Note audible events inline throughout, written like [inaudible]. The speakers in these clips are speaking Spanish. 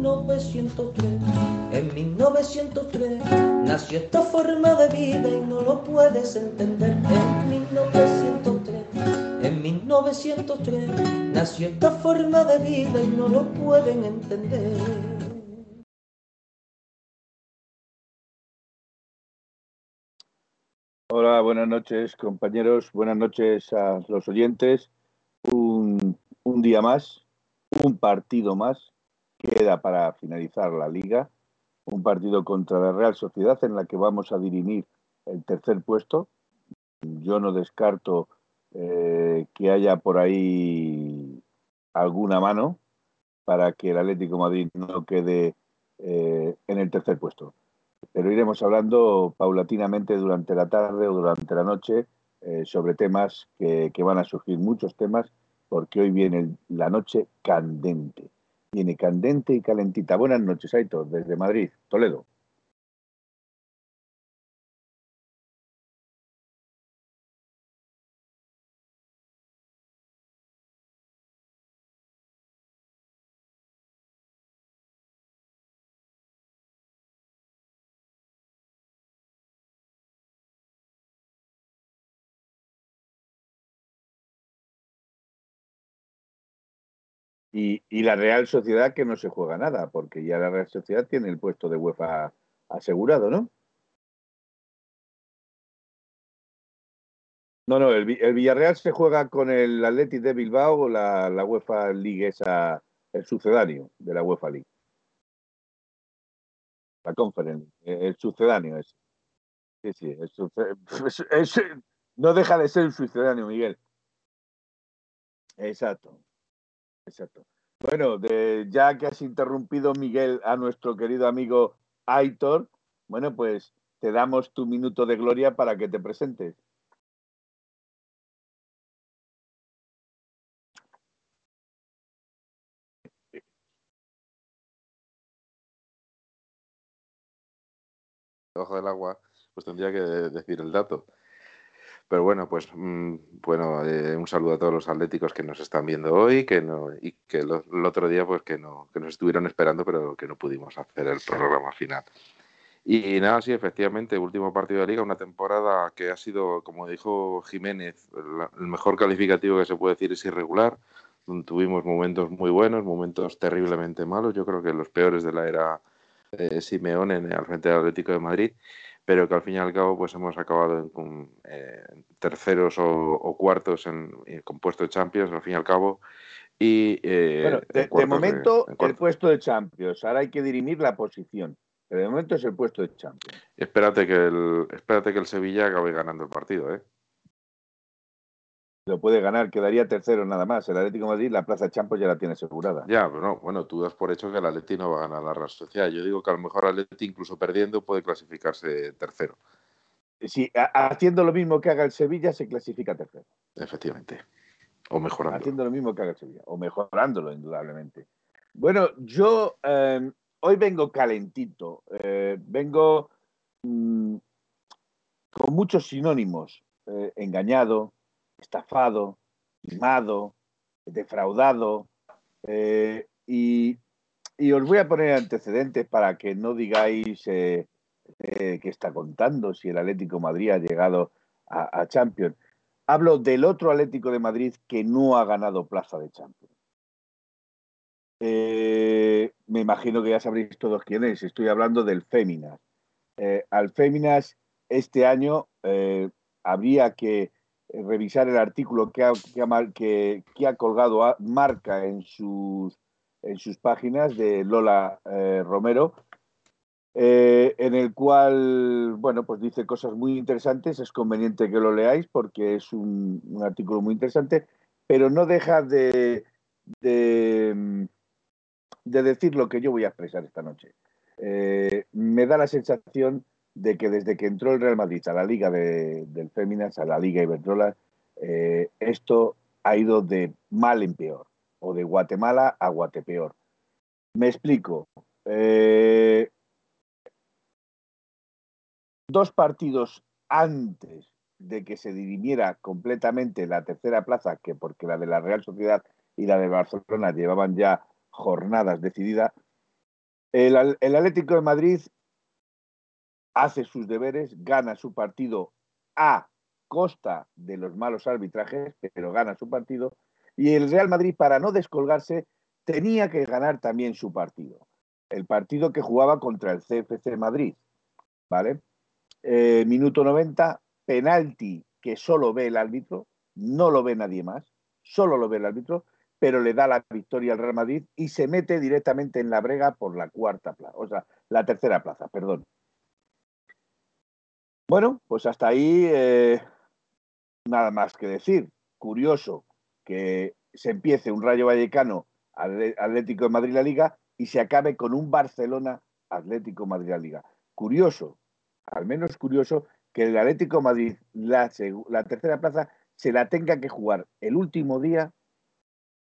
1903. En 1903 nació esta forma de vida y no lo puedes entender. En 1903, en 1903 nació esta forma de vida y no lo pueden entender. Hola, buenas noches compañeros, buenas noches a los oyentes. Un, un, día más, un partido más, queda para finalizar la liga, un partido contra la Real Sociedad en la que vamos a dirimir el tercer puesto. Yo no descarto eh, que haya por ahí alguna mano para que el Atlético Madrid no quede eh, en el tercer puesto pero iremos hablando paulatinamente durante la tarde o durante la noche eh, sobre temas que, van a surgir, muchos temas, porque hoy viene la noche candente. Viene candente y calentita. Buenas noches, Aitor, desde Madrid, Toledo. Y, y, la Real Sociedad que no se juega nada, porque ya la Real Sociedad tiene el puesto de UEFA asegurado, ¿no? No, no, el, el Villarreal se juega con el Athletic de Bilbao, la, la UEFA League esa, el sucedáneo de la UEFA League. La Conference, el sucedáneo es. Sí, sí, el sucedáneo, es, no deja de ser un sucedáneo, Miguel. Exacto. Exacto. Bueno, de, ya que has interrumpido, Miguel, a nuestro querido amigo Aitor, bueno, pues te damos tu minuto de gloria para que te presentes. Debajo del agua, pues tendría que decir el dato. Pero bueno, pues mmm, bueno, eh, un saludo a todos los atléticos que nos están viendo hoy, que no, y que lo, el otro día pues que no, que nos estuvieron esperando, pero que no pudimos hacer el programa final. Y, nada, sí, efectivamente, último partido de liga, una temporada que ha sido, como dijo Jiménez, el mejor calificativo que se puede decir es irregular. Tuvimos momentos muy buenos, momentos terriblemente malos, yo creo que los peores de la era eh, Simeone al frente del Atlético de Madrid pero que al fin y al cabo pues hemos acabado en, con, eh, terceros o, o cuartos en, en, con puesto de Champions, al fin y al cabo. Y, eh, bueno, de, de momento de, el puesto de Champions, ahora hay que dirimir la posición, pero de momento es el puesto de Champions. Espérate que el, espérate que el Sevilla acabe ganando el partido, ¿eh? Lo puede ganar, quedaría tercero nada más. El Atlético de Madrid, la plaza Champions ya la tiene asegurada. Ya, pero no, bueno, tú das por hecho que el Atlético no va a ganar la Real Sociedad. Yo digo que a lo mejor el Atlético, incluso perdiendo, puede clasificarse tercero. Sí, haciendo lo mismo que haga el Sevilla, se clasifica tercero. Efectivamente. O mejorando. Haciendo lo mismo que haga el Sevilla. O mejorándolo, indudablemente. Bueno, yo eh, hoy vengo calentito. Eh, vengo mmm, con muchos sinónimos. Eh, engañado, estafado, timado, defraudado. Eh, y, y, os voy a poner antecedentes para que no digáis eh, eh, que está contando si el Atlético Madrid ha llegado a, a, Champions. Hablo del otro Atlético de Madrid que no ha ganado plaza de Champions. Eh, me imagino que ya sabréis todos quién es. Estoy hablando del Féminas. al Féminas este año habría que revisar el artículo que ha, que ha, colgado a, Marca en sus, páginas de Lola eh, Romero, eh, en el cual, bueno, pues dice cosas muy interesantes. Es conveniente que lo leáis porque es un, artículo muy interesante, pero no deja de, de, de decir lo que yo voy a expresar esta noche. Eh, me da la sensación de que desde que entró el Real Madrid a la Liga de, del Féminas, a la Liga Iberdrola, eh, esto ha ido de mal en peor, o de Guatemala a Guatepeor. Me explico. Eh, dos partidos antes de que se dirimiera completamente la tercera plaza, que porque la de la Real Sociedad y la de Barcelona llevaban ya jornadas decididas, el, Atlético de Madrid hace sus deberes, gana su partido a costa de los malos arbitrajes, pero gana su partido, y el Real Madrid, para no descolgarse, tenía que ganar también su partido. El partido que jugaba contra el CFC Madrid. ¿Vale? Eh, minuto 90, penalti que solo ve el árbitro, no lo ve nadie más, solo lo ve el árbitro, pero le da la victoria al Real Madrid y se mete directamente en la brega por la cuarta plaza, o sea, la tercera plaza, perdón. Bueno, pues hasta ahí eh, nada más que decir. Curioso que se empiece un Rayo Vallecano Atlético de Madrid la Liga y se acabe con un Barcelona Atlético Madrid la Liga. Curioso, al menos curioso, que el Atlético Madrid, la, la tercera plaza, se la tenga que jugar el último día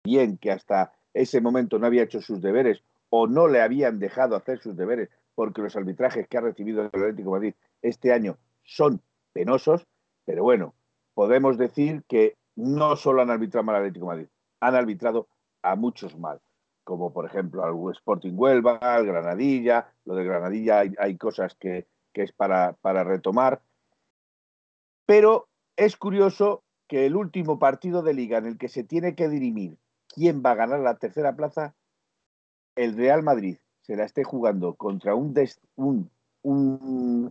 bien que hasta ese momento no había hecho sus deberes o no le habían dejado hacer sus deberes porque los arbitrajes que ha recibido el Atlético Madrid este año son penosos, pero bueno, podemos decir que no solo han arbitrado mal al Atlético Madrid, han arbitrado a muchos mal, como por ejemplo al Sporting Huelva, al Granadilla, lo de Granadilla hay, cosas que, que es para, para retomar, pero es curioso que el último partido de liga en el que se tiene que dirimir quién va a ganar la tercera plaza, el Real Madrid se la esté jugando contra un,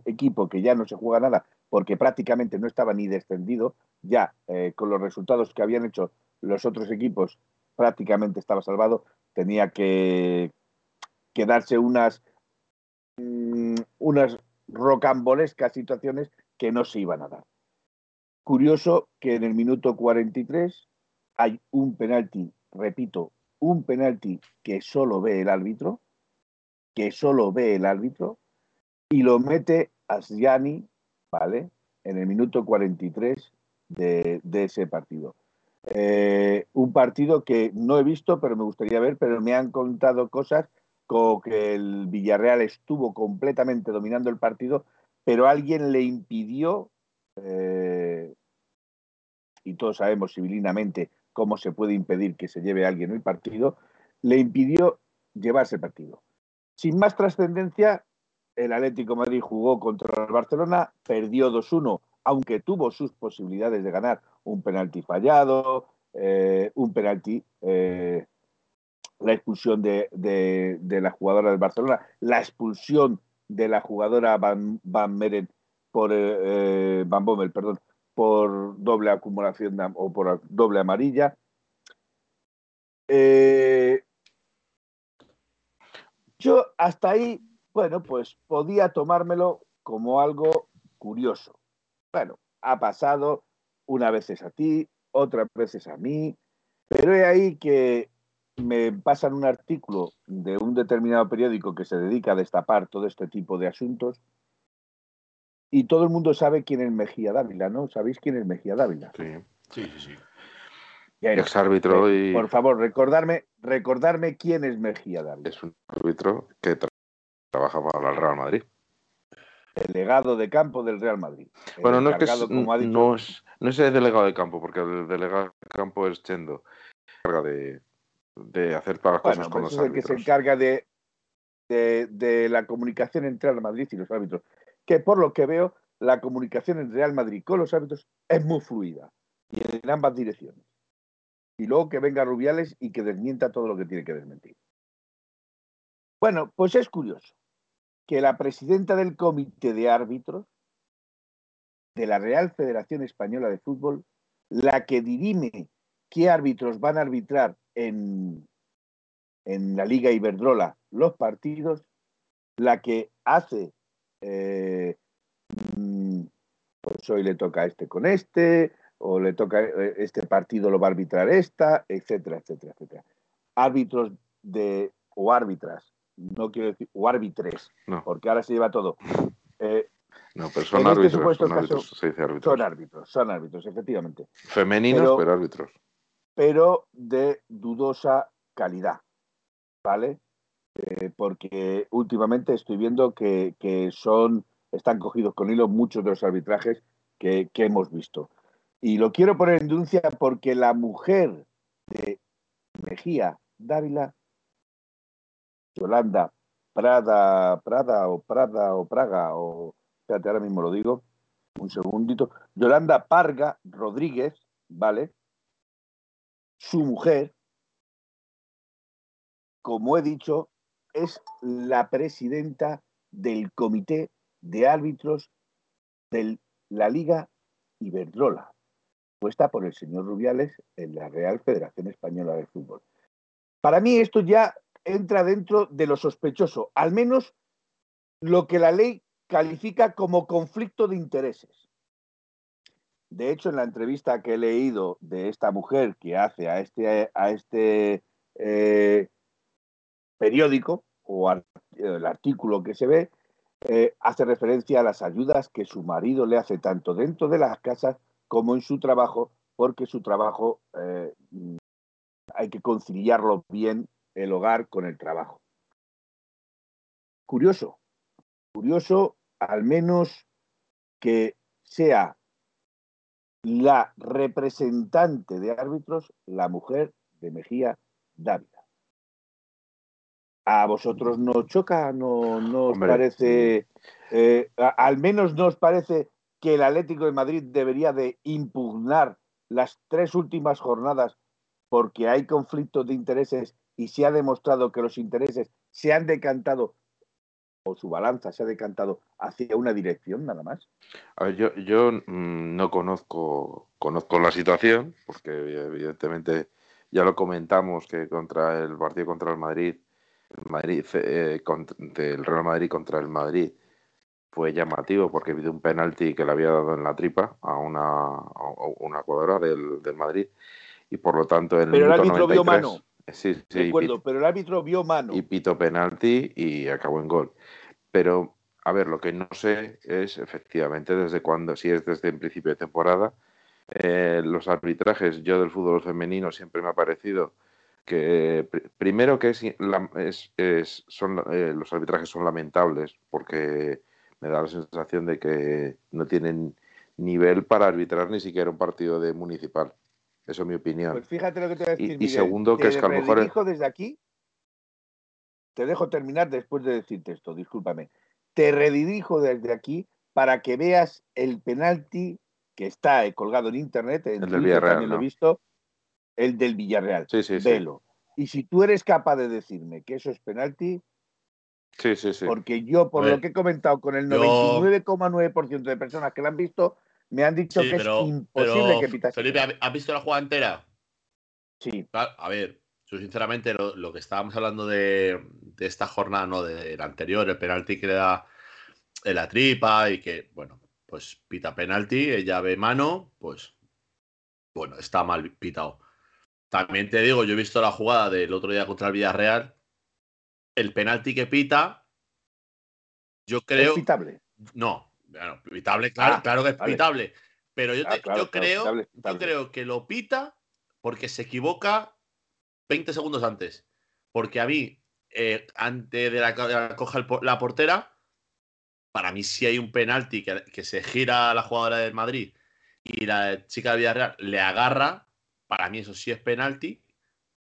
equipo que ya no se juega nada porque prácticamente no estaba ni descendido, ya eh, con los resultados que habían hecho los otros equipos prácticamente estaba salvado, tenía que, quedarse darse unas, mm, unas rocambolescas situaciones que no se iban a dar. Curioso que en el minuto 43 hay un penalti repito, un penalti que solo ve el árbitro, que solo ve el árbitro, y lo mete a Sgiani, ¿vale? En el minuto 43 de, de ese partido. Eh, un partido que no he visto, pero me gustaría ver, pero me han contado cosas como que el Villarreal estuvo completamente dominando el partido, pero alguien le impidió, eh, y todos sabemos civilinamente cómo se puede impedir que se lleve alguien el partido, le impidió llevarse el partido. Sin más trascendencia, el Atlético Madrid jugó contra el Barcelona, perdió 2-1, aunque tuvo sus posibilidades de ganar un penalti fallado, eh, un penalti, eh, la expulsión de, la jugadora del Barcelona, la expulsión de la jugadora Van, Van por eh, Van Bommel, perdón, por doble acumulación o por doble amarilla. Yo hasta ahí, bueno, pues podía tomármelo como algo curioso. Bueno, ha pasado, una vez es a ti, otras veces a mí, pero he ahí que me pasan un artículo de un determinado periódico que se dedica a destapar todo este tipo de asuntos y todo el mundo sabe quién es Mejía Dávila, ¿no? ¿Sabéis quién es Mejía Dávila? Sí, sí, sí. Ex árbitro eh, y... Por favor, recordarme, recordarme quién es Mejía Dávila. Es un árbitro que trabaja para el Real Madrid. Delegado de campo del Real Madrid. Bueno, no es, que no, es, no es el delegado de campo, porque el delegado de campo es Chendo. Encarga de, de hacer todas las cosas con pues los árbitros. Es el que se encarga de, de, de la comunicación entre el Madrid y los árbitros que por lo que veo la comunicación entre Real Madrid con los árbitros es muy fluida y en ambas direcciones. Y luego que venga Rubiales y que desmienta todo lo que tiene que desmentir. Bueno, pues es curioso que la presidenta del comité de árbitros de la Real Federación Española de Fútbol, la que dirime qué árbitros van a arbitrar en, en la Liga Iberdrola los partidos, la que hace eh, mm, pues hoy le toca a este con este, o le toca este partido lo va a arbitrar esta, etcétera, etcétera, etcétera. Árbitros de o árbitras, no quiero decir, o árbitres, No. porque ahora se lleva todo. [laughs] Eh, No, pero son este árbitros, supuesto son caso, árbitros, se dice árbitros. son árbitros, son árbitros, efectivamente, Femeninos, pero- pero, árbitros. pero de dudosa calidad, ¿vale? Eh, porque últimamente estoy viendo que, que son, están cogidos con hilo muchos de los arbitrajes que, que hemos visto. Y lo quiero poner en denuncia porque la mujer de Mejía Dávila, Yolanda Prada, Prada o Prada o Praga, o espérate, ahora mismo lo digo, un segundito, Yolanda Parga Rodríguez, ¿vale? Su mujer, como he dicho, es la presidenta del comité de árbitros de la Liga Iberdrola, puesta por el señor Rubiales en la Real Federación Española de Fútbol. Para mí esto ya entra dentro de lo sospechoso, al menos lo que la ley califica como conflicto de intereses. De hecho, en la entrevista que he leído de esta mujer que hace a este, a este eh, periódico o el artículo que se ve, eh, hace referencia a las ayudas que su marido le hace tanto dentro de las casas como en su trabajo, porque su trabajo eh, hay que conciliarlo bien el hogar con el trabajo. Curioso, curioso al menos que sea la representante de árbitros la mujer de Mejía Dávila. ¿A vosotros no choca? ¿No, no os Hombre, parece, eh, a- al menos no os parece que el Atlético de Madrid debería de impugnar las tres últimas jornadas porque hay conflictos de intereses y se ha demostrado que los intereses se han decantado o su balanza se ha decantado hacia una dirección nada más? A ver, yo, yo mm, no conozco, conozco la situación, porque evidentemente ya lo comentamos que contra el partido contra el Madrid, el Madrid eh, del Real Madrid contra el Madrid fue llamativo porque vi un penalti que le había dado en la tripa a una, a una jugadora del, del Madrid y por lo tanto en el Pero el árbitro vio 93 mano. Sí, sí, De acuerdo, pero el árbitro vio mano. y pito penalti y acabó en gol. Pero, a ver, lo que no sé es efectivamente desde cuándo, si es desde el principio de temporada, eh, los arbitrajes, yo del fútbol femenino siempre me ha parecido que pr- primero que es, la- es- es- son, eh, los arbitrajes son lamentables porque me da la sensación de que no tienen nivel para arbitrar ni siquiera un partido de municipal. Eso es mi opinión. Pues fíjate lo que te voy a Y- decir. y Miguel. segundo, que Te es que a lo mejor- redirijo desde aquí. Te dejo terminar después de decirte esto, discúlpame. Te redirijo desde aquí para que veas el penalti que está eh, colgado en internet. En El del Twitter Villarreal, también lo he visto. El del Villarreal. Sí, sí, sí. Velo. Y si tú eres capaz de decirme que eso es penalti, Sí, sí, sí. porque yo, por lo que he comentado con el yo- 99,9% de personas que lo han visto, me han dicho Sí, que pero, es imposible pero, que pitase. Felipe, ¿has- ¿has visto la jugada entera? Sí, A ver, yo sinceramente lo, lo que estábamos hablando de, de esta jornada, no de la anterior, el penalti que le da en la tripa y que, bueno, pues pita penalti, ella ve mano, pues bueno, está mal pitado. También te digo, yo he visto la jugada del otro día contra el Villarreal, el penalti que pita, yo creo... es pitable. No, bueno, pitable, claro, Ah, claro que es vale. pitable. Pero yo, Ah, claro, yo claro, creo, pitable, yo creo que lo pita porque se equivoca 20 segundos antes. Porque a mí, eh, antes de la, de la coja la portera, para mí si hay un penalti que, que se gira a la jugadora del Madrid y la chica de Villarreal le agarra, para mí eso sí es penalti,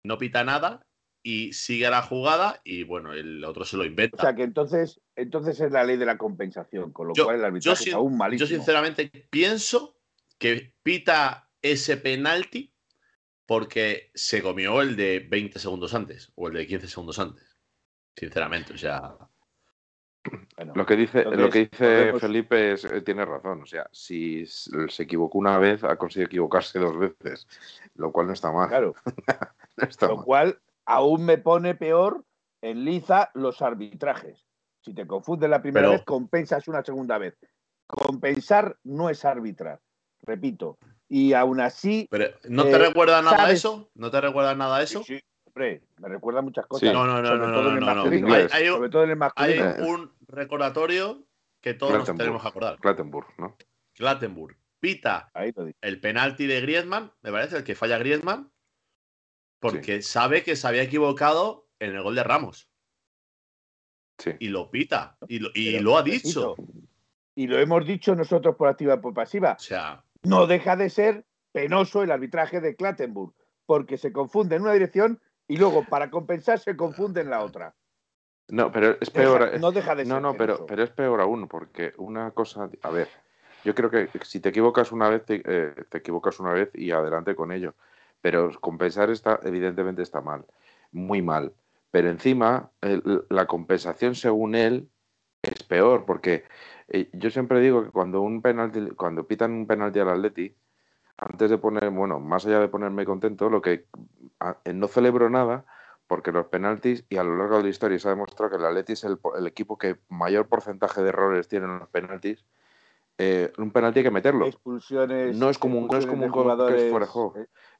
no pita nada y sigue la jugada y bueno, el otro se lo O inventa. sea que entonces, entonces es la ley de la compensación, con lo Yo- cual el yo, arbitraje sin- es aún yo malísimo. sinceramente pienso que pita ese penalti porque se comió el de 20 segundos antes o el de 15 segundos antes. Sinceramente, o sea, Bueno, Lo que dice, lo que dice podemos- Felipe es- eh, tiene razón. O sea, si se equivocó una vez, ha conseguido equivocarse dos veces, lo cual no está mal. claro, [laughs] No está lo mal. cual aún me pone peor en liza los arbitrajes. Si te confundes la primera Pero- vez, compensas una segunda vez. Compensar no es arbitrar, repito. Y aún así, pero ¿no te Eh, recuerda nada ¿sabes? eso? ¿No te recuerda nada eso? sí, Hombre, me recuerda muchas cosas. Sí. No, no, no, sobre no, todo no, en el no, masculino. Hay, hay un- Sobre todo en el hay un recordatorio que todos nos tenemos que acordar. Clattenburg, ¿no? Clattenburg pita Ahí lo digo. el penalti de Griezmann, me parece, el que falla Griezmann, porque sabe que se había equivocado en el gol de Ramos. Sí. Y lo pita. Y lo, y Pero, lo ha dicho. Y lo hemos dicho nosotros por activa y por pasiva. O sea, No deja de ser penoso el arbitraje de Clattenburg, porque se confunde en una dirección y luego, para compensar, se confunde en la otra. No, pero es Deja- peor. no deja de ser No, no, pero, pero es peor aún, porque una cosa. A ver, yo creo que si te equivocas una vez, te, eh, te equivocas una vez y adelante con ello. Pero compensar está, evidentemente está mal, muy mal. Pero encima, el- la compensación según él es peor, porque eh, yo siempre digo que cuando un penalti, cuando pitan un penalti al Atleti, antes de poner, bueno, más allá de ponerme contento, lo que a- eh, no celebro nada, porque los penaltis, y a lo largo de la historia se ha demostrado que el Atleti es el, el equipo que mayor porcentaje de errores tiene en los penaltis, eh, un penalti hay que meterlo. Expulsiones. No es como un- no es como un gol que es fuera de juego.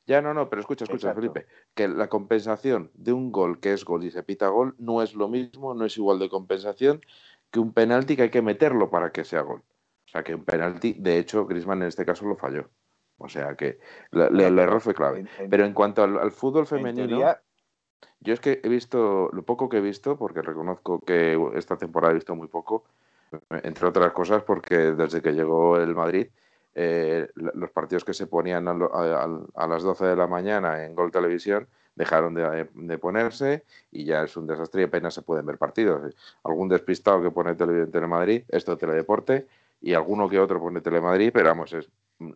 Ya no, no, pero escucha, escucha, Exacto. Felipe, que la compensación de un gol que es gol y se pita gol no es lo mismo, no es igual de compensación que un penalti que hay que meterlo para que sea gol. O sea, que un penalti, de hecho, Griezmann en este caso lo falló. O sea, que la- la- el error fue clave. Pero en cuanto al, al fútbol en femenino, yo es que he visto, lo poco que he visto, porque reconozco que esta temporada he visto muy poco, entre otras cosas porque desde que llegó el Madrid, eh, los partidos que se ponían a, lo- a- a- las 12 de la mañana en Gol Televisión dejaron de, de ponerse y ya es un desastre y apenas se pueden ver partidos. Algún despistado que pone Televidente en Madrid, esto Teledeporte, y alguno que otro pone Telemadrid, pero vamos, es,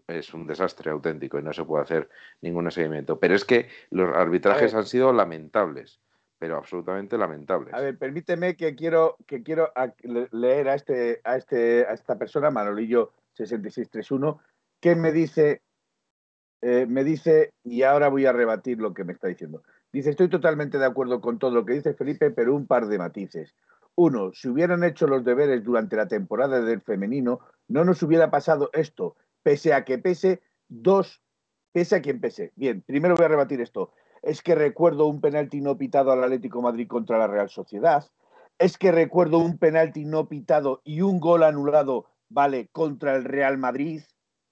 es un desastre auténtico y no se puede hacer ningún seguimiento. Pero es que los arbitrajes han sido lamentables, pero absolutamente lamentables. A ver, permíteme que quiero, que quiero leer a este, a este, a esta persona, Manolillo 6631, que me dice, eh, me dice, y ahora voy a rebatir lo que me está diciendo. Dice, estoy totalmente de acuerdo con todo lo que dice Felipe, pero un par de matices. Uno, si hubieran hecho los deberes durante la temporada del femenino, no nos hubiera pasado esto, pese a que pese. Dos, pese a quien pese. Bien, primero voy a rebatir esto. Es que recuerdo un penalti no pitado al Atlético Madrid contra la Real Sociedad. Es que recuerdo un penalti no pitado y un gol anulado, ¿vale? Contra el Real Madrid,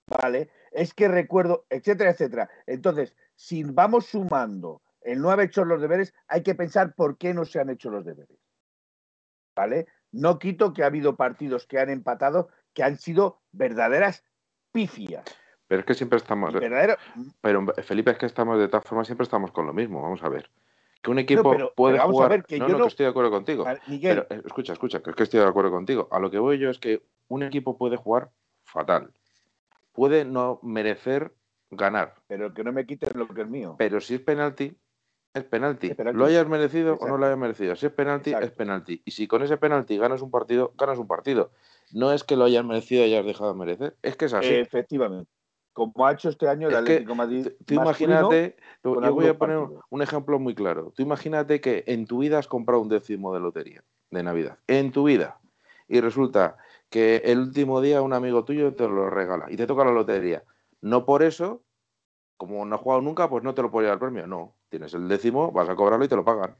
¿vale? Es que recuerdo, etcétera, etcétera. Entonces, si vamos sumando el no haber hecho los deberes, hay que pensar por qué no se han hecho los deberes. ¿Vale? No quito que ha habido partidos que han empatado que han sido verdaderas pifias. Pero es que siempre estamos. Verdadero, Pero Felipe, es que estamos de todas formas, siempre estamos con lo mismo. Vamos a ver. Que un equipo pero- puede pero vamos a ver, que no, yo no, no- que estoy de acuerdo contigo. Miguel, Pero, eh, escucha, escucha, que es que estoy de acuerdo contigo. A lo que voy yo es que un equipo puede jugar fatal. Puede no merecer ganar. pero que no me quiten lo que es mío. Pero si es penalti, es penalti. Es penalti. Lo hayas merecido o no lo hayas merecido. Si es penalti, Exacto. es penalti. Y si con ese penalti ganas un partido, ganas un partido. No es que lo hayas merecido y hayas dejado de merecer. Es que es así. Efectivamente. Como ha hecho este año el Es Atlético Madrid. Tú- imagínate, yo voy a poner partidos. un ejemplo muy claro. Tú imagínate que en tu vida has comprado un décimo de lotería de Navidad. En tu vida. Y resulta que el último día un amigo tuyo te lo regala y te toca la lotería. No por eso, como no has jugado nunca, pues no te lo puede dar el premio. No. Tienes el décimo, vas a cobrarlo y te lo pagan.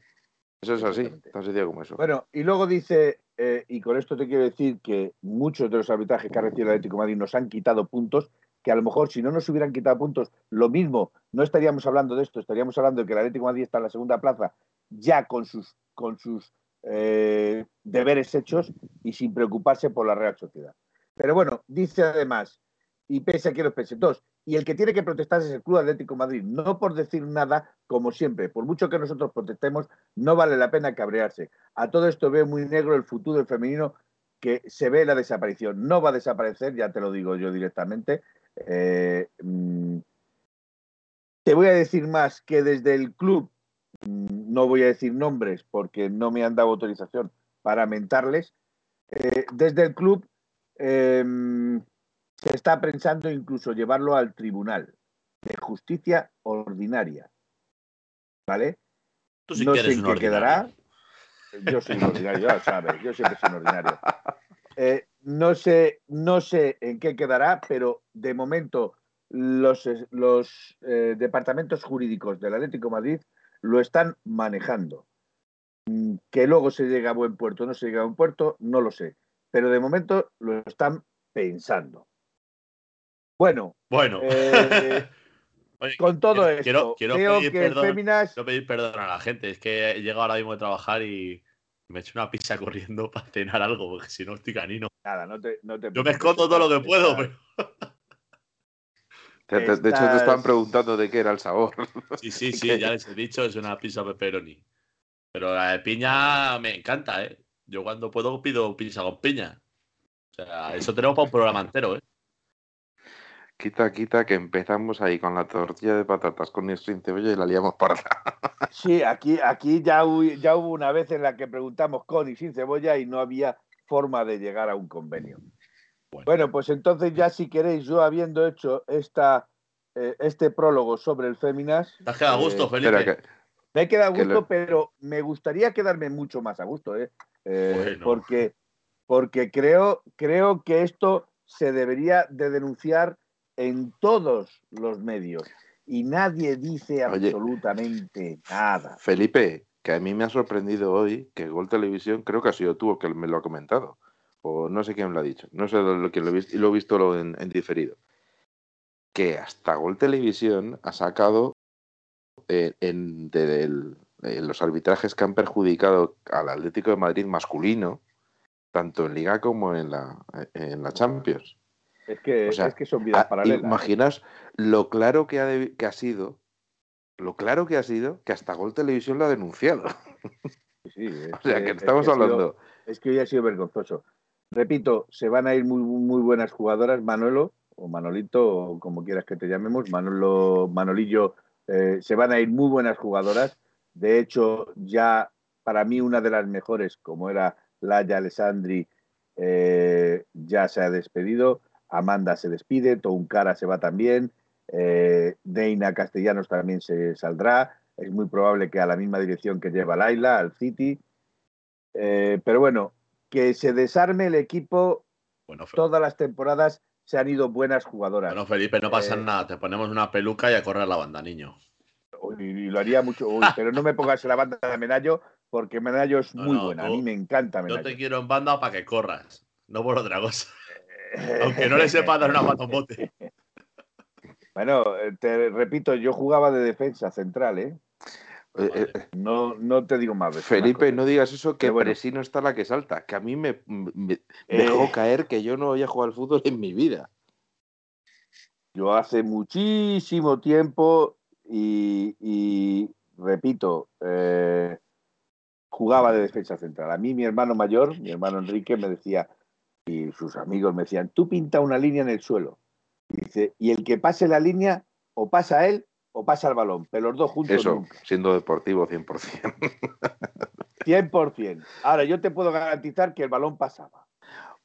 Eso es así, tan sencillo como eso. Bueno, y luego dice, eh, y con esto te quiero decir que muchos de los arbitrajes que ha recibido el Atlético de Madrid nos han quitado puntos, que a lo mejor si no nos hubieran quitado puntos, lo mismo, no estaríamos hablando de esto, estaríamos hablando de que el Atlético de Madrid está en la segunda plaza ya con sus, con sus eh, deberes hechos y sin preocuparse por la Real Sociedad. Pero bueno, dice además, y pese a que los pese, dos, y el que tiene que protestar es el Club Atlético Madrid, no por decir nada, como siempre, por mucho que nosotros protestemos, no vale la pena cabrearse. A todo esto veo muy negro el futuro del femenino que se ve la desaparición. No va a desaparecer, ya te lo digo yo directamente. Eh, mm, te voy a decir más que desde el club, no voy a decir nombres porque no me han dado autorización para mentarles, eh, desde el club eh, se está pensando incluso llevarlo al tribunal de justicia ordinaria. ¿Vale? Tú sí no que sé en qué quedará. Yo soy un ordinario, ya sabes, yo siempre soy un ordinario. Eh, no, sé, no sé en qué quedará, pero de momento los, los eh, departamentos jurídicos del Atlético de Madrid lo están manejando. Mm, Que luego se llega a buen puerto, no se llega a buen puerto, no lo sé. Pero de momento lo están pensando. Bueno, Bueno. Eh, [laughs] Oye, con todo quiero- esto, quiero- creo pedir que perdón. Féminas Quiero pedir perdón a la gente. Es que he llegado ahora mismo de trabajar y me he hecho una pizza [laughs] corriendo para cenar algo, porque si no estoy canino. Nada, no te, no te Yo me escondo todo lo que puedo, pero. De hecho, te estaban preguntando de qué era el sabor. Sí, sí, [laughs] sí, ya les he dicho, es una pizza pepperoni. Pero la de piña me encanta, ¿eh? Yo cuando puedo pido pizza con piña. O sea, eso tenemos para un programa entero, ¿eh? Quita, quita, que empezamos ahí con la tortilla de patatas con el sin cebolla y la liamos parda. [laughs] Sí, aquí, aquí ya, hu- ya hubo una vez en la que preguntamos con y sin cebolla y no había forma de llegar a un convenio. Bueno. Bueno, pues entonces ya si queréis, yo habiendo hecho esta, eh, este prólogo sobre el Féminas, Te has quedado a gusto, Eh, Felipe. Que, me he quedado a Que gusto, lo- pero me gustaría quedarme mucho más a gusto, ¿eh? Eh, Bueno. porque, porque creo, creo que esto se debería de denunciar en todos los medios y nadie dice Oye. absolutamente nada. Felipe, que a mí me ha sorprendido hoy que Gol Televisión, creo que ha sido tú el que me lo ha comentado, o no sé quién lo ha dicho, no sé lo que lo he visto, lo he visto en, en diferido, que hasta Gol Televisión ha sacado eh, en, en los arbitrajes que han perjudicado al Atlético de Madrid masculino, tanto en Liga como en la, en la Champions. Es que, O sea, es que son vidas Ah, paralelas. ¿eh? Imaginaos lo claro que ha, debi- que ha sido, lo claro que ha sido que hasta Gol Televisión lo ha denunciado. Sí, [laughs] O sea, que es estamos hablando. es que hoy ha sido vergonzoso. Repito, se van a ir muy, muy buenas jugadoras, Manolo, o Manolito, o como quieras que te llamemos, Manolo, Manolillo, eh, se van a ir muy buenas jugadoras. De hecho, ya para mí una de las mejores, como era Laia Alessandri, eh, ya se ha despedido. Amanda se despide, Touncara se va también, eh, Deina Castellanos también se saldrá. Es muy probable que a la misma dirección que lleva Laila, al City. Eh, pero bueno, que se desarme el equipo, Bueno, todas las temporadas se han ido buenas jugadoras. bueno, Felipe, no pasa Eh, nada. Te ponemos una peluca y a correr la banda, niño. Y lo haría mucho, uy, pero no me pongas en la banda de Menayo, porque Menayo es No, muy no, buena. A mí me encanta Yo Menayo. te quiero en banda para que corras, no por otra cosa. [laughs] Aunque no le sepas dar una pata bote. Bueno, eh, te repito, yo jugaba de defensa central, ¿eh? Eh, eh, No, no te digo más. Felipe, no digas eso, que bueno. Presino está la que salta, que a mí me, me Eh. dejó caer que yo no había jugado al fútbol en mi vida. Yo hace muchísimo tiempo y, y, repito, eh, jugaba de defensa central. A mí mi hermano mayor, mi hermano Enrique, me decía, y sus amigos me decían, tú pinta una línea en el suelo. Y dice, y el que pase la línea, o pasa él o pasa el balón, pero los dos juntos Eso, nunca. siendo deportivo 100%. 100%. [laughs] Ahora, yo te puedo garantizar que el balón pasaba.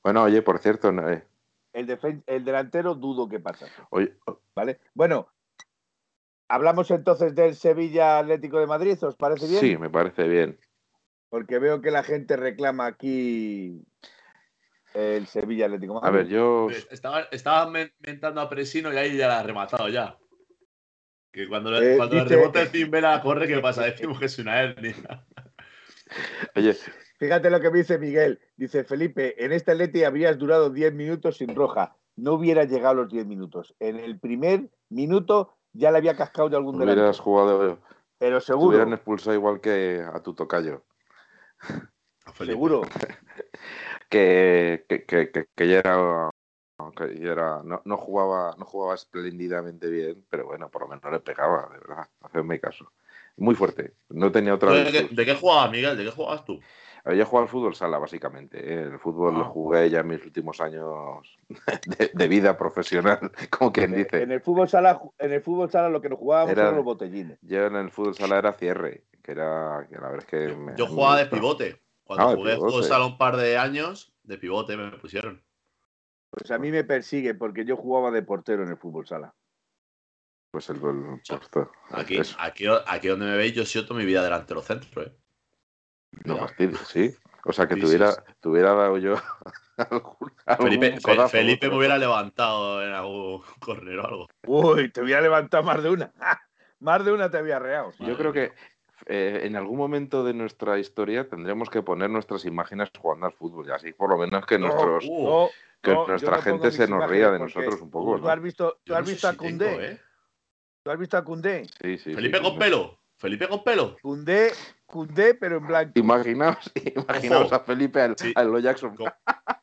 Bueno, oye, por cierto, no, eh, El, defen- el delantero dudo que pasase. oye, ¿Vale? Bueno, hablamos entonces del Sevilla Atlético de Madrid, ¿os parece bien? sí, me parece bien. Porque veo que la gente reclama aquí el Sevilla Atlético de A ver, yo Estaba, estaba men- mentando a Presino y ahí ya la ha rematado ya. Que cuando, Eh, cuando dice- rebote el Cimbela corre, ¿qué pasa? Decimos que es una hernia. [laughs] oye, Fíjate lo que me dice Miguel. Dice Felipe, en este Atleti habrías durado 10 minutos sin roja. No hubiera llegado a los 10 minutos. En el primer minuto ya le había cascado de algún hubieras jugado, Pero te seguro, hubieran expulsado igual que a tu tocayo. Felipe. seguro. [laughs] que, que, que, que- que ya era, que ya era no, no jugaba no jugaba espléndidamente bien, pero bueno, por lo menos le pegaba, de verdad, hacedme caso. Muy fuerte, no tenía otra ¿De qué, de qué jugabas, Miguel? ¿De qué jugabas tú? Había jugado al fútbol sala, básicamente. ¿eh? El fútbol lo Ah. jugué ya en mis últimos años [laughs] de, de vida profesional, [laughs] como quien En, dice. en el fútbol sala, en el fútbol sala lo que nos jugábamos Era- eran los botellines. Yo en el fútbol sala era cierre, que era, que la verdad es que me- Yo me jugaba de pivote. Cuando Ah, de jugué pivote. fútbol sala un par de años, de pivote me pusieron. Pues a mí me persigue porque yo jugaba de portero en el fútbol sala. Pues el, puesto. Aquí, Eso, aquí, aquí donde me veis, yo toda mi vida delantero centro, ¿eh? no fastidies, sí. O sea que Sí, te sí, hubiera, sí. te hubiera dado yo [laughs] algún, Felipe, codazo, Felipe me hubiera levantado en algún [laughs] corner o algo. Uy, te voy a levantar más de una. [laughs] más de una te había reado. Yo creo que eh, en algún momento de nuestra historia tendremos que poner nuestras imágenes jugando al fútbol, y así por lo menos que nuestros Uh, No, que no, nuestra no gente se nos ría de nosotros un poco, ¿Tú ¿no? has visto, tú has no sé visto a si Cundé? tengo, ¿eh? ¿Tú has visto a Cundé? Sí, sí, Felipe sí, con sí. pelo. Felipe con pelo. Cundé, Cundé, pero en blanco. Imaginaos, [laughs] imaginaos Ojo. a Felipe al, Sí. a lo Jackson. Con,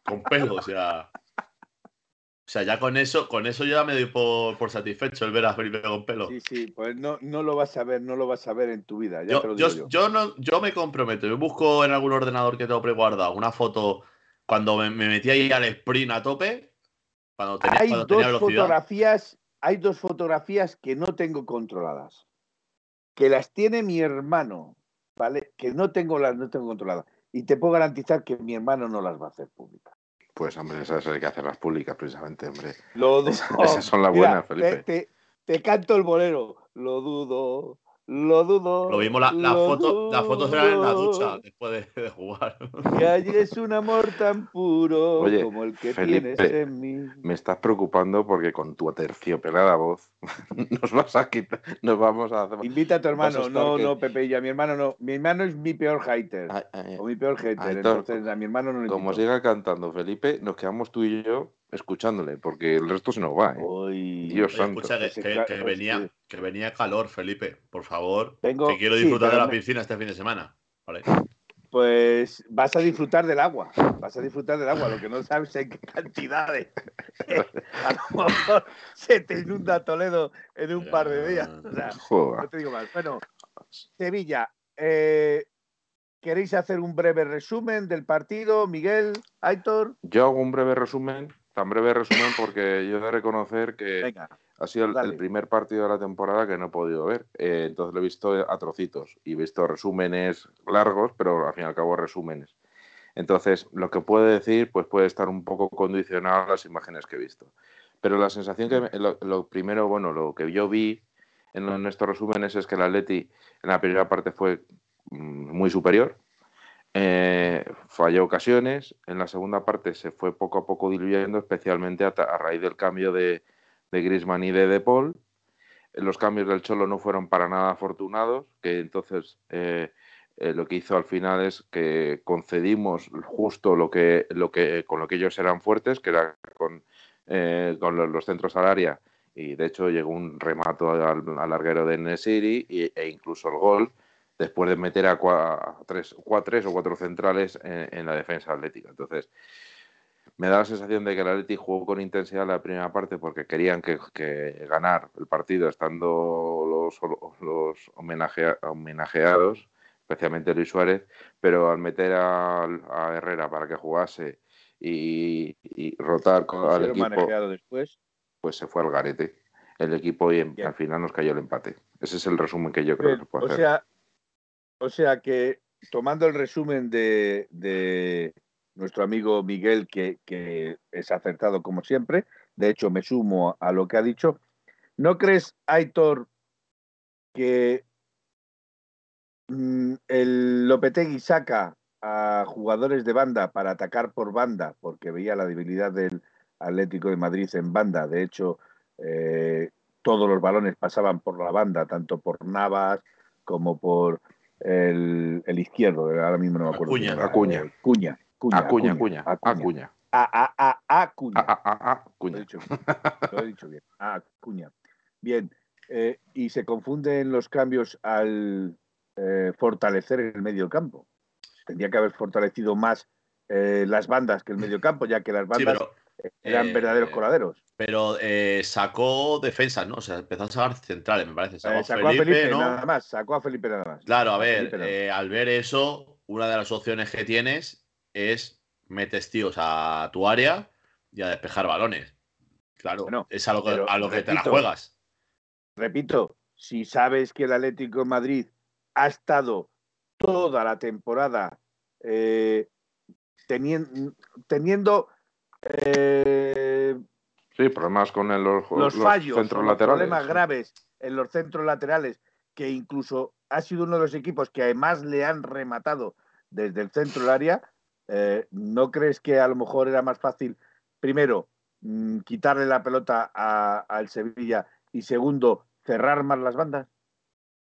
con pelo, o sea. O sea, ya con eso, con eso yo ya me doy por, por satisfecho el ver a Felipe con pelo. Sí, sí, pues no, no lo vas a ver, no lo vas a ver en tu vida, ya te lo Yo, digo yo, yo. yo no, yo me comprometo. Yo busco en algún ordenador que tengo preguardado una foto cuando me, me metí ahí al sprint a tope. Cuando tenía, Hay cuando dos tenía velocidad. fotografías, hay dos fotografías que no tengo controladas, que las tiene mi hermano, ¿vale? Que no tengo las no tengo controladas. Y te puedo garantizar que mi hermano no las va a hacer públicas. Pues hombre, esas hay que hacerlas públicas precisamente, hombre. Lo [laughs] dudo. Esas son las Mira, buenas, Felipe. Te, te- te canto el bolero. Lo dudo, lo dudo. Lo mismo la, la lo foto, las fotos eran en la dudo, ducha después de, de jugar. Que allí es un amor tan puro Oye, como el que Felipe, tienes en mí. Me estás preocupando porque con tu aterciopelada voz [laughs] nos vas a quitar, nos vamos a hacer. Invita a tu a hermano, no, que- no, Pepe y a mi hermano no. Mi hermano es mi peor hater. Ay, ay, O mi peor hater. Aitor, entonces a mi hermano no le como siga cantando Felipe, nos quedamos tú y yo escuchándole, porque el resto se nos va. ¿eh? Uy, Dios santo. escucha, que, venía, que venía calor, Felipe. Por favor, Tengo- que quiero sí, disfrutar de la piscina este fin de semana. Vale. Pues vas a disfrutar del agua. Vas a disfrutar del agua, lo que no sabes en qué cantidades. [laughs] a lo mejor se te inunda Toledo en un par de días. O sea, Joder. no te digo más. Bueno, Sevilla, eh, ¿queréis hacer un breve resumen del partido? Miguel, Aitor, Yo hago un breve resumen, tan breve resumen porque yo he de reconocer que venga. ha sido el, primer partido de la temporada que no he podido ver. Eh, entonces lo he visto a trocitos y he visto resúmenes largos, pero al fin y al cabo resúmenes. Entonces, lo que puedo decir, pues puede estar un poco condicionado a las imágenes que he visto. Pero la sensación que, lo, lo primero, bueno, lo que yo vi en, en estos resúmenes es que el Atleti en la primera parte fue mm, muy superior, eh, falló ocasiones, en la segunda parte se fue poco a poco diluyendo, especialmente a, raíz del cambio de, de Griezmann y de De Paul. Los cambios del Cholo no fueron para nada afortunados, que entonces eh, eh, lo que hizo al final es que concedimos justo lo que, lo que, con lo que ellos eran fuertes, que era con, eh, con los, centros al área, y de hecho llegó un remato al, al larguero de Nesiri e incluso el gol después de meter a, cua- a tres, cua- tres o cuatro centrales en, en la defensa atlética. Entonces, me da la sensación de que el Atleti jugó con intensidad la primera parte porque querían que, que ganar el partido estando los, los homenajea- homenajeados, especialmente Luis Suárez, pero al meter a, a Herrera para que jugase y, y rotar con- al equipo, después. pues se fue al garete el equipo y en- al final nos cayó el empate. Ese es el resumen que yo creo Bien, que se puede o hacer. sea, o sea que tomando el resumen de, de nuestro amigo Miguel, que, es acertado como siempre, de hecho me sumo a lo que ha dicho, ¿no crees, Aitor, que mm, el Lopetegui saca a jugadores de banda para atacar por banda, porque veía la debilidad del Atlético de Madrid en banda? De hecho, eh, todos los balones pasaban por la banda, tanto por Navas como por el, el izquierdo, ahora mismo no me acuerdo. Acuña. Acuña. eh, Cuña. Cuña, Acuña, Acuña, Acuña. A, a, a, Acuña. A- a- a- a- Lo he Acuña. dicho bien. Lo he dicho bien. Acuña. Bien. eh, y se confunden los cambios al eh, fortalecer el medio campo. Tendría que haber fortalecido más eh, las bandas que el medio campo, ya que las Sí, bandas pero, eran eh, verdaderos coladeros. pero eh, sacó defensas, ¿no? O sea, empezó a sacar centrales, me parece. Sacó, Eh, Felipe, a Felipe ¿no? nada más. Sacó a Felipe nada más. Claro, a ver, eh, al ver eso, una de las opciones que tienes es metes tíos a tu área y a despejar balones. Claro, Bueno, es a lo que, a lo que te la juegas. repito, si sabes que el Atlético de Madrid ha estado toda la temporada eh, tenien- teniendo eh, Sí, problemas con el- los, los fallos, centros los laterales. problemas graves en los centros laterales, que incluso ha sido uno de los equipos que además le han rematado desde el centro del área, eh, ¿no crees que a lo mejor era más fácil, primero, mm, quitarle la pelota a- al Sevilla y segundo, cerrar más las bandas?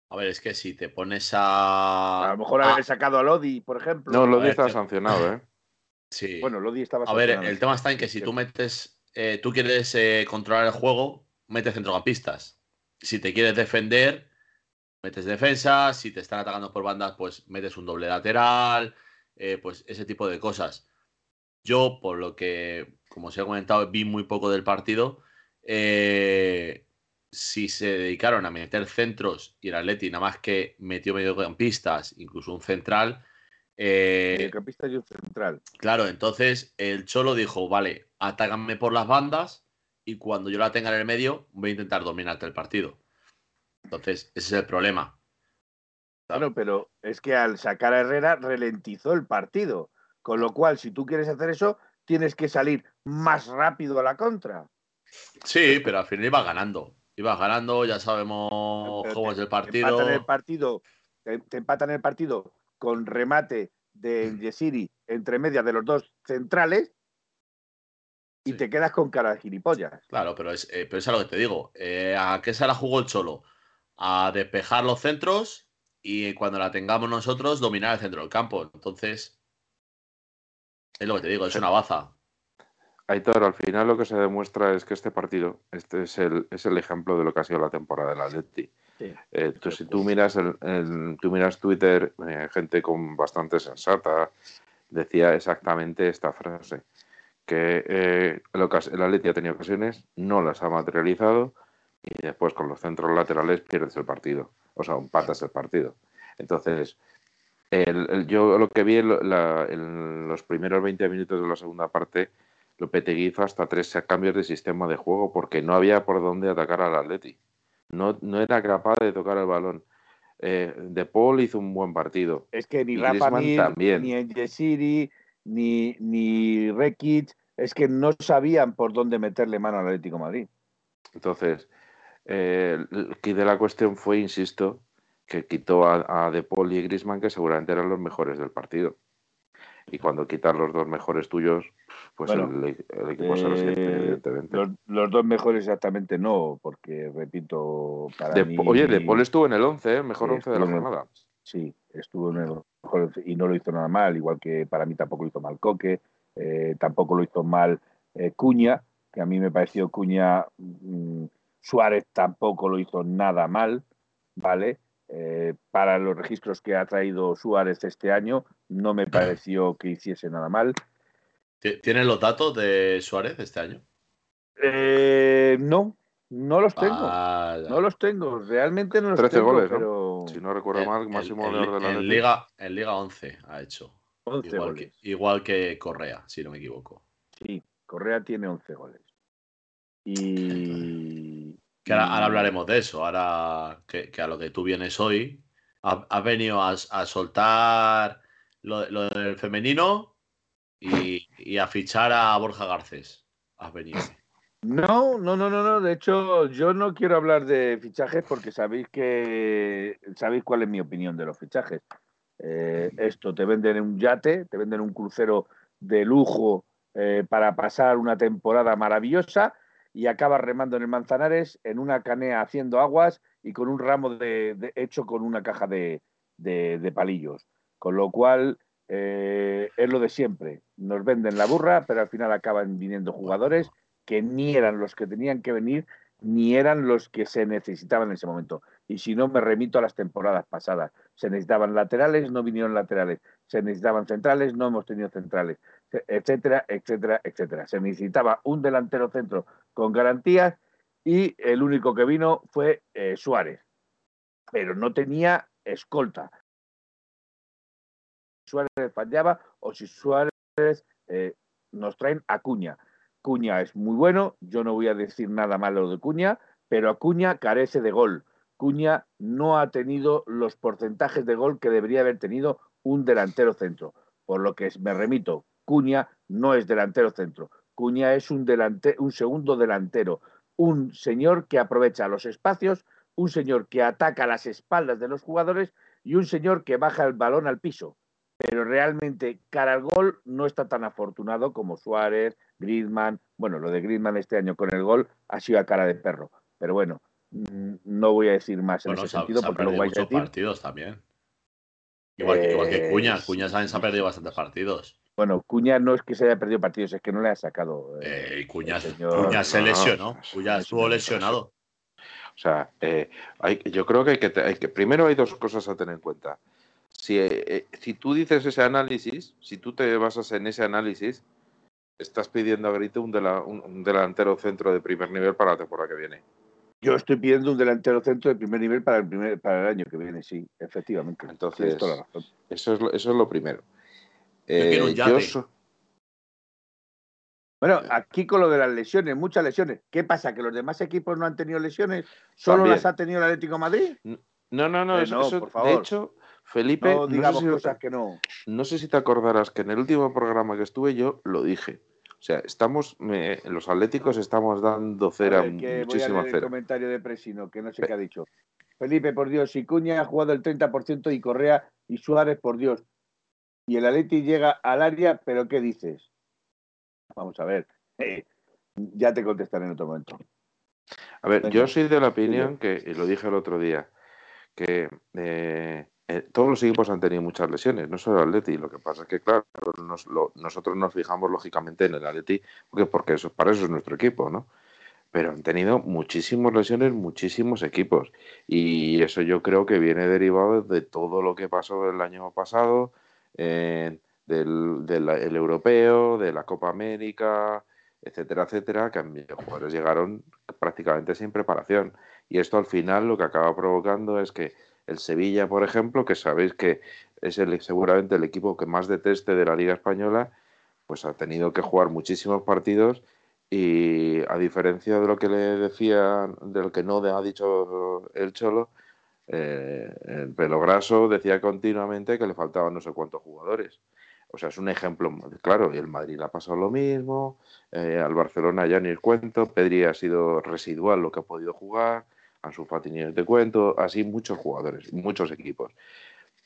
A ver, es que si te pones a. A lo mejor haber sacado a Lodi, por ejemplo. No, Lodi está sancionado, ¿eh? Sí. Bueno, Lodi estaba A ver, el tema está en que si tú metes, eh, tú quieres eh, controlar el juego, metes centrocampistas. Si te quieres defender, metes defensa. Si te están atacando por bandas, pues metes un doble lateral. eh, pues ese tipo de cosas. Yo, por lo que, como os he comentado, vi muy poco del partido. si se dedicaron a meter centros y el Atleti nada más que metió mediocampistas, incluso un central. Eh, Mediocampista y un central. Claro, entonces el Cholo dijo, vale, atáganme por las bandas y cuando yo la tenga en el medio voy a intentar dominarte el partido. Entonces, ese es el problema. Claro, pero es que al sacar a Herrera ralentizó el partido. Con lo cual, si tú quieres hacer eso, tienes que salir más rápido a la contra. Sí, pero al final iba ganando. Ibas ganando, ya sabemos Pero cómo te- es el Te partido. empatan el partido, te, te empatan el partido con remate de Yesiri entre medias de los dos centrales y Sí. te quedas con cara de gilipollas. Claro, pero es, eh, pero es a lo que te digo. Eh, ¿A qué se la jugó el Cholo? A despejar los centros y cuando la tengamos nosotros, dominar el centro del campo. Entonces, es lo que te digo, es una baza. Aitor, al final lo que se demuestra es que este partido, este es el, es el ejemplo de lo que ha sido la temporada del Atleti. Sí. Eh, tú, si tú miras, el, el- tú miras Twitter, eh, gente con bastante sensata decía exactamente esta frase, que eh, el, el Atleti ha tenido ocasiones, no las ha materializado y después con los centros laterales pierdes el partido, o sea, empatas el partido. Entonces, el- el- yo lo que vi en, la- en los primeros 20 minutos de la segunda parte, Lopetegui hizo hasta tres cambios de sistema de juego porque no había por dónde atacar al Atleti. No, no era capaz de tocar el balón. Eh, de Paul hizo un buen partido. Es que ni Rafa también. ni Yesiri, ni, ni Rekic, es que no sabían por dónde meterle mano al Atlético de Madrid. Entonces, eh, de la cuestión fue, insisto, que quitó a, a De Paul y Griezmann, que seguramente eran los mejores del partido. Y cuando quitas los dos mejores tuyos, pues Bueno, el, el equipo se resiente, Eh, evidentemente. los, los dos mejores exactamente no, porque repito, para De- mí... Oye, De Paul estuvo en el 11, ¿eh? mejor Sí, 11 de la jornada. Sí, estuvo en el mejor y no lo hizo nada mal, igual que para mí tampoco lo hizo mal Coque, eh, tampoco lo hizo mal eh, Cuña, que a mí me pareció Cuña, mm, Suárez tampoco lo hizo nada mal, ¿vale? Eh, para los registros que ha traído Suárez este año, no me [laughs] pareció que hiciese nada mal. ¿Ti- ¿Tienes los datos de Suárez este año? Eh, no, no los tengo. Vaya. No los tengo, realmente no los 13 tengo, goles, ¿no? pero Si no recuerdo mal, máximo goleador de la en. Liga, en Liga 11 ha hecho. 11 Igual goles. que, igual que Correa, si no me equivoco. Sí, Correa tiene 11 goles. Y. Que ahora, hablaremos de eso. Ahora que, que a lo que tú vienes hoy, ha- has venido a, a soltar lo, lo del femenino y, a fichar a Borja Garcés. Has venido. No, no, no, no, no. De hecho, yo no quiero hablar de fichajes porque sabéis que sabéis cuál es mi opinión de los fichajes. Eh, esto te venden un yate, te venden un crucero de lujo eh, para pasar una temporada maravillosa y acabas remando en el Manzanares en una canea haciendo aguas y con un ramo de, hecho con una caja de- de palillos. Con lo cual eh, es lo de siempre. Nos venden la burra, pero al final acaban viniendo jugadores que ni eran los que tenían que venir, ni eran los que se necesitaban en ese momento. Y si no, me remito a las temporadas pasadas. Se necesitaban laterales, no vinieron laterales. Se necesitaban centrales, no hemos tenido centrales. Etcétera, etcétera, etcétera. Se necesitaba un delantero centro con garantías y el único que vino fue eh, Suárez. Pero no tenía escolta. Suárez fallaba o si Suárez eh, nos traen a Cuña. Cuña es muy bueno, yo no voy a decir nada malo de Cuña, pero Acuña carece de gol. Cuña no ha tenido los porcentajes de gol que debería haber tenido un delantero centro. Por lo que me remito, Cuña no es delantero centro. Cuña es un, delante, un segundo delantero, un señor que aprovecha los espacios, un señor que ataca las espaldas de los jugadores y un señor que baja el balón al piso. Pero realmente cara al gol no está tan afortunado como Suárez, Griezmann. Bueno, lo de Griezmann este año con el gol ha sido a cara de perro. Pero bueno, no voy a decir más en Bueno, ese se sentido se ha porque lo perdido vais a decir. partidos también. Igual que, igual que Cuña. Eh, Cuña también se ha perdido bastantes partidos. Bueno, Cuña no es que se haya perdido partidos, es que no le ha sacado. eh, Eh, y Cuña, señor- Cuña se lesionó. Cuña estuvo lesionado. O sea, eh, hay, yo creo que hay que, te- hay que. Primero hay dos cosas a tener en cuenta. Si, eh, eh, si tú dices ese análisis, si tú te basas en ese análisis, estás pidiendo a grito un, dela- un- un delantero centro de primer nivel para la temporada que viene. Yo estoy pidiendo un delantero centro de primer nivel para el primer para el año que viene, sí, efectivamente. Entonces, Tienes toda la razón. Eso es lo, eso es lo primero. Eh, so- Bueno, aquí con lo de las lesiones, muchas lesiones. ¿Qué pasa? ¿Que los demás equipos no han tenido lesiones? ¿Solo También. las ha tenido el Atlético de Madrid? no, no, no, Eh, eso, no, eso- por de favor. hecho, Felipe, No no, digamos sé si, cosas que no. no sé si te acordarás que en el último programa que estuve yo lo dije. O sea, estamos, me- los atléticos estamos dando cera, ver, que voy a muchísima leer el comentario de Presino, que no sé qué ha dicho. Felipe, por Dios, si Cuña ha jugado el 30% y Correa y Suárez, por Dios. Y el Atleti llega al área, pero ¿qué dices? Vamos a ver. Eh, ya te contestaré en otro momento. A ver, Venga, yo soy de la opinión que, y lo dije el otro día, que eh, eh, todos los equipos han tenido muchas lesiones, no solo el Atleti. Lo que pasa es que, claro, nos- lo- nosotros nos fijamos lógicamente en el Atleti, porque, porque eso, para eso es nuestro equipo, ¿no? Pero han tenido muchísimas lesiones, muchísimos equipos. Y eso yo creo que viene derivado de todo lo que pasó el año pasado, eh, del, del el europeo, de la Copa América, etcétera, etcétera, que los jugadores llegaron prácticamente sin preparación. Y esto al final lo que acaba provocando es que el Sevilla, por ejemplo, que sabéis que es seguramente el equipo que más deteste de la Liga Española, pues ha tenido que jugar muchísimos partidos y a diferencia de lo que le decía, de lo que no ha dicho el Cholo, eh, el pelo graso decía continuamente que le faltaban no sé cuántos jugadores. O sea, es un ejemplo claro. Y el Madrid ha pasado lo mismo, eh, al Barcelona ya ni el cuento, Pedri ha sido residual lo que ha podido jugar, Ansu Fati ni te cuento, así muchos jugadores, muchos equipos.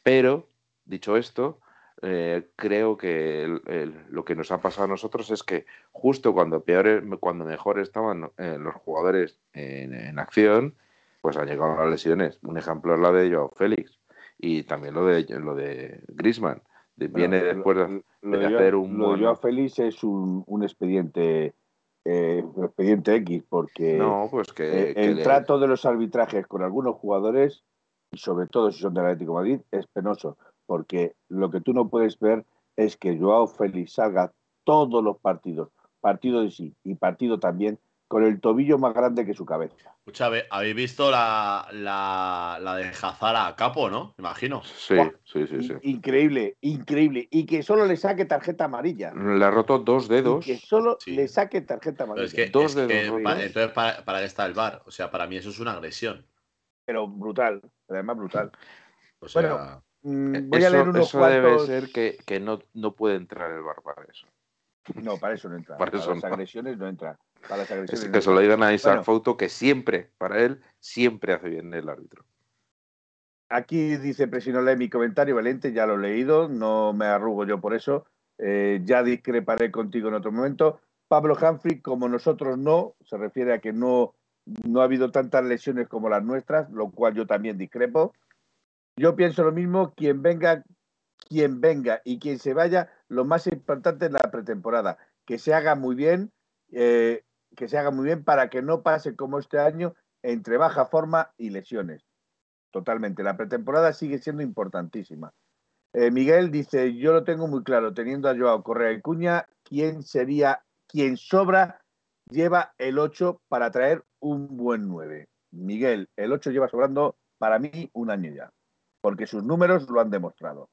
Pero, dicho esto, eh, creo que el- el- lo que nos ha pasado a nosotros es que justo cuando peores, cuando mejor estaban eh, los jugadores en, en acción, pues han llegado las lesiones. Un ejemplo es la de Joao Félix y también lo de lo de Griezmann. De- viene después de, lo- de de hacer un Lo de Joao Félix es un, un expediente eh, expediente X, porque No, pues que, eh, que el le- trato de los arbitrajes con algunos jugadores, y sobre todo si son del Atlético de Madrid, es penoso, porque lo que tú no puedes ver es que Joao Félix salga todos los partidos, partido de sí y partido también, con el tobillo más grande que su cabeza. Escucha, habéis visto la, la, la de Hazara a Capo, ¿no? Imagino. Sí, Buah. sí, sí, sí. In- Increíble, increíble. Y que solo le saque tarjeta amarilla. Le ha roto dos Y dedos. que solo Sí. le saque tarjeta amarilla. es que, Dos es dedos que entonces, ¿para, ¿para qué está el bar? O sea, para mí eso es una agresión. Pero brutal, además brutal. O sea, Bueno, Mm, voy eso a leer unos eso debe ser que, que no, no puede entrar el bar para eso. No, para eso no entra. [laughs] Para Para, eso las no. agresiones no entra. Para Es que se lo digan a Isaac Bueno. Fouto, que siempre, para él, siempre hace bien el árbitro. Aquí dice Presinole mi comentario, Valente, ya lo he leído, no me arrugo yo por eso. Eh, ya discreparé contigo en otro momento. Pablo Humphrey, como nosotros no, se refiere a que no, no ha habido tantas lesiones como las nuestras, lo cual yo también discrepo. Yo pienso lo mismo, quien venga, quien venga y quien se vaya, lo más importante es la pretemporada, que se haga muy bien, eh, que se haga muy bien para que no pase como este año entre baja forma y lesiones. Totalmente, la pretemporada sigue siendo importantísima. Eh, Miguel dice, yo lo tengo muy claro, teniendo a Joao Correa y Cuña, ¿quién sería, quien sobra, lleva el 8 para traer un buen 9? Miguel, el 8 lleva sobrando para mí un año ya, porque sus números lo han demostrado.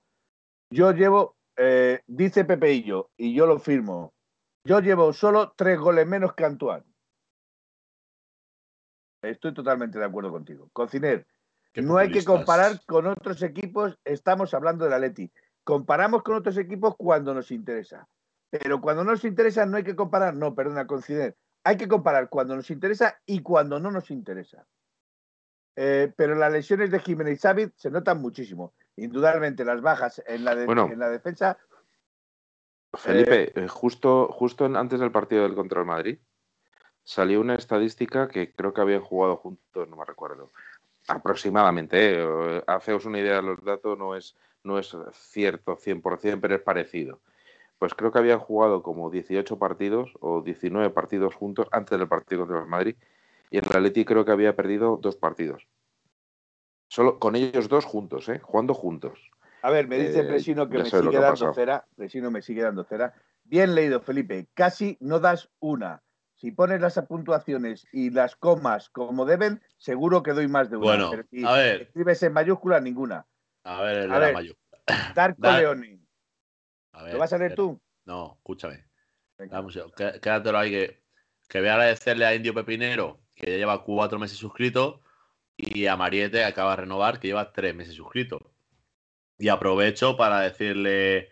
Yo llevo, eh, dice Pepeillo, y yo lo firmo, yo llevo solo tres goles menos que Antoine. Estoy totalmente de acuerdo contigo. Cociner, qué no hay que comparar con otros equipos, estamos hablando del Atleti. Comparamos con otros equipos cuando nos interesa. Pero cuando no nos interesa no hay que comparar, no, perdona, coincidir. Hay que comparar cuando nos interesa y cuando no nos interesa. Eh, pero las lesiones de Jiménez y Xavi se notan muchísimo. Indudablemente las bajas en la, de- Bueno. en la defensa, Felipe, eh, justo, justo en- antes del partido del contra el Madrid, salió una estadística que creo que habían jugado juntos, no me recuerdo. Aproximadamente, ¿eh? haceos una idea de los datos, no es, no es cierto 100%, pero es parecido. Pues creo que habían jugado como 18 partidos o 19 partidos juntos antes del partido contra el Madrid y el Atleti creo que había perdido dos partidos. Solo con ellos dos juntos, ¿eh? Jugando juntos. A ver, me dice eh, Presino que me sigue dando cera. Presino me sigue dando cera. Bien leído, Felipe. Casi no das una. Si pones las puntuaciones y las comas como deben, seguro que doy más de una. Bueno, a ver. escribes en mayúscula, ninguna. A ver, el de la mayúscula. Darko Leoni. ¿Lo vas a leer tú? No, escúchame. Vamos, quédatelo ahí que, que voy a agradecerle a Indio Pepinero, que ya lleva cuatro meses suscrito, y a Mariette, que acaba de renovar, que lleva tres meses suscrito. Y aprovecho para decirle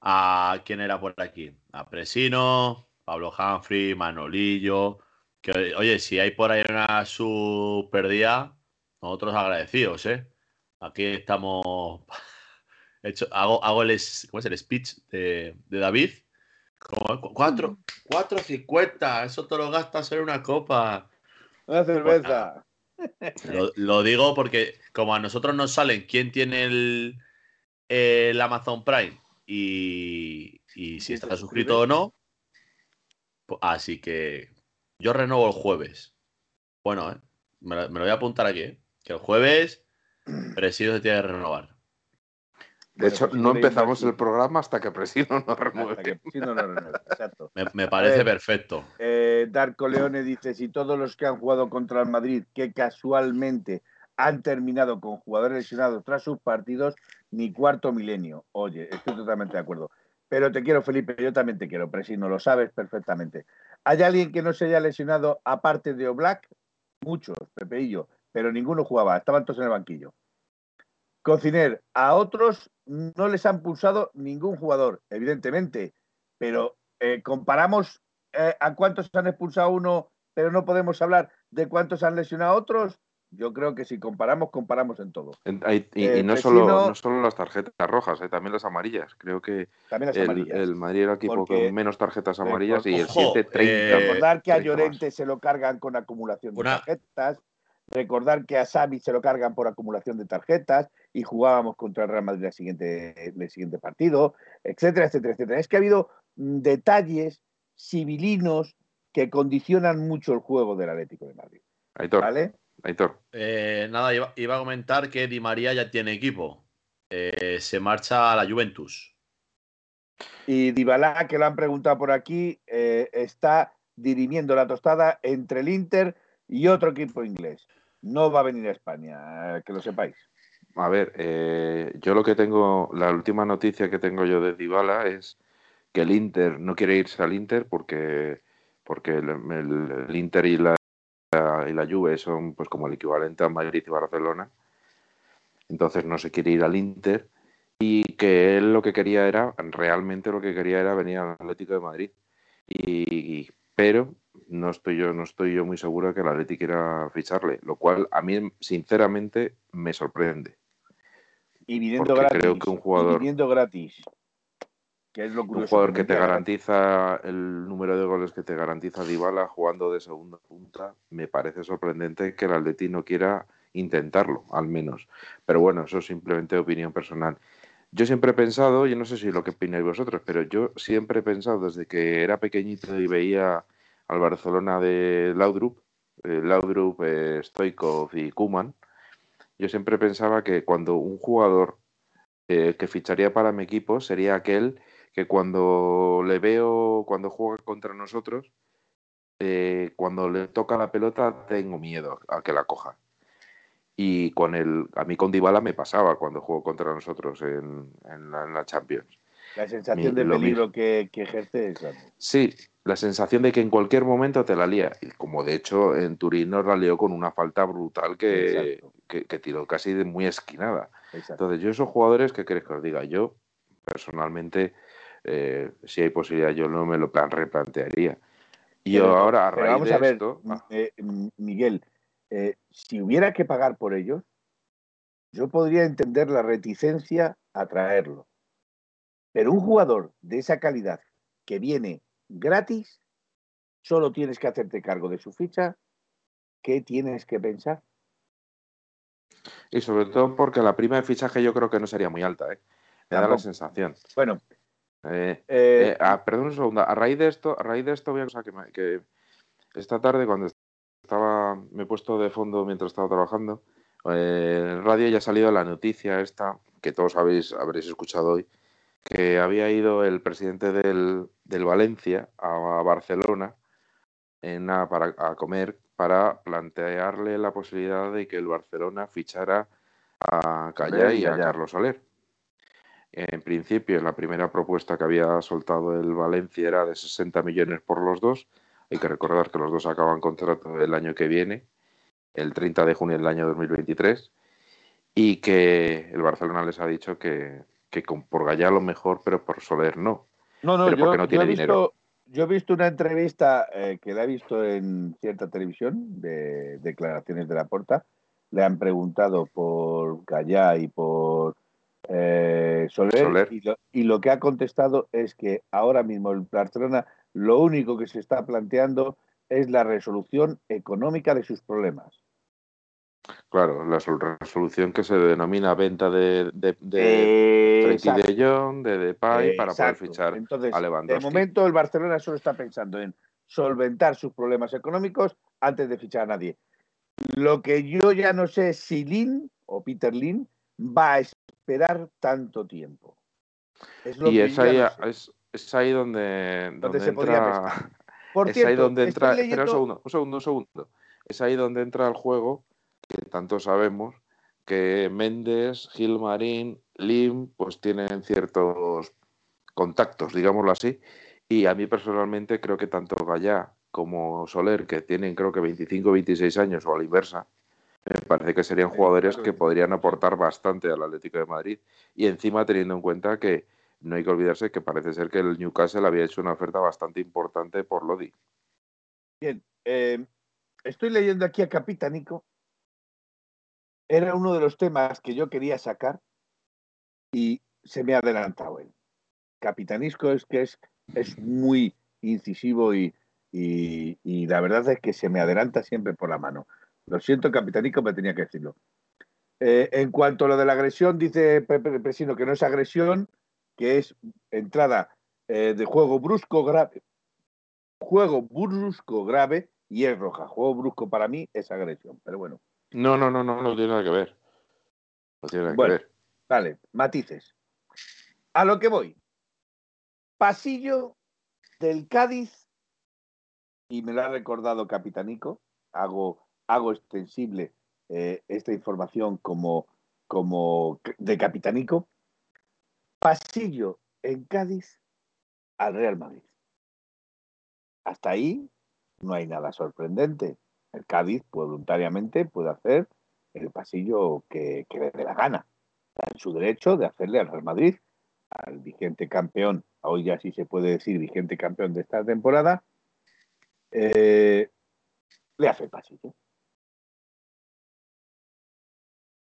a quién era por aquí. A Presino, Pablo Humphrey, Manolillo. Que, oye, si hay por ahí una día, nosotros agradecidos, ¿eh? Aquí estamos. [laughs] Hecho, hago, hago el, ¿cómo es el speech de, David. cuatro, cuatro cincuenta, eso te lo gastas en una copa. Una cerveza. lo, digo porque como a nosotros nos salen quién tiene el, el Amazon Prime y, si está suscrito o no, Así que yo renuevo el jueves. Bueno, ¿eh? me, lo, voy a apuntar aquí, ¿eh? que el jueves [clears throat] Presidio se tiene que renovar. De hecho, no empezamos el programa hasta que Presidio no renueve. Me, parece perfecto. Eh, Darko Leone dice, si todos los que han jugado contra el Madrid, que casualmente han terminado con jugadores lesionados tras sus partidos, ni cuarto milenio. Oye, estoy totalmente de acuerdo. Pero te quiero, Felipe, yo también te quiero, no lo sabes perfectamente. ¿Hay alguien que no se haya lesionado aparte de Oblak? Muchos, Pepeillo, pero ninguno jugaba, estaban todos en el banquillo. Cociner, a otros no les han pulsado ningún jugador, evidentemente, pero eh, comparamos eh, a cuántos han expulsado uno, pero no podemos hablar de cuántos han lesionado a otros. Yo creo que si comparamos, comparamos en todo. y, eh, no, solo, no, solo, las tarjetas rojas, eh, también las amarillas. Creo que el, Madrid era el equipo con menos tarjetas amarillas y el 7-30. Eh, recordar que a Llorente se lo cargan con acumulación de tarjetas. Recordar que a Xavi se lo cargan por acumulación de tarjetas y jugábamos contra el Real Madrid el siguiente, el siguiente partido, etcétera, etcétera, etcétera. Es que ha habido mm, detalles civilinos que condicionan mucho el juego del Atlético de Madrid. ¿Vale? Eh, nada, iba, a comentar que Di María ya tiene equipo. Eh, se marcha a la Juventus. Y Dybala, que lo han preguntado por aquí, eh, está dirimiendo la tostada entre el Inter y otro equipo inglés. No va a venir a España, que lo sepáis. A ver, yo lo que tengo, la última noticia que tengo yo de Dybala es que el Inter no quiere irse al Inter porque, porque el Inter y la y la Juve son pues como el equivalente a Madrid y Barcelona. Entonces no se quiere ir al Inter y que él lo que quería era, realmente lo que quería era venir al Atlético de Madrid. Y, pero no estoy yo, no estoy yo muy seguro de que el Atlético quiera ficharle, lo cual a mí sinceramente me sorprende. Y viniendo gratis. Creo que un jugador. gratis un jugador que te garantiza el número de goles que te garantiza Dybala jugando de segunda punta, me parece sorprendente que el Atleti no quiera intentarlo, al menos. Pero bueno, eso es simplemente opinión personal. Yo siempre he pensado, yo no sé si lo que opináis vosotros, pero yo siempre he pensado desde que era pequeñito y veía al Barcelona de Laudrup, eh, Laudrup, eh, Stoikov y Kuman, yo siempre pensaba que cuando un jugador eh, que ficharía para mi equipo sería aquel que cuando le veo, cuando juega contra nosotros, eh, cuando le toca la pelota tengo miedo a que la coja. Y con el, a mí con Dybala me pasaba cuando jugó contra nosotros en, la, Champions. La sensación de peligro que, ejerce es... Sí, la sensación de que en cualquier momento te la lía. Y como de hecho en Turín nos la lió con una falta brutal que, que, tiró casi de muy esquinada. Entonces yo esos jugadores, ¿qué queréis que os diga? Yo personalmente eh, si hay posibilidad, yo no me lo plan replantearía. Y ahora, a raíz vamos a ver, esto, ah. eh, Miguel, eh, si hubiera que pagar por ellos, yo podría entender la reticencia a traerlo. Pero un jugador de esa calidad que viene gratis, solo tienes que hacerte cargo de su ficha, ¿qué tienes que pensar? Y sobre todo porque la prima de fichaje yo creo que no sería muy alta, ¿eh? Me da la sensación. Bueno, Eh, eh, eh, ah, perdón un segundo. A raíz de esto, a raíz de esto voy a cosa que, me- que esta tarde cuando estaba, me he puesto de fondo mientras estaba trabajando, eh, en radio ya ha salido la noticia esta que todos habéis habréis escuchado hoy, que había ido el presidente del, del Valencia a, Barcelona en a, para, a comer para plantearle la posibilidad de que el Barcelona fichara a Callá y a. Carlos Soler. En principio, la primera propuesta que había soltado el Valencia era de 60 millones por los dos. Hay que recordar que los dos acaban contrato el año que viene, el 30 de junio del año 2023, y que el Barcelona les ha dicho que, que con, por Gallá lo mejor, pero por Soler no. no, no, pero yo, porque no yo tiene he visto, dinero. yo he visto una entrevista eh, que la he visto en cierta televisión de declaraciones de la Porta. Le han preguntado por Gallá y por eh, Soler, Soler. Y, lo, y lo que ha contestado es que ahora mismo el Barcelona lo único que se está planteando es la resolución económica de sus problemas. Claro, la sol- resolución que se denomina venta de, de, de Eh, de Jong, de Depay, para poder fichar Entonces, a de Lewandowski. momento el Barcelona solo está pensando en solventar sus problemas económicos antes de fichar a nadie. Lo que yo ya no sé es si Lin o Peter Lin va a esperar tanto tiempo. Es lo y que es ahí, no sé. es, es ahí donde, donde se podría entra. [laughs] Por es cierto, ahí donde entra. Espera un leyendo- segundo, un segundo, un segundo. Es ahí donde entra el juego que tanto sabemos que Méndez, Gilmarín, Lim, pues tienen ciertos contactos, digámoslo así. Y a mí personalmente creo que tanto Gallá como Soler, que tienen creo que 25 26 años o a la inversa, me parece que serían jugadores que podrían aportar bastante al Atlético de Madrid. Y encima teniendo en cuenta que no hay que olvidarse que parece ser que el Newcastle había hecho una oferta bastante importante por Lodi. Bien, eh, estoy leyendo aquí a Capitanico. Era uno de los temas que yo quería sacar y se me ha adelantado él. Capitanisco es que es, es muy incisivo y, y- y la verdad es que se me adelanta siempre por la mano. Lo siento, Capitanico, me tenía que decirlo. Eh, en cuanto a lo de la agresión, dice Pepe Presino que no es agresión, que es entrada eh, de juego brusco grave juego brusco grave y es roja. Juego brusco para mí es agresión. Pero bueno, No, no, no, no, no tiene nada que ver. No tiene nada Bueno. que ver. vale, matices. A lo que voy. Pasillo del Cádiz, y me lo ha recordado Capitanico, hago, hago extensible eh, esta información como, como de Capitanico. Pasillo en Cádiz al Real Madrid. Hasta ahí no hay nada sorprendente. El Cádiz voluntariamente puede hacer el pasillo que, que le dé la gana. Está en su derecho de hacerle al Real Madrid, al vigente campeón, hoy ya sí se puede decir vigente campeón de esta temporada, eh, le hace el pasillo.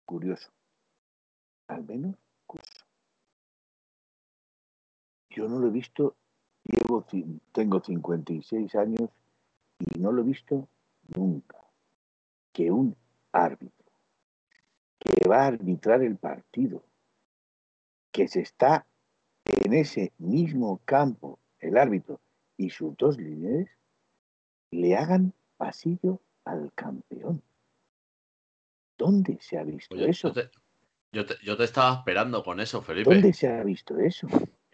Curioso. Al menos curioso. Yo no lo he visto, llevo, tengo 56 años y no lo he visto nunca. Que un árbitro que va a arbitrar el partido, que se está en ese mismo campo, el árbitro y sus dos líderes, le hagan pasillo al campeón. ¿Dónde se ha visto Oye, eso? yo, te, yo, te, yo te estaba esperando con eso, Felipe. ¿Dónde se ha visto eso?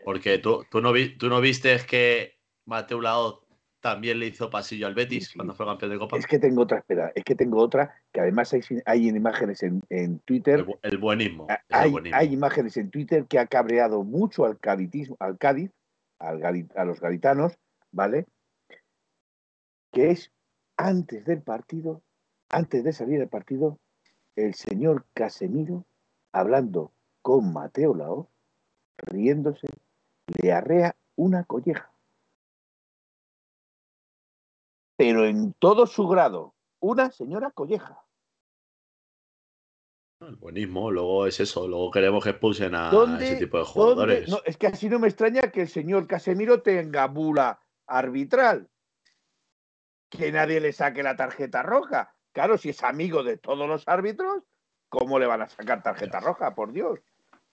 Porque tú, tú, no vi, tú no viste que Mateo Lao también le hizo pasillo al Betis Sí, sí. cuando fue campeón de Copa. Es que tengo otra, espera, es que tengo otra que además hay, hay en imágenes en, en Twitter el, bu- el buenismo. Ah, el buenismo. hay imágenes en Twitter que ha cabreado mucho al caditismo, al Cádiz, al gali- a los gaditanos, ¿vale? Que es antes del partido, antes de salir del partido, el señor Casemiro hablando con Mateo Lao, riéndose, le arrea una colleja. Pero en todo su grado, una señora colleja. El buenismo, luego es eso. Luego queremos que expulsen a ¿Dónde- ese tipo de jugadores. No, es que así no me extraña que el señor Casemiro tenga bula arbitral. que nadie le saque la tarjeta roja. Claro, si es amigo de todos los árbitros, ¿cómo le van a sacar tarjeta roja? Por Dios.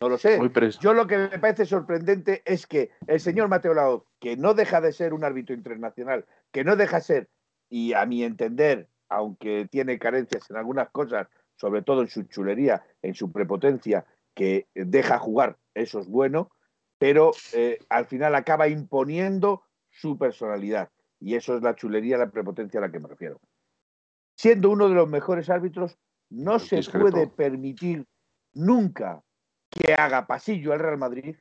No lo sé. Yo lo que me parece sorprendente es que el señor Mateo Lao, que no deja de ser un árbitro internacional, que no deja de ser, y a mi entender, aunque tiene carencias en algunas cosas, sobre todo en su chulería, en su prepotencia, que deja jugar, eso es bueno, pero eh, al final acaba imponiendo su personalidad. Y eso es la chulería, la prepotencia a la que me refiero. Siendo uno de los mejores árbitros, no se puede permitir nunca que haga pasillo al Real Madrid,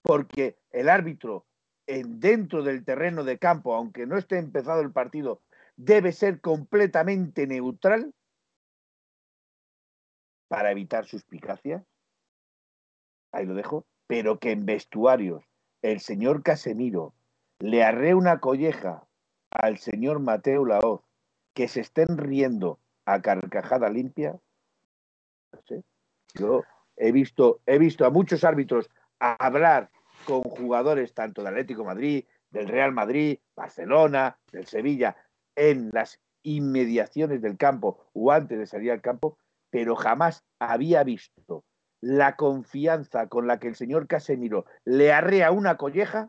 porque el árbitro en, dentro del terreno de campo, aunque no esté empezado el partido, debe ser completamente neutral para evitar suspicacias. Ahí lo dejo. Pero que en vestuarios el señor Casemiro le arree una colleja al señor Mateo Laoz, que se estén riendo a carcajada limpia. Yo he visto, he visto a muchos árbitros hablar con jugadores tanto del Atlético Madrid, del Real Madrid, Barcelona, del Sevilla, en las inmediaciones del campo o antes de salir al campo, pero jamás había visto la confianza con la que el señor Casemiro le arrea una colleja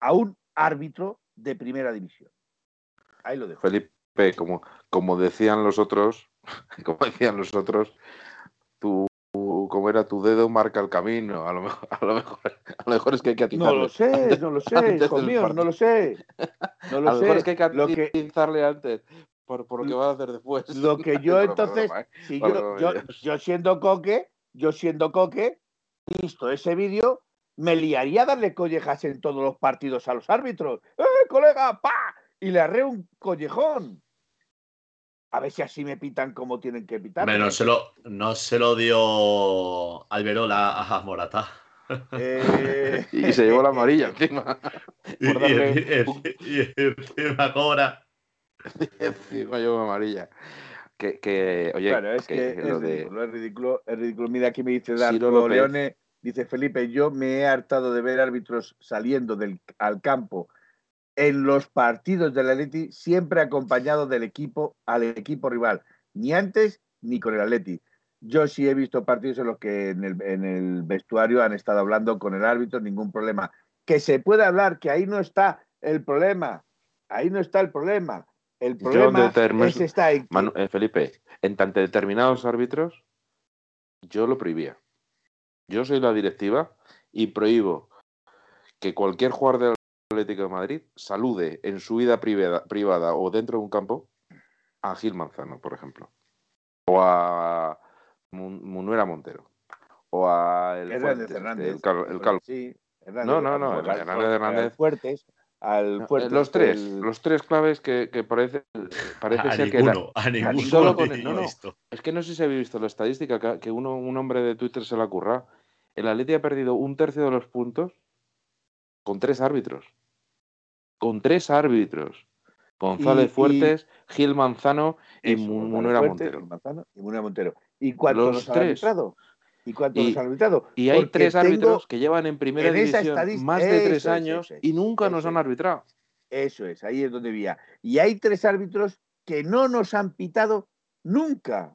a un árbitro de primera división. Ahí lo dejo. Felipe, como, como decían los otros, [laughs] como decían los otros, tu, como era tu dedo marca el camino. A lo mejor, [laughs] a lo mejor, a lo mejor es que hay que atizarle. No lo sé, no lo sé, hijo mío, no lo sé. No lo, a lo mejor es que hay que atizarle antes. Por, por, lo que va a hacer después. Lo [laughs] que yo entonces, ¿eh? si yo, yo, yo siendo coque, yo siendo coque, visto ese vídeo, me liaría a darle collejas en todos los partidos a los árbitros. ¡Eh, colega! ¡Pa! Y le arreo un collejón. A ver si así me pitan como tienen que pitar. no se lo, no se lo dio Alberola a Morata. Eh... [laughs] y se llevó la amarilla encima. y, encima cobra. [laughs] encima llevó amarilla. Que, que, oye, claro, es que, es, ridículo, es, ridículo, es ridículo. Mira, aquí me dice Darko Leone Dice Felipe, yo me he hartado de ver árbitros saliendo del, al campo en los partidos del Atleti, siempre acompañado del equipo al equipo rival, ni antes ni con el Atleti. Yo sí he visto partidos en los que en el, en el vestuario han estado hablando con el árbitro, ningún problema. Que se puede hablar, que ahí no está el problema. Ahí no está el problema. El problema es está en... Eh, Felipe, en tanto determinados árbitros, yo lo prohibía. Yo soy la directiva y prohíbo que cualquier jugador del Atlético de Madrid salude en su vida privada, o dentro de un campo a Gil Manzano, por ejemplo. O a Munuera Montero. O a el, Hernández, Hernández. el, Calvo. Sí, no, no, no, Hernández Hernández. Fuertes, al los tres, los tres claves que, que parece, parece a ser ninguno, que a ninguno no, no, es que no sé si habéis visto la estadística que uno, un hombre de Twitter se la curra el Atleti ha perdido un tercio de los puntos con tres árbitros. Con tres árbitros. González Fuertes, Gil Manzano y Munera Montero. y Montero. ¿Y cuántos los han arbitrado? ¿Y cuántos los han arbitrado? Y hay tres árbitros que llevan en primera división más de tres años y nunca nos han arbitrado. Eso es, ahí es donde vía. Y hay tres árbitros que no nos han pitado nunca.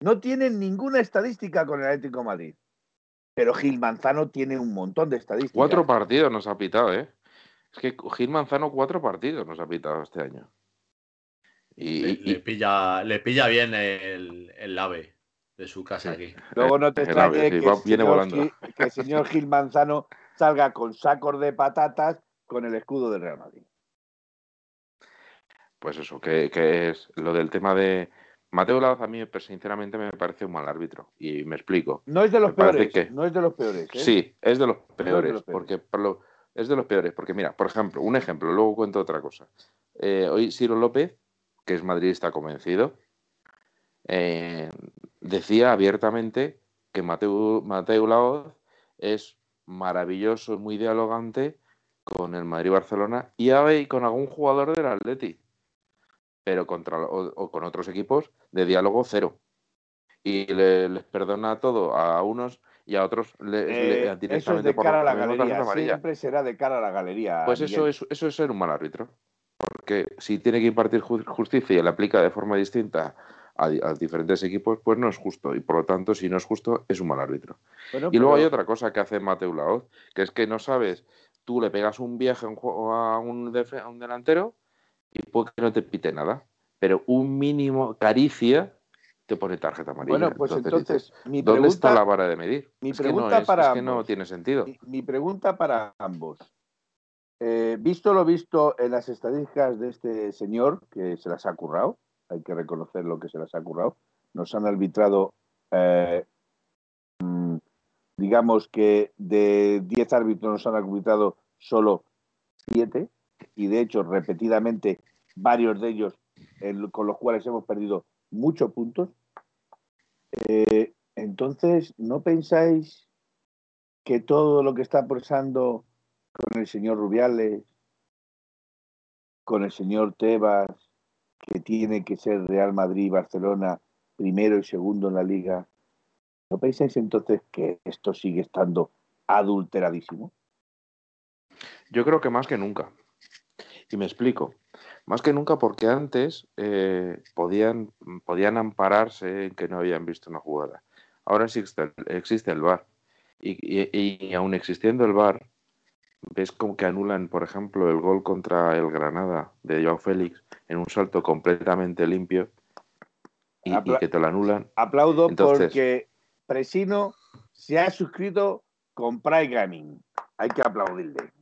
No tienen ninguna estadística con el Atlético Madrid. Pero Gil Manzano tiene un montón de estadísticas. Cuatro partidos nos ha pitado, ¿eh? Es que Gil Manzano cuatro partidos nos ha pitado este año. Y, le, pilla, le pilla bien el, el ave de su casa aquí. Luego no te extrañe que, viene volando. que el señor Gil Manzano salga con sacos de patatas con el escudo del Real Madrid. Pues eso, que, que es lo del tema de, Mateo Laoz a mí, sinceramente, me parece un mal árbitro. Y me explico. No es de los peores. no es de los peores. ¿eh? Sí, es de los peores. Porque es de los peores. Porque, mira, por ejemplo, un ejemplo, luego cuento otra cosa. Eh, hoy Ciro López, que es madridista convencido, eh, decía abiertamente que Mateo, Mateo Laoz es maravilloso, muy dialogante con el Madrid-Barcelona y con algún jugador del Atleti pero contra, o, con otros equipos de diálogo cero. Y les perdona todo a unos y a otros le, Eh, le- eso es directamente de por cara a la galería. Siempre será de cara a la galería. Pues eso es, eso es ser un mal árbitro. Porque si tiene que impartir ju- justicia y la aplica de forma distinta a, di- a diferentes equipos, pues no es justo. Y por lo tanto, si no es justo, es un mal árbitro. Bueno, Y luego pero- hay otra cosa que hace Mateu Laoz, que es que no sabes, tú le pegas un viaje a un, juego- a un, a un delantero y puede que no te pite nada. Pero un mínimo caricia te pone tarjeta amarilla. Bueno, pues entonces, dices, mi ¿dónde está la pregunta, vara de medir? mi es que no, pregunta es, para es que no tiene sentido. mi, mi pregunta para ambos. Eh, visto lo visto en las estadísticas de este señor, que se las ha currado, hay que reconocer lo que se las ha currado, nos han arbitrado, eh, mm, digamos que de 10 árbitros nos han arbitrado solo 7, y de hecho repetidamente varios de ellos en- con los cuales hemos perdido muchos puntos. Eh, entonces, ¿no pensáis que todo lo que está pasando con el señor Rubiales, con el señor Tebas, que tiene que ser Real Madrid y Barcelona primero y segundo en la liga, ¿no pensáis entonces que esto sigue estando adulteradísimo? Yo creo que más que nunca. Y me explico. Más que nunca porque antes eh, podían, podían ampararse en que no habían visto una jugada. Ahora existe, existe el VAR. Y, y, y aún existiendo el VAR, ves como que anulan, por ejemplo, el gol contra el Granada de Joao Félix en un salto completamente limpio y, que te lo anulan. Aplaudo Entonces- porque Presino se ha suscrito con Pride Gaming. Hay que aplaudirle.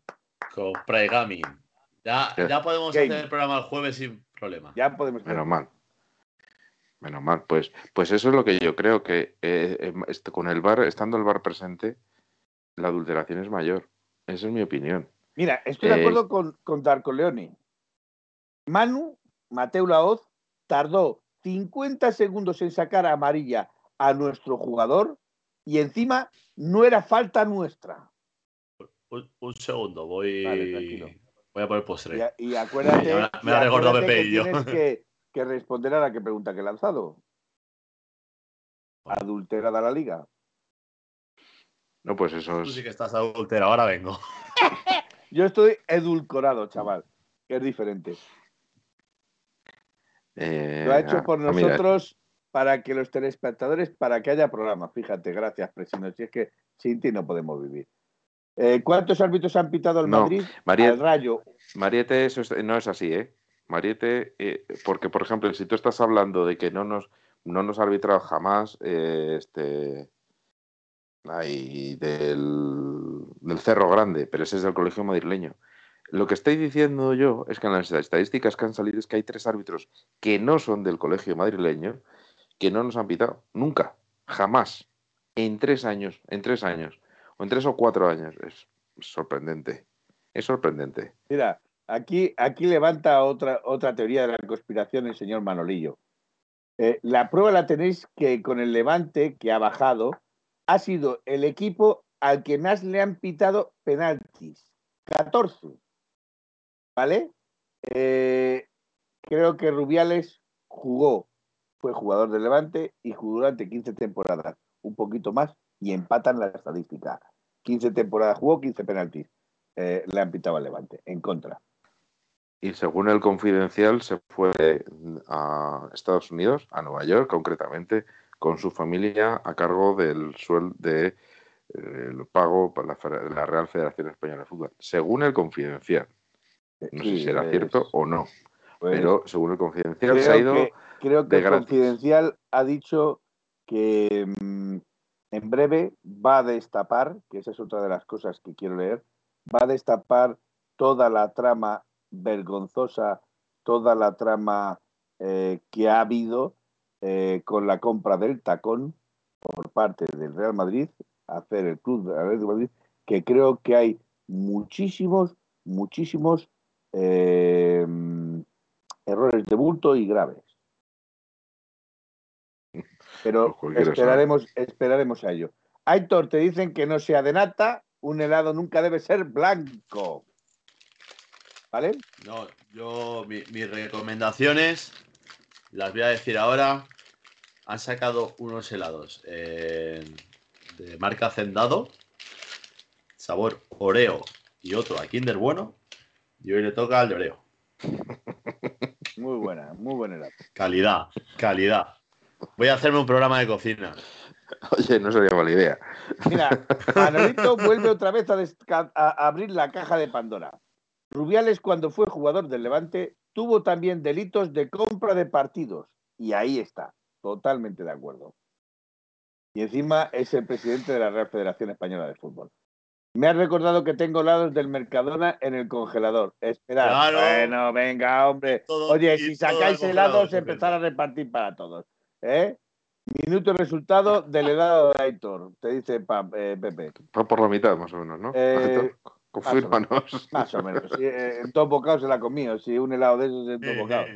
Con Pregaming. Ya, ¿Qué? ya podemos Game. hacer el programa el jueves sin problema. Ya podemos. Menos mal. Menos mal. Pues, pues eso es lo que yo creo que eh, eh, esto- con el bar, estando el bar presente, la adulteración es mayor. Esa es mi opinión. Mira, estoy de acuerdo con, con Darko Leone. Manu, Mateo Laoz, tardó 50 segundos en sacar a amarilla a nuestro jugador y encima no era falta nuestra. Un, un segundo, voy. Vale, tranquilo. Voy a poner postre. Y, [laughs] acuérdate, Me ha- me ha recordado acuérdate Pepe que y yo. tienes que, [laughs] que responder a la que pregunta que he lanzado. Adulterada la liga. No, pues eso Tú es. sí que estás adultera, ahora vengo. [laughs] Yo estoy edulcorado, chaval, que es diferente. eh, Lo ha hecho por ah, mira, nosotros para que los telespectadores, para que haya programa. Fíjate, gracias, Presino. Si es que sin ti no podemos vivir. Eh, ¿Cuántos árbitros han pitado al No, Madrid? María- Al Rayo. Mariette, eso es- no es así, ¿eh? Mariette, eh, porque por ejemplo, si tú estás hablando de que no nos, no nos ha arbitrado jamás eh, este ay, del, del Cerro Grande, pero ese es del colegio madrileño. Lo que estoy diciendo yo es que en las estadísticas que han salido es que hay tres árbitros que no son del colegio madrileño que no nos han pitado. Nunca, jamás. En tres años, en tres años, en tres o cuatro años. Es sorprendente. Es sorprendente. Mira, aquí, aquí levanta otra, otra teoría de la conspiración el señor Manolillo. Eh, la prueba la tenéis que con el Levante, que ha bajado, ha sido el equipo al que más le han pitado penaltis. 14. ¿Vale? Eh, creo que Rubiales jugó, fue jugador del Levante y jugó durante 15 temporadas, un poquito más, y empatan la estadística. 15 temporadas jugó, 15 penaltis. Eh, le han pitado al Levante, en contra. Y según el confidencial, se fue a Estados Unidos, a Nueva York concretamente, con su familia a cargo del sueldo de eh, el pago para la, Real Federación Española de Fútbol. Según el confidencial. No sé si será cierto o no, pues, pero según el confidencial se ha ido. que, creo que el confidencial ha dicho que mm, en breve va a destapar, que esa es otra de las cosas que quiero leer, va a destapar toda la trama vergonzosa, toda la trama eh, que ha habido eh, con la compra del tacón por parte del Real Madrid, hacer el club del Real Madrid, que creo que hay muchísimos, muchísimos eh, errores de bulto y graves. Pero Pues esperaremos, esperaremos a ello. Aitor, te dicen que no sea de nata, un helado nunca debe ser blanco. ¿Vale? No, yo, mi- mis recomendaciones, las voy a decir ahora. Han sacado unos helados en de marca Hacendado, sabor Oreo y otro a Kinder Bueno. Y hoy le toca al de Oreo. [laughs] Muy buena, muy buena helado. Calidad, calidad. Voy a hacerme un programa de cocina. [laughs] Oye, no sería mala idea. Mira, Manolito [laughs] vuelve otra vez a, abrir la caja de Pandora. Rubiales, cuando fue jugador del Levante, tuvo también delitos de compra de partidos. Y ahí está, totalmente de acuerdo. Y encima es el presidente de la Real Federación Española de Fútbol. Me has recordado que tengo helados del Mercadona en el congelador. Esperad. Claro. Bueno, venga, hombre. Todo- Oye, si sacáis el helados, empezar a repartir para todos. ¿Eh? Minuto resultado del helado de Aitor, te dice Pa- eh, Pepe. Va por la mitad, más o menos, ¿no? Eh, Aitor, Confírmanos. Más o menos. sí, eh, en dos bocados se la ha comido. Si un helado de esos en dos bocados.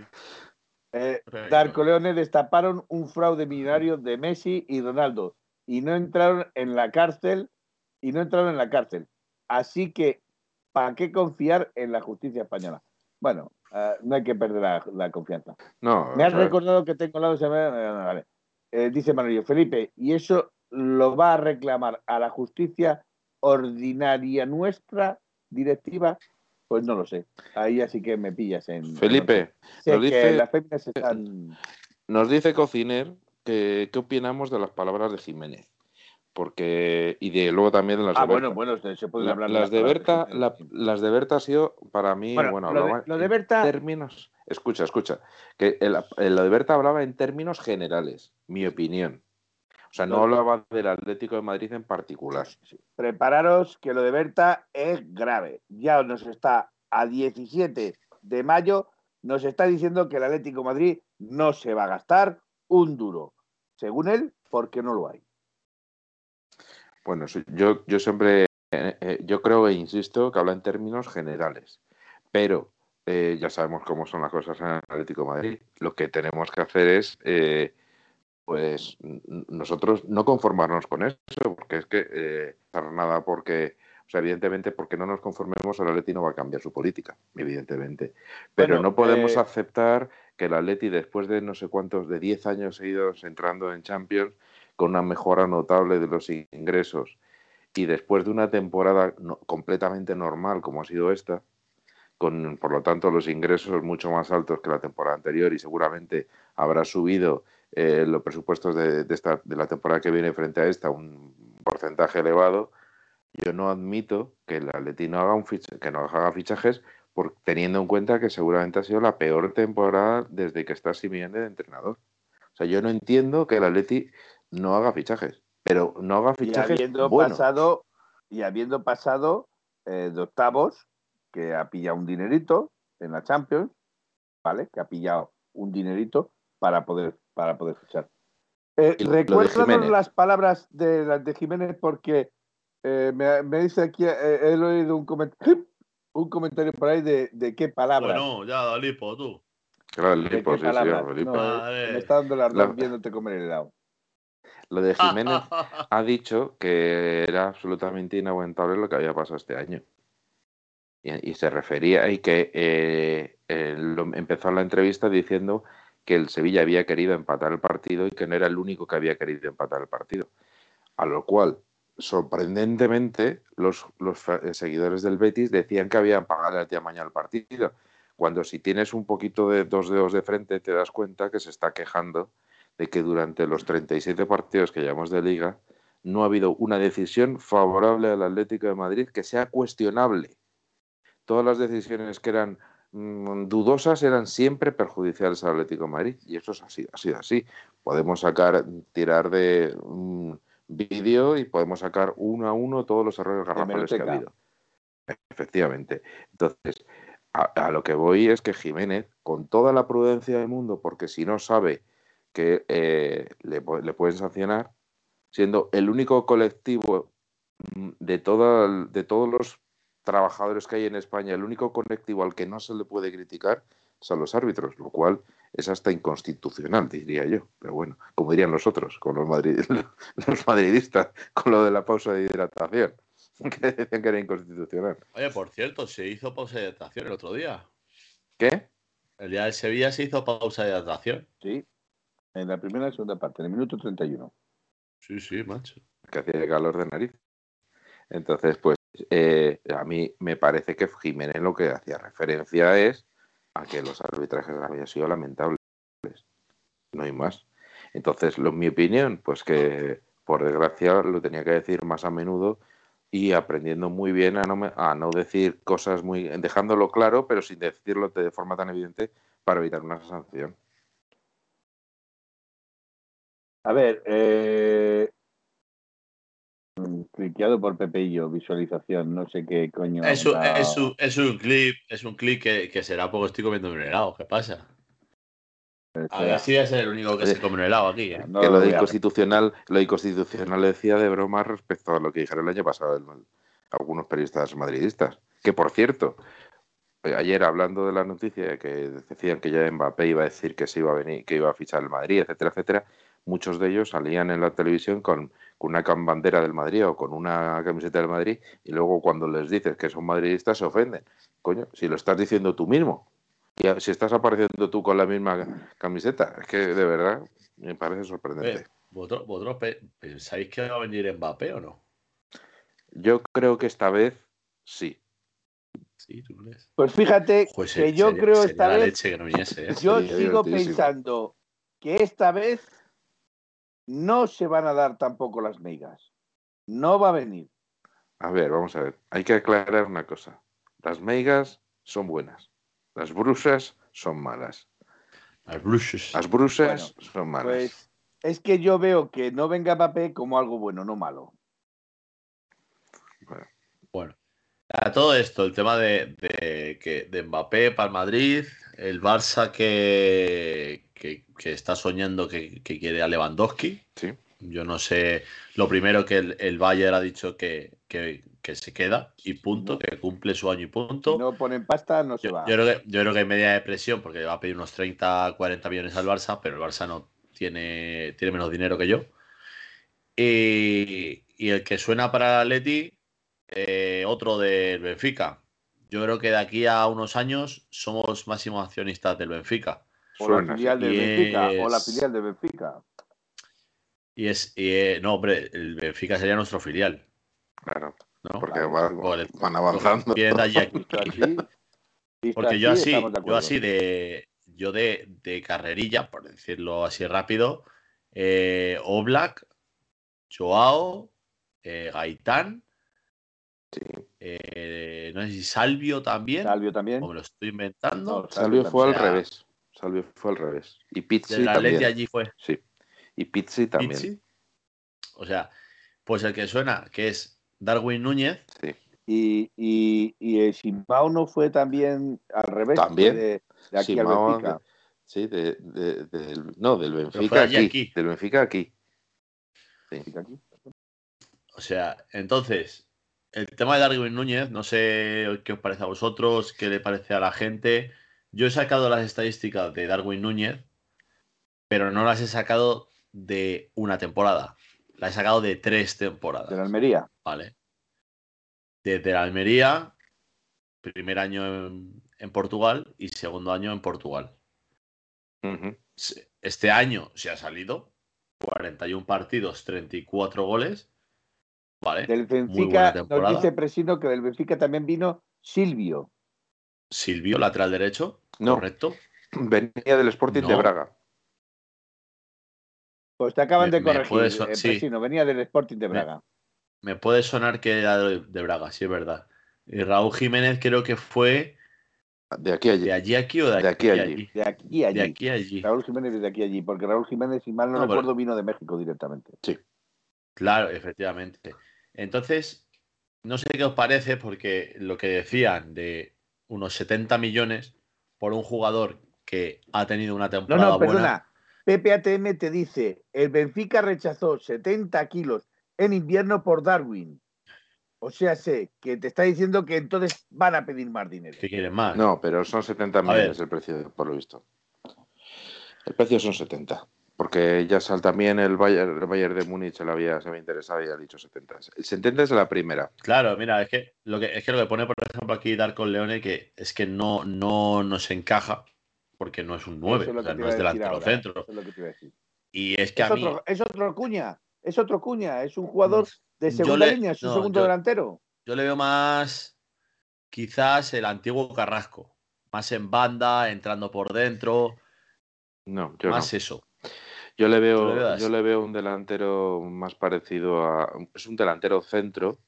Eh. Darko Leone destaparon un fraude millonario de Messi y Ronaldo y no entraron en la cárcel y no entraron en la cárcel. Así que, ¿para qué confiar en la justicia española? Bueno, eh, no hay que perder la, la confianza. No, Me has recordado que tengo lados. Vale. Eh, dice Manolio, Felipe, ¿y eso lo va a reclamar a la justicia ordinaria nuestra, directiva? Pues no lo sé. Ahí así que me pillas en. Felipe, Sé nos dice- las están. nos dice Cociner que qué opinamos de las palabras de Jiménez. Porque, y de luego también las Ah, de Berta. bueno, bueno, se La- hablar las de Berta, la- las de Berta ha sido para mí, Bueno, bueno, lo de- hablaba lo de en Berta- términos, escucha, escucha, que el, el- lo de Berta hablaba en términos generales, mi opinión. O sea, no hablaba del Atlético de Madrid en particular. Prepararos que lo de Berta es grave. Ya nos está a 17 de mayo, nos está diciendo que el Atlético de Madrid no se va a gastar un duro. Según él, porque no lo hay. Bueno, yo, yo siempre, eh, eh, yo creo e insisto que habla en términos generales, pero eh, ya sabemos cómo son las cosas en Atlético de Madrid. Lo que tenemos que hacer es, eh, pues, nosotros no conformarnos con eso, porque es que eh, para nada, porque, o sea, evidentemente, porque no nos conformemos, el Atleti no va a cambiar su política, evidentemente. Pero Bueno, no podemos eh, aceptar que el Atleti, después de no sé cuántos, de 10 años seguidos entrando en Champions, con una mejora notable de los ingresos y después de una temporada no- completamente normal como ha sido esta, con por lo tanto los ingresos mucho más altos que la temporada anterior y seguramente habrá subido eh, los presupuestos de, esta, de la temporada que viene frente a esta un porcentaje elevado, yo no admito que el Atleti no haga, un ficha- que no haga fichajes por, teniendo en cuenta que seguramente ha sido la peor temporada desde que está Simeone de entrenador. O sea, yo no entiendo que el Atleti no haga fichajes, pero no haga Y fichajes habiendo buenos. pasado, y habiendo pasado eh, de octavos, que ha pillado un dinerito en la Champions, ¿vale? Que ha pillado un dinerito para poder, para poder fichar. Eh, Y recuérdanos las palabras de las de Jiménez porque eh, me, me dice aquí, eh, he oído un, coment- [laughs] un comentario por ahí de, de qué palabras. Bueno, ya, Dalipo, tú. Claro, el ¿De qué Lipo, sí, sí, palabras? el Lipo. No, eh, Vale. me está dando la La- viéndote comer el helado. Lo de Jiménez [laughs] ha dicho que era absolutamente inaguantable lo que había pasado este año. Y, y se refería y que eh, eh, lo- empezó la entrevista diciendo que el Sevilla había querido empatar el partido y que no era el único que había querido empatar el partido. A lo cual, sorprendentemente, los, los eh, seguidores del Betis decían que habían pagado el día mañana el partido. Cuando si tienes un poquito de dos dedos de frente te das cuenta que se está quejando de que durante los 37 partidos que llevamos de liga no ha habido una decisión favorable al Atlético de Madrid que sea cuestionable. Todas las decisiones que eran mm, dudosas eran siempre perjudiciales al Atlético de Madrid y eso es así, ha sido así. Podemos sacar, tirar de un vídeo y podemos sacar uno a uno todos los errores garrafales que ha habido. Efectivamente. Entonces, a, a lo que voy es que Jiménez, con toda la prudencia del mundo, porque si no sabe que eh, le, pu- le pueden sancionar, siendo el único colectivo mm, de, toda, de todos los trabajadores que hay en España, el único colectivo al que no se le puede criticar son los árbitros, lo cual es hasta inconstitucional, diría yo. Pero bueno, como dirían los otros, con los, madrid- [laughs] los madridistas, con lo de la pausa de hidratación, [laughs] que decían que era inconstitucional. Oye, por cierto, se hizo pausa de hidratación el otro día. ¿Qué? El día de Sevilla se hizo pausa de hidratación. Sí, en la primera y segunda parte, en el minuto 31. Sí, sí, macho. que hacía calor de nariz. Entonces, pues eh, a mí me parece que Jiménez lo que hacía referencia es a que los arbitrajes habían sido lamentables. No hay más. Entonces, lo, mi opinión, pues que por desgracia lo tenía que decir más a menudo y aprendiendo muy bien a no, a no decir cosas muy, dejándolo claro, pero sin decirlo de forma tan evidente para evitar una sanción. A ver, eh, cliqueado por Pepeillo, visualización, no sé qué coño. Es un, es un- es un clip, es un clip que, que será porque estoy comiendo un helado. ¿Qué pasa? A ver si es el único que se come un helado aquí. ¿eh? No que lo lo de a- inconstitucional, lo inconstitucional decía de broma respecto a lo que dijeron el año pasado el- algunos periodistas madridistas. Que por cierto, eh, ayer hablando de la noticia de que decían que ya Mbappé iba a decir que se iba a venir, que iba a fichar el Madrid, etcétera, etcétera, muchos de ellos salían en la televisión con, con una bandera del Madrid o con una camiseta del Madrid y luego cuando les dices que son madridistas se ofenden. Coño, si lo estás diciendo tú mismo. Y si estás apareciendo tú con la misma camiseta, es que de verdad me parece sorprendente. Eh, ¿Vosotros, vosotros pe- pensáis que va a venir Mbappé o no? Yo creo que esta vez sí. Sí, ¿tú crees? Pues fíjate que sería- yo creo sería esta la vez, leche que no viniese, ¿eh? yo sigo pensando que esta vez no se van a dar tampoco las migas. No va a venir. A ver, vamos a ver. Hay que aclarar una cosa. Las meigas son buenas. Las brusas son malas. Las bruces. Las brusas son malas. Pues es que yo veo que no venga Mbappé como algo bueno, no malo. Bueno, Bueno, a todo esto, el tema de, de, que, de Mbappé para el Madrid, el Barça que, que, que está soñando que, que quiere a Lewandowski. sí. Yo no sé, lo primero que el, el Bayern ha dicho que, que, se queda y punto, que cumple su año y punto. Si no ponen pasta, no se Yo, va. yo creo que, yo creo que hay media de presión porque va a pedir unos 30, 40 millones al Barça, pero el Barça no tiene, tiene menos dinero que yo. Y, y el que suena para el Atleti, eh, otro del Benfica. Yo creo que de aquí a unos años somos máximos accionistas del Benfica. o la filial del Benfica, o la es- filial del Benfica. Y es, y, eh, no, hombre, el Benfica sería nuestro filial, Claro. ¿no? Porque Claro. van, van avanzando. De [laughs] Porque yo así, de yo así de, yo de, de carrerilla, por decirlo así rápido, eh, Oblak, Joao, eh, Gaitán, Sí. eh, no sé si Salvio también, Salvio también. o me lo estoy inventando. No, Salvio fue al revés. Salvio fue al revés. Y Pizzi Del Atleti también. allí fue Sí. Y Pizzi también. Pizzi. O sea, pues el que suena, que es Darwin Núñez, Sí. Y, y, y el Simbao no fue también al revés. También. De, de aquí Simao, al Benfica. Sí, de, de- del- no, del Benfica aquí, aquí. Del Benfica aquí. Benfica aquí. O sea, entonces, el tema de Darwin Núñez, no sé qué os parece a vosotros, qué le parece a la gente. Yo he sacado las estadísticas de Darwin Núñez, pero no las he sacado de una temporada. Las he sacado de tres De la temporadas, Almería. ¿vale? Desde la Almería, primer año en, en Portugal y segundo año en Portugal. Este año se ha salido 41 partidos, 34 goles, ¿vale? Del Benfica, nos dice Presino que del Benfica también vino Silvio. Silvio, lateral derecho, No. correcto. Venía del Sporting de. Braga. Pues te acaban Me- de corregir, puede so- eh, sí. Presino, venía del Sporting de Braga. Me puede sonar que era de, de Braga, sí es verdad. Y Raúl Jiménez creo que fue De aquí a allí. de allí a aquí o de De aquí, allí. allí. De aquí a allí. De aquí a allí. Raúl Jiménez de aquí a allí, porque Raúl Jiménez, si mal no, No, pero- recuerdo, vino de México directamente. Claro, efectivamente. Entonces, no sé qué os parece, porque lo que decían de unos 70 millones por un jugador que ha tenido una No, temporada no, buena. perdona. PPATM te dice, el Benfica rechazó 70 kilos en invierno por Darwin. O sea, sé que te está diciendo que entonces van a pedir más dinero. ¿Qué quieren más? No, pero son 70 ver. millones el precio, por lo visto. El precio son 70. Porque ya sal también el Bayern, el Bayern de Múnich se, había, se había interesado y ha dicho 70. El 70 es la primera. Claro, mira, es que lo que, es que, lo que pone, por ejemplo, aquí Darko Leone, que es que no, no nos encaja, porque no es un 9, Eso es lo o sea, no es delantero centro. eso es lo que te iba a decir. Y es que Es a mí, otro, es otro cuña. es otro cuña, es un jugador de segunda le- línea, es un no, segundo yo- delantero. Yo le veo más, quizás el antiguo Carrasco. Más en banda, entrando por dentro. No, yo no. más eso. Yo le veo, yo le veo un delantero más parecido a. Es un delantero centro,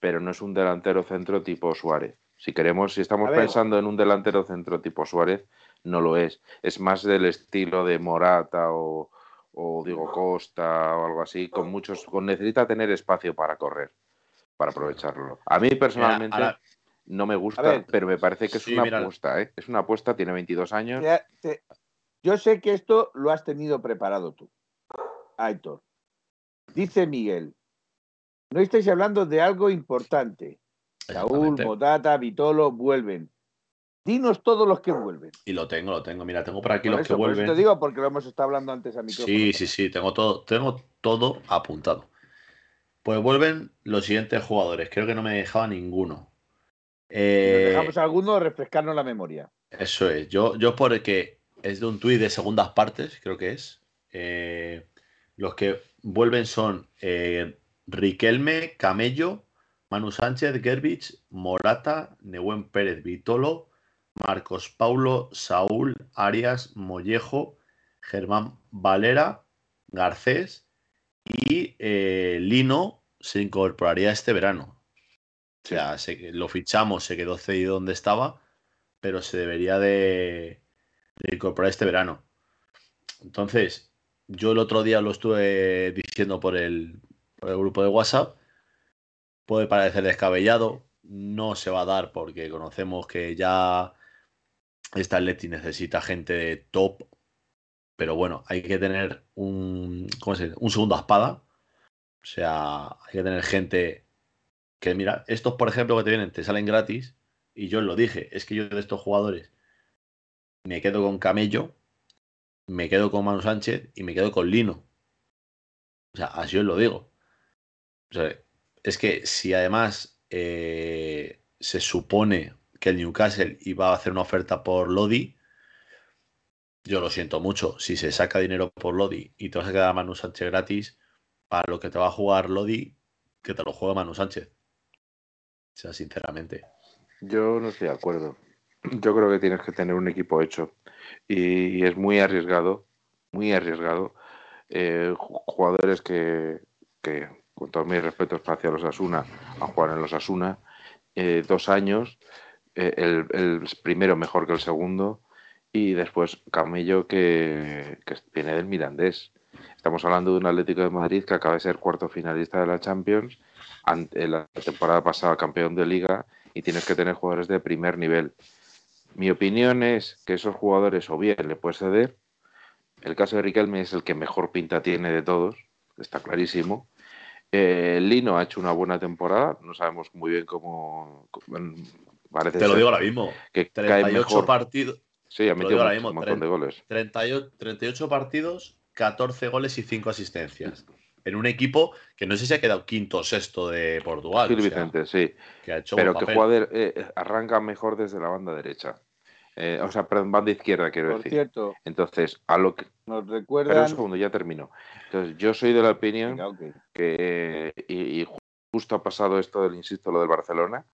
pero no es un delantero centro tipo Suárez. Si queremos, si estamos pensando en un delantero centro tipo Suárez, no lo es. Es más del estilo de Morata o, o Diego Costa o algo así, con muchos, con necesita tener espacio para correr, para aprovecharlo. A mí personalmente no me gusta, ver. pero me parece que es Sí, una mira. apuesta, ¿eh? Es una apuesta, tiene 22 años. Te- te- yo sé que esto lo has tenido preparado tú, Aitor. Dice Miguel, no estáis hablando de algo importante. Saúl. Motata, Vitolo vuelven. Dinos todos los que vuelven. Y lo tengo, lo tengo. Mira, tengo por aquí Por los eso, que por eso vuelven. te digo porque lo hemos estado hablando antes a micrófono. Sí, sí, sí, tengo todo, tengo todo apuntado. Pues vuelven los siguientes jugadores. Creo que no me dejaba ninguno. Si nos Eh, dejamos alguno, refrescarnos la memoria. Eso es. Yo, yo porque es de un tuit de segundas partes, creo que es. Eh, los que vuelven son eh, Riquelme, Camello, Manu Sánchez, Gerbich, Morata, Nehuen Pérez, Vitolo, Marcos Paulo, Saúl, Arias, Mollejo, Germán Valera, Garcés y eh, Lino se incorporaría este verano. O sea, se- lo fichamos, se quedó cedido donde estaba, pero se debería de, de incorporar este verano. Entonces, yo el otro día lo estuve diciendo por el, por el grupo de WhatsApp. Puede parecer descabellado, no se va a dar porque conocemos que ya esta Atleti necesita gente top, pero bueno, hay que tener un, ¿cómo se dice? un segundo a espada. O sea, hay que tener gente que, mira, estos, por ejemplo, que te vienen, te salen gratis. Y yo lo dije, es que yo de estos jugadores me quedo con Camello, me quedo con Manu Sánchez y me quedo con Lino. O sea, así os lo digo. O sea, es que si además eh, se supone que el Newcastle iba a hacer una oferta por Lodi, yo lo siento mucho. Si se saca dinero por Lodi y te vas a quedar Manu Sánchez gratis, para lo que te va a jugar Lodi, que te lo juegue Manu Sánchez. O sea, sinceramente. Yo no estoy de acuerdo. Yo creo que tienes que tener un equipo hecho. Y es muy arriesgado, muy arriesgado. eh, ju- jugadores que, que, con todos mis respetos hacia los Asuna, a jugar en los Asuna, dos años, eh, el, el primero mejor que el segundo, y después Camello que, que viene del Mirandés. Estamos hablando de un Atlético de Madrid que acaba de ser cuarto finalista de la Champions, ante la temporada pasada campeón de liga y tienes que tener jugadores de primer nivel. Mi opinión es que esos jugadores o bien le puedes ceder, el caso de Riquelme es el que mejor pinta tiene de todos, está clarísimo. Eh, Lino ha hecho una buena temporada, no sabemos muy bien cómo, cómo- parece Te lo digo ahora mismo. que cae 38 mejor. partidos. Sí, ha metido mismo, un montón de goles. 38, 38 partidos, 14 goles y 5 asistencias. En un equipo que no sé si ha quedado quinto o sexto de Portugal. Gil o sea, Vicente, sí. que ha hecho pero que juega de- eh, arranca mejor desde la banda derecha. Eh, o sea, perdón, banda izquierda, quiero Por decir. cierto, Entonces, a lo que. nos recuerdan. un segundo, ya termino. Entonces, yo soy de la opinión Venga, que. Y, y justo ha pasado esto del, insisto, lo del Barcelona.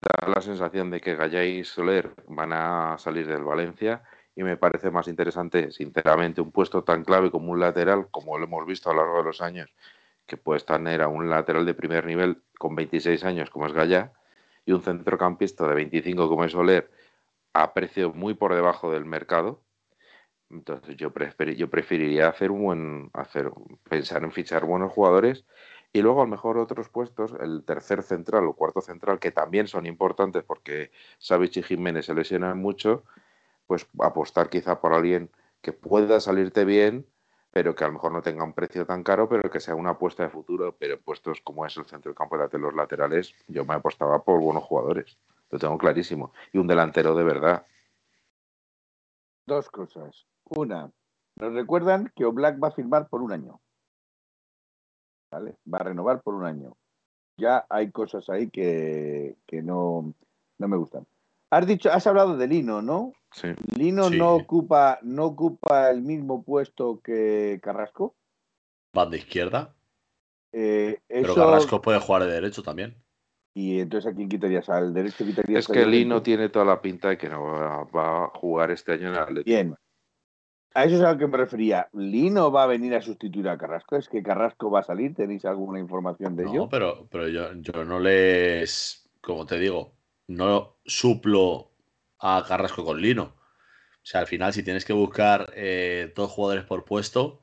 Da la sensación de que Gallá y Soler van a salir del Valencia. Y me parece más interesante, sinceramente, un puesto tan clave como un lateral, como lo hemos visto a lo largo de los años, que puedes tener a un lateral de primer nivel con 26 años, como es Gallá, y un centrocampista de 25, como es Soler, a precio muy por debajo del mercado. Entonces yo, prefer- yo preferiría hacer un buen, hacer, pensar en fichar buenos jugadores y luego a lo mejor otros puestos, el tercer central o cuarto central, que también son importantes porque Savic y Jiménez se lesionan mucho, pues apostar quizá por alguien que pueda salirte bien, pero que a lo mejor no tenga un precio tan caro, pero que sea una apuesta de futuro. Pero puestos como es el centro del campo y los laterales, yo me apostaba por buenos jugadores. Lo tengo clarísimo. Y un delantero de verdad. Dos cosas. Una, nos recuerdan que Oblak va a firmar por un año. ¿Vale? Va a renovar por un año. Ya hay cosas ahí que, que no, no me gustan. Has dicho, has hablado de Lino, ¿no? Sí. Lino Sí. no ocupa, no ocupa el mismo puesto que Carrasco. Banda izquierda. Eh, Pero Carrasco puede jugar de derecho también. Y entonces, ¿a quién quitarías? ¿Al derecho quitarías Es a que? Lino tiene toda la pinta de que no va, a jugar este año en el Atlético. Bien. A eso es a lo que me refería. ¿Lino va a venir a sustituir a Carrasco? ¿Es que Carrasco va a salir? ¿Tenéis alguna información de No, ello? pero, pero yo, yo no les, como te digo, no suplo a Carrasco con Lino. O sea, al final, si tienes que buscar eh, dos jugadores por puesto,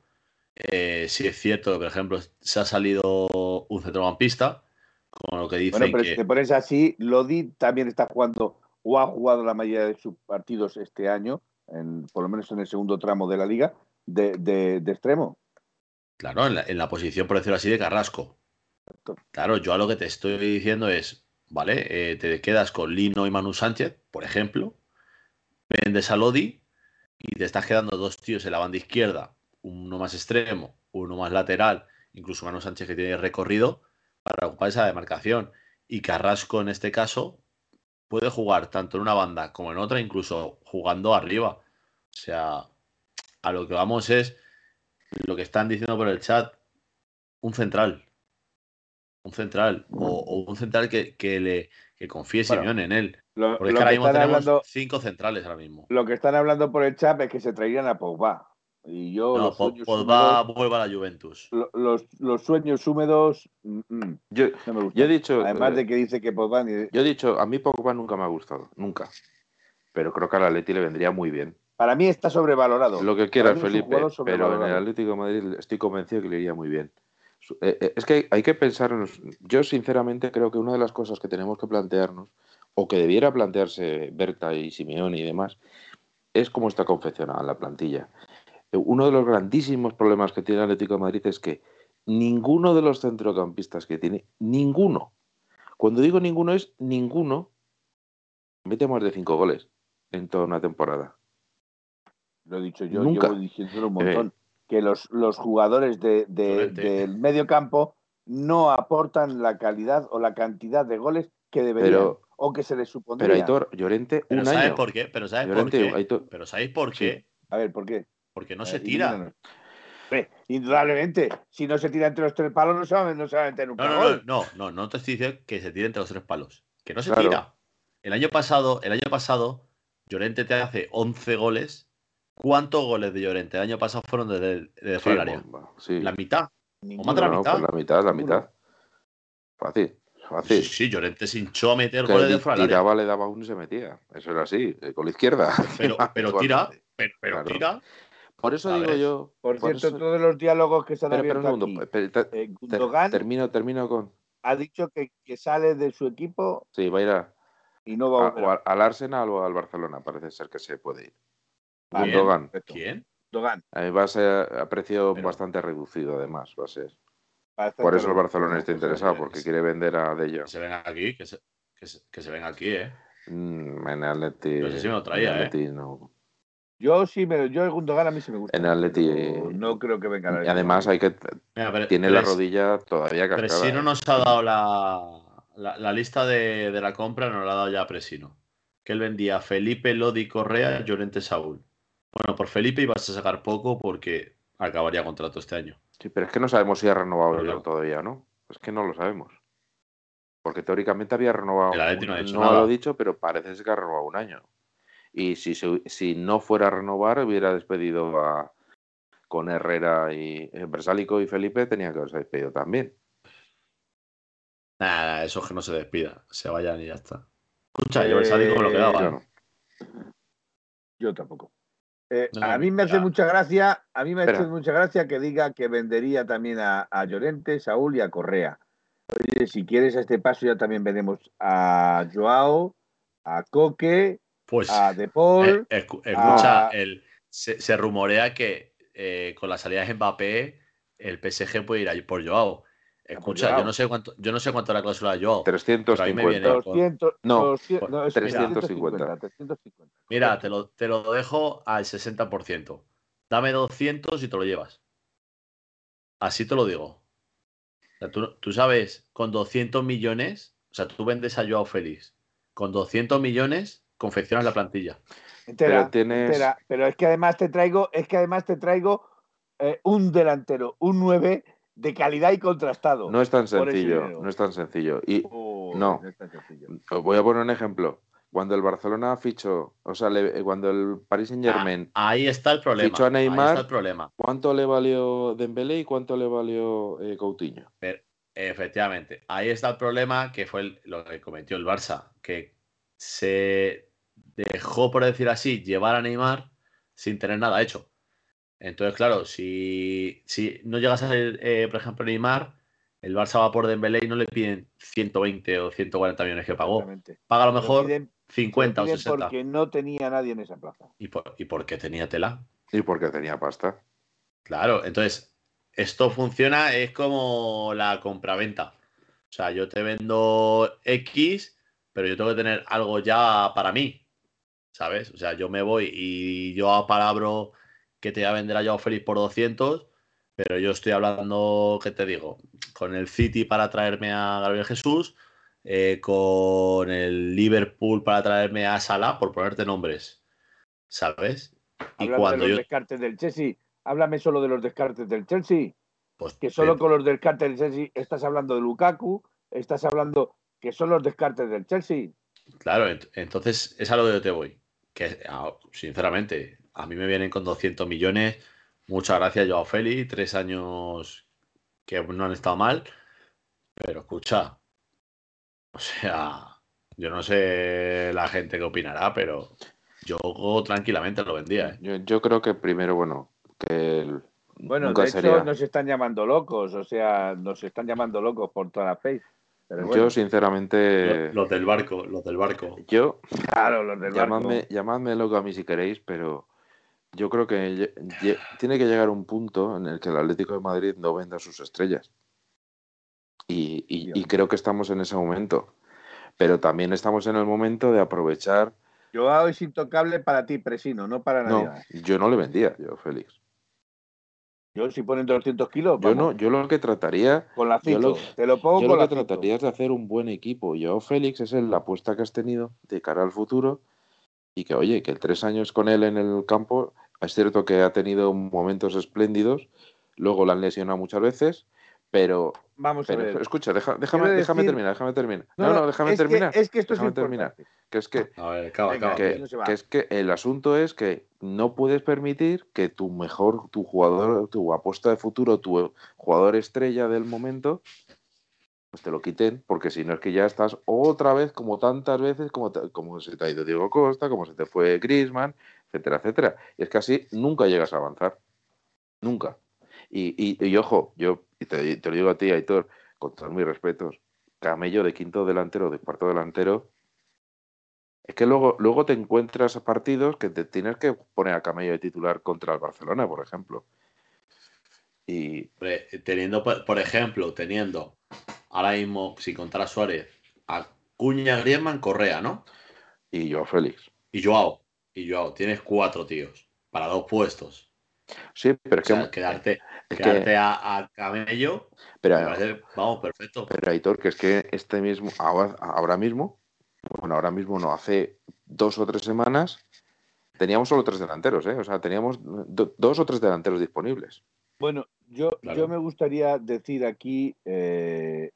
eh, sí es cierto que, por ejemplo, se ha salido un centrocampista, con lo que dicen Bueno, pero que... si te pones así, Lodi también está jugando o ha jugado la mayoría de sus partidos este año, en, por lo menos en el segundo tramo de la liga, de, de- de extremo. Claro, en la, en la posición, por decirlo así, de Carrasco. Claro, yo a lo que te estoy diciendo es, vale, eh, te quedas con Lino y Manu Sánchez, por ejemplo, vendes a Lodi y te estás quedando dos tíos en la banda izquierda, uno más extremo, uno más lateral, incluso Manu Sánchez que tiene recorrido para ocupar esa demarcación. Y Carrasco en este caso puede jugar tanto en una banda como en otra, incluso jugando arriba. O sea, a lo que vamos es lo que están diciendo por el chat, un central. Un central. O, o un central que, que le que confíe Bueno, Simeone en él. Lo, Porque es lo que ahora mismo tenemos hablando, cinco centrales ahora mismo. lo que están hablando por el chat es que se traerían a Pogba. Y yo No, los, Po- sueños Pogba húmedos, vuelve a la Juventus. lo- los, los sueños húmedos mm, mm, Yo, no me gustan. yo he dicho, Además eh, de que dice que Pogba ni- yo he dicho, a mí Pogba nunca me ha gustado, nunca. Pero creo que al Atleti le vendría muy bien. para mí está sobrevalorado. Lo que quieras, un Felipe, pero en el. Atlético de Madrid estoy convencido que le iría muy bien. Eh, eh, Es que hay que pensar, en los- yo sinceramente creo que una de las cosas que tenemos que plantearnos, o que debiera plantearse Berta y Simeone y demás, es cómo está confeccionada la plantilla. Eh, Uno de los grandísimos problemas que tiene el Atlético de Madrid es que ninguno de los centrocampistas que tiene, ninguno, cuando digo ninguno es ninguno, mete más de cinco goles en toda una temporada. Lo he dicho yo, Nunca. llevo diciéndolo un montón. Que los, los jugadores de, de- del medio campo no aportan la calidad o la cantidad de goles que deberían Pero- o que se les supondría. Pero Aitor, Llorente, Pero un ¿sabes año. por qué? Pero ¿sabes por Llorente, qué? Aitor- Pero ¿sabéis por Sí. qué? A ver, ¿por qué? Porque no se tira. indudablemente, si no se tira entre los tres palos, no se va, no se va a meter nunca No, no, no, no, no te estoy diciendo que se tire entre los tres palos. Que no se Claro. tira. El año pasado, el año pasado, Llorente te hace 11 goles. ¿Cuántos goles de Llorente el año pasado fueron desde, desde Sí, fuera del área? bomba, sí. La mitad. Ninguno. más de la No, no, mitad. pues la mitad, la mitad. Fácil, Sí, fácil. sí, Llorente se hinchó a meter Que goles de fuera del área. tiraba, le daba uno y se metía. Eso era así, eh, con la izquierda. [laughs] Pero, pero tira, pero, pero Claro. tira. Por eso digo yo. Por cierto, eso- todos los diálogos que se han un abierto segundo. aquí, eh, Gundogan termino, termino con. ha dicho que, que sale de su equipo Sí, va a ir a- y no va a a- o al Arsenal o al Barcelona. Parece ser que se puede ir. Vale, perfecto. ¿Quién? Gundogan, Eh, va a ser a precio Pero- bastante reducido, además. Va a ser. bastante Por eso el. Barcelona está interesado, sí, porque quiere vender a De Que Jong. se venga aquí, que se, que se, que se venga aquí, ¿eh? Mm, En Atleti. Yo ese sí me lo traía, en ¿eh? Atleti no. Yo sí, me, yo el Gundogan a mí sí me gusta. En Atleti, eh, No creo que venga. Y además hay que Mira, pero- tiene la es- rodilla todavía cascada. Presino ¿eh? nos ha dado la, la, la lista de, de la compra, nos la ha dado ya Presino. Que él vendía Felipe, Lodi, Correa, Llorente, Saúl. Bueno, por Felipe ibas a sacar poco porque acabaría contrato este año. Sí, pero es que no sabemos si ha renovado no. todavía, ¿no? Es que no lo sabemos. Porque teóricamente había renovado. El no ha dicho lo ha dicho, pero parece que ha renovado un año. Y si, se- si no fuera a renovar, hubiera despedido a con Herrera y eh, Bersálico y Felipe, tenía que haberse despedido también. Nada, eso es que no se despida. Se vayan y ya está. Escucha, Eh, yo sádico me lo quedaba. Yo ¿eh? no. Yo tampoco. Eh, No, a mí me hace mucha gracia, a mí me hace mucha gracia que diga que vendería también a, a Llorente, Saúl y a Correa. Oye, si quieres a este paso ya también vendemos a Joao, a Coque, Pues, a De Paul. eh, escu- escucha, a- el, se, se rumorea que eh, con la salida de Mbappé, el PSG puede ir ahí por Joao. Escucha, yo no sé cuánto, yo no sé cuánto la cláusula de Joao. 350. viene- 200, No, 200, no, es 350. 350. Mira, te lo, te lo dejo al 60%. Dame 200 y te lo llevas. Así te lo digo. O sea, tú, tú sabes, con 200 millones, o sea, tú vendes a Joao Félix. Con 200 millones, confeccionas la plantilla. Entera, Pero tienes- entera. Pero es que además te traigo, es que además te traigo eh, un delantero, un 9 de calidad y contrastado. No es tan sencillo, no es tan sencillo. Y Oh, no. es tan sencillo. os voy a poner un ejemplo. Cuando el Barcelona fichó, o sea, le- cuando el Paris Saint Germain, Ah, ahí está el problema. Fichó a Neymar. Ahí está el problema. ¿cuánto le valió Dembélé y cuánto le valió eh, Coutinho? Efectivamente, ahí está el problema que fue el- lo que cometió el Barça, que se dejó, por decir así, llevar a Neymar sin tener nada hecho. Entonces, claro, si, si no llegas a ser, eh, por ejemplo, Neymar, el Barça va por Dembélé y no le piden 120 o 140 millones que pagó. Paga a lo Lo mejor piden- 50 lo o piden 60. Porque no tenía nadie en esa plaza. ¿Y, por, ¿Y por qué tenía tela? Y porque tenía pasta. Claro, entonces, esto funciona, es como la compraventa. O sea, yo te vendo X, pero yo tengo que tener algo ya para mí. ¿Sabes? O sea, yo me voy y yo apalabro que te voy a vender a Joao Félix por 200, pero yo estoy hablando, ¿qué te digo? Con el City para traerme a Gabriel Jesús, eh, con el Liverpool para traerme a Salah, por ponerte nombres. ¿Sabes? Y Háblame cuando de los yo. descartes del Chelsea. Háblame solo de los descartes del Chelsea. Pues, Que solo eh, con los descartes del Chelsea estás hablando de Lukaku, estás hablando que son los descartes del Chelsea. Claro, ent- entonces es a lo que yo te voy. Que, ah, sinceramente, a mí me vienen con 200 millones. Muchas gracias, Joao Félix. Tres años que no han estado mal. Pero escucha, o sea, yo no sé la gente qué opinará, pero yo tranquilamente lo vendía. ¿eh? Yo, yo creo que primero, bueno, que el- Bueno, nunca de hecho sería. nos están llamando locos, o sea, nos están llamando locos por toda la face. Pero bueno, Yo, sinceramente, Los, los del barco, los del barco. yo, claro, los del barco. llamadme, llamadme loco a mí si queréis, pero yo creo que tiene que llegar un punto en el que el Atlético de Madrid no venda sus estrellas. Y, y- y creo que estamos en ese momento. Pero también estamos en el momento de aprovechar. Joao es intocable para ti, Presino, no para nadie No, yo no le vendía, yo, Félix. Yo si ponen 200 kilos, Yo vamos, no, yo lo que trataría con la yo lo- Te lo pongo Yo con lo que trataría es de hacer un buen equipo. Yo, Félix, es la apuesta que has tenido de cara al futuro y que, oye, que tres años con él en el campo, es cierto que ha tenido momentos espléndidos, luego la han lesionado muchas veces, pero, Vamos a ver. escucha, deja- déjame, déjame terminar, déjame terminar. No, no, déjame es que- terminar. es que esto es déjame importante. terminar. Que es que, A ver, acaba, Venga, acaba. que- no es que el asunto es que no puedes permitir que tu mejor, tu jugador, tu apuesta de futuro, tu jugador estrella del momento, pues te lo quiten, porque si no es que ya estás otra vez, como tantas veces, como, te- como se te ha ido Diego Costa, como se te fue Griezmann, etcétera, etcétera. Y es que así nunca llegas a avanzar. Nunca. Y, y, y ojo, yo y te, te lo digo a ti, Aitor, con todos mis respetos, camello de quinto delantero, de cuarto delantero, es que luego, luego te encuentras partidos que te tienes que poner a camello de titular contra el Barcelona, por ejemplo. Y Teniendo, por ejemplo, teniendo ahora mismo, si contara Suárez, a Cuña, Griezmann, Correa, ¿no? y yo, Félix. Y Joao. Y Joao, tienes cuatro tíos para dos puestos. Sí, pero O es que, quedarte, es quedarte que a, a Camello, pero, me parece, vamos, perfecto. pero Aitor, que es que este mismo, ahora, ahora mismo, bueno, ahora mismo no, hace dos o tres semanas teníamos solo tres delanteros, ¿eh? O sea, teníamos do- dos o tres delanteros disponibles. Bueno, yo, Claro. yo me gustaría decir aquí eh,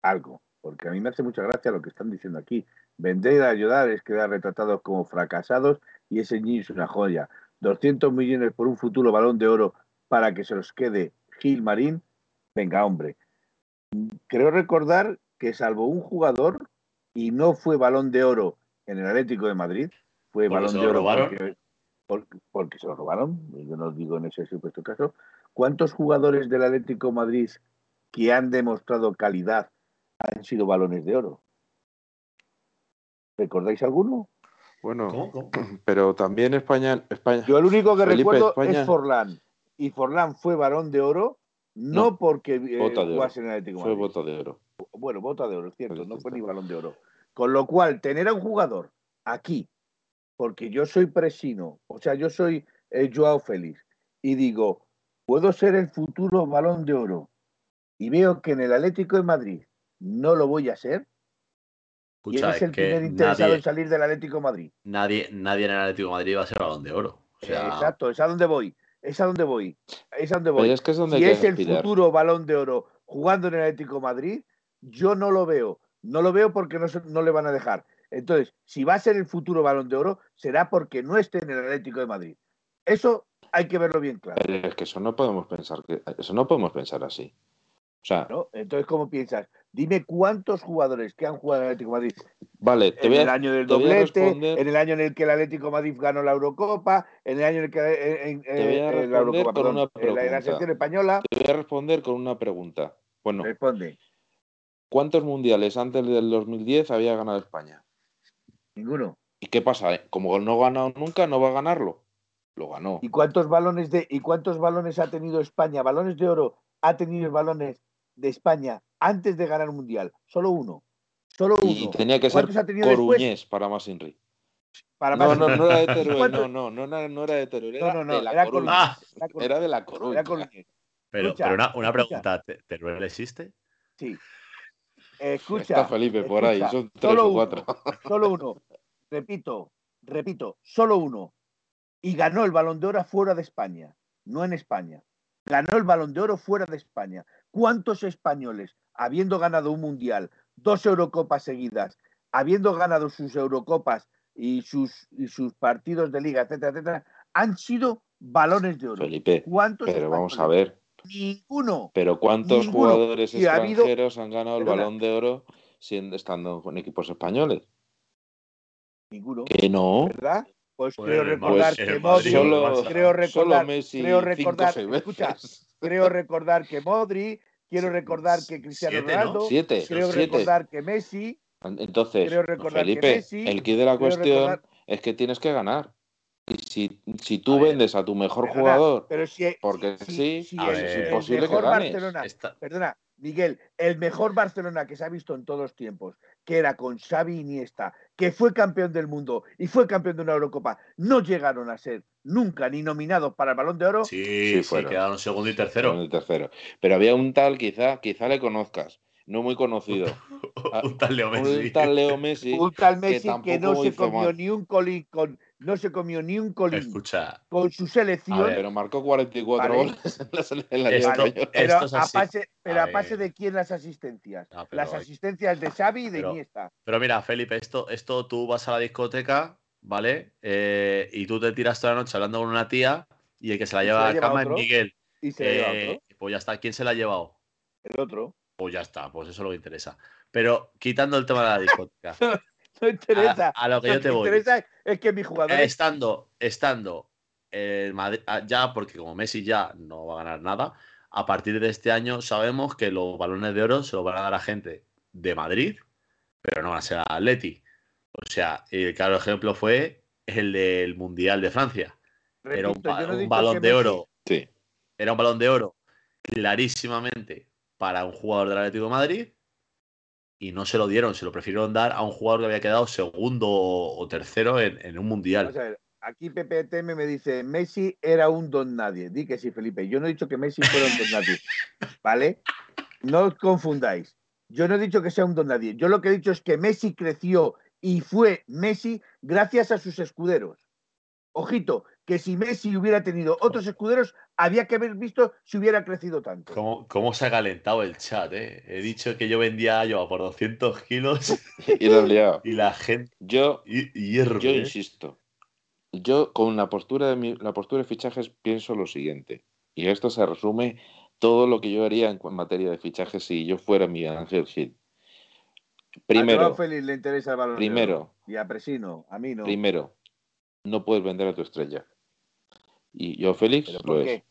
algo, porque a mí me hace mucha gracia lo que están diciendo aquí. Vender a ayudar es quedar retratados como fracasados y ese niño es una joya. 200 millones por un futuro balón de oro para que se los quede Gil Marín. Venga, hombre. Creo recordar que salvo un jugador, y no fue balón de oro en el Atlético de Madrid, fue balón de oro porque, porque, porque se lo robaron. Yo no digo en ese supuesto caso. ¿Cuántos jugadores del Atlético de Madrid que han demostrado calidad han sido balones de oro? ¿Recordáis alguno? Bueno, ¿Cómo? ¿Cómo? [clears throat] pero también España, España, Yo el único que Felipe, recuerdo España. es Forlán. Y Forlán fue balón de oro no, No, porque eh, bota de oro. jugase en el Atlético de fue voto de oro. Bueno, bota de oro, es cierto, Pues no fue ni balón de oro. Con lo cual, tener a un jugador aquí, porque yo soy Presino, o sea, yo soy eh, Joao Félix, y digo, puedo ser el futuro balón de oro, y veo que en el Atlético de Madrid no lo voy a ser, y el es que primer interesado nadie, en salir del Atlético de Madrid. nadie, nadie en el Atlético de Madrid va a ser balón de oro. O sea, Exacto, es a donde voy. Es a donde voy. Es a donde voy. Es que es donde si es el aspirar. futuro balón de oro jugando en el Atlético de Madrid, yo no lo veo. No lo veo porque no, le van a dejar. Entonces, si va a ser el futuro balón de oro, será porque no esté en el Atlético de Madrid. Eso hay que verlo bien claro. Pero es que eso no podemos pensar que eso no podemos pensar así. O sea, ¿no? Entonces, ¿cómo piensas? Dime cuántos jugadores que han jugado en el Atlético de Madrid vale, te en voy el a, año del a doblete, responder- en el año en el que el Atlético de Madrid ganó la Eurocopa, en el año en el que en- en- Te voy a eh, la Eurocopa, con perdón, una en la, en la pregunta. selección española, te voy a responder con una pregunta. Bueno, responde, ¿cuántos mundiales antes del 2010 había ganado España? ninguno. ¿Y qué pasa? eh? Como no ha ganado nunca, no va a ganarlo. Lo ganó. ¿Y cuántos balones de y cuántos balones ha tenido España? Balones de oro ha tenido balones de España antes de ganar un mundial. Solo uno. Solo Y uno. tenía que ser. Coruñés para más Inri. Para No, no, no era de Teruel, no, no, no, era- no era de Teruel, era No, no, de la era Coruña. Ah, Era Coruña, Era de la Coruña. pero, Escucha, pero una, una pregunta, ¿Te- ¿Teruel existe? Sí. [laughs] Escucha. Está Felipe por ahí, son tres solo o uno. cuatro. Solo uno. Repito, repito, solo uno. Y ganó el balón de oro fuera de España, no en España. Ganó el balón de oro fuera de España. ¿Cuántos españoles, habiendo ganado un mundial, dos Eurocopas seguidas, habiendo ganado sus Eurocopas y sus, y sus partidos de liga, etcétera, etcétera, han sido balones de oro? Felipe, ¿Cuántos pero vamos a ver. Ninguno. Pero ¿cuántos Ninguno. jugadores Y ha habido- extranjeros han ganado el Perdona. balón de oro siendo, estando con equipos españoles? Ninguno. Que no. ¿Verdad? Pues Pues creo recordar Madrid- que Modric, Madrid- Solo, Barça. creo recordar, solo Messi creo recordar, escucha, creo recordar que [laughs] Modri, quiero recordar que Cristiano Siete, ¿no? Ronaldo, Siete, creo siete. recordar que Messi, Entonces, creo recordar que Felipe, Messi, el kit de la cuestión recordar- es que tienes que ganar. Y si, si tú A ver. vendes a tu mejor Perdona, jugador, pero si, porque si- sí, es el imposible que ganes. Barcelona, Está- perdona, Miguel, el mejor Barcelona que se ha visto en todos los tiempos, que era con Xavi Iniesta, que fue campeón del mundo y fue campeón de una Eurocopa, no llegaron a ser nunca ni nominados para el Balón de Oro. Sí, Sí, fueron. quedaron segundo y tercero. tercero. Pero había un tal, quizá, quizá le conozcas, no muy conocido. Ah, [laughs] un tal Leo Messi. Un tal Leo Messi. un tal que Messi que, no tampoco se hizo comió mal. ni un colín con, no se comió ni un colín Escucha, con su selección, A ver, Pero marcó 44 Vale. goles en la, en la Esto- Liga Española. pero, esto es a pero ver. de quién las asistencias. Las hay- asistencias de Xavi y de pero- Iniesta. Pero mira, Felipe, esto, esto tú vas a la discoteca, ¿vale? Eh, y tú te tiras toda la noche hablando con una tía y el que se la lleva se la a la cama es. Miguel. Y se la lleva Eh, otro. pues ya está. ¿Quién se la ha llevado? El otro. Pues ya está, pues eso es lo que interesa. Pero quitando el tema de la discoteca, [laughs] [laughs] No interesa. a, a lo que yo te voy. interesa es que mi jugador Eh, Estando, estando el Madrid- ah, ya, porque como Messi ya no va a ganar nada, a partir de este año sabemos que los balones de oro se los van a dar a gente de Madrid, pero no van a ser a Atleti. O sea, el claro ejemplo fue el del Mundial de Francia. Era un, no balón de Messi- oro. Sí. Era un balón de oro clarísimamente para un jugador del Atlético de Madrid y no se lo dieron, se lo prefirieron dar a un jugador que había quedado segundo o tercero en, en un mundial. Vamos a ver, aquí PPTM me dice, Messi era un don nadie. Di que sí, Felipe. Yo no he dicho que Messi fuera un don nadie. [laughs] ¿Vale? No os confundáis. Yo no he dicho que sea un don nadie. Yo lo que he dicho es que Messi creció y fue Messi gracias a sus escuderos. Ojito, que si Messi hubiera tenido otros escuderos, había que haber visto si hubiera crecido tanto. ¿Cómo, cómo se ha calentado el chat, eh? He dicho que yo vendía a Iowa por 200 kilos [laughs] Y lo has liado. y la gente Yo, hi- hierve. yo eh. insisto. Yo con la postura de mi- la postura de fichajes pienso lo siguiente. Y esto se resume todo lo que yo haría en materia de fichajes si yo fuera Miguel Ángel Gil. A Primero, Joao Félix le interesa el balón. primero, Y a Presino, a mí no. primero, no puedes vender a tu estrella. Y yo, Félix, ¿Pero lo es.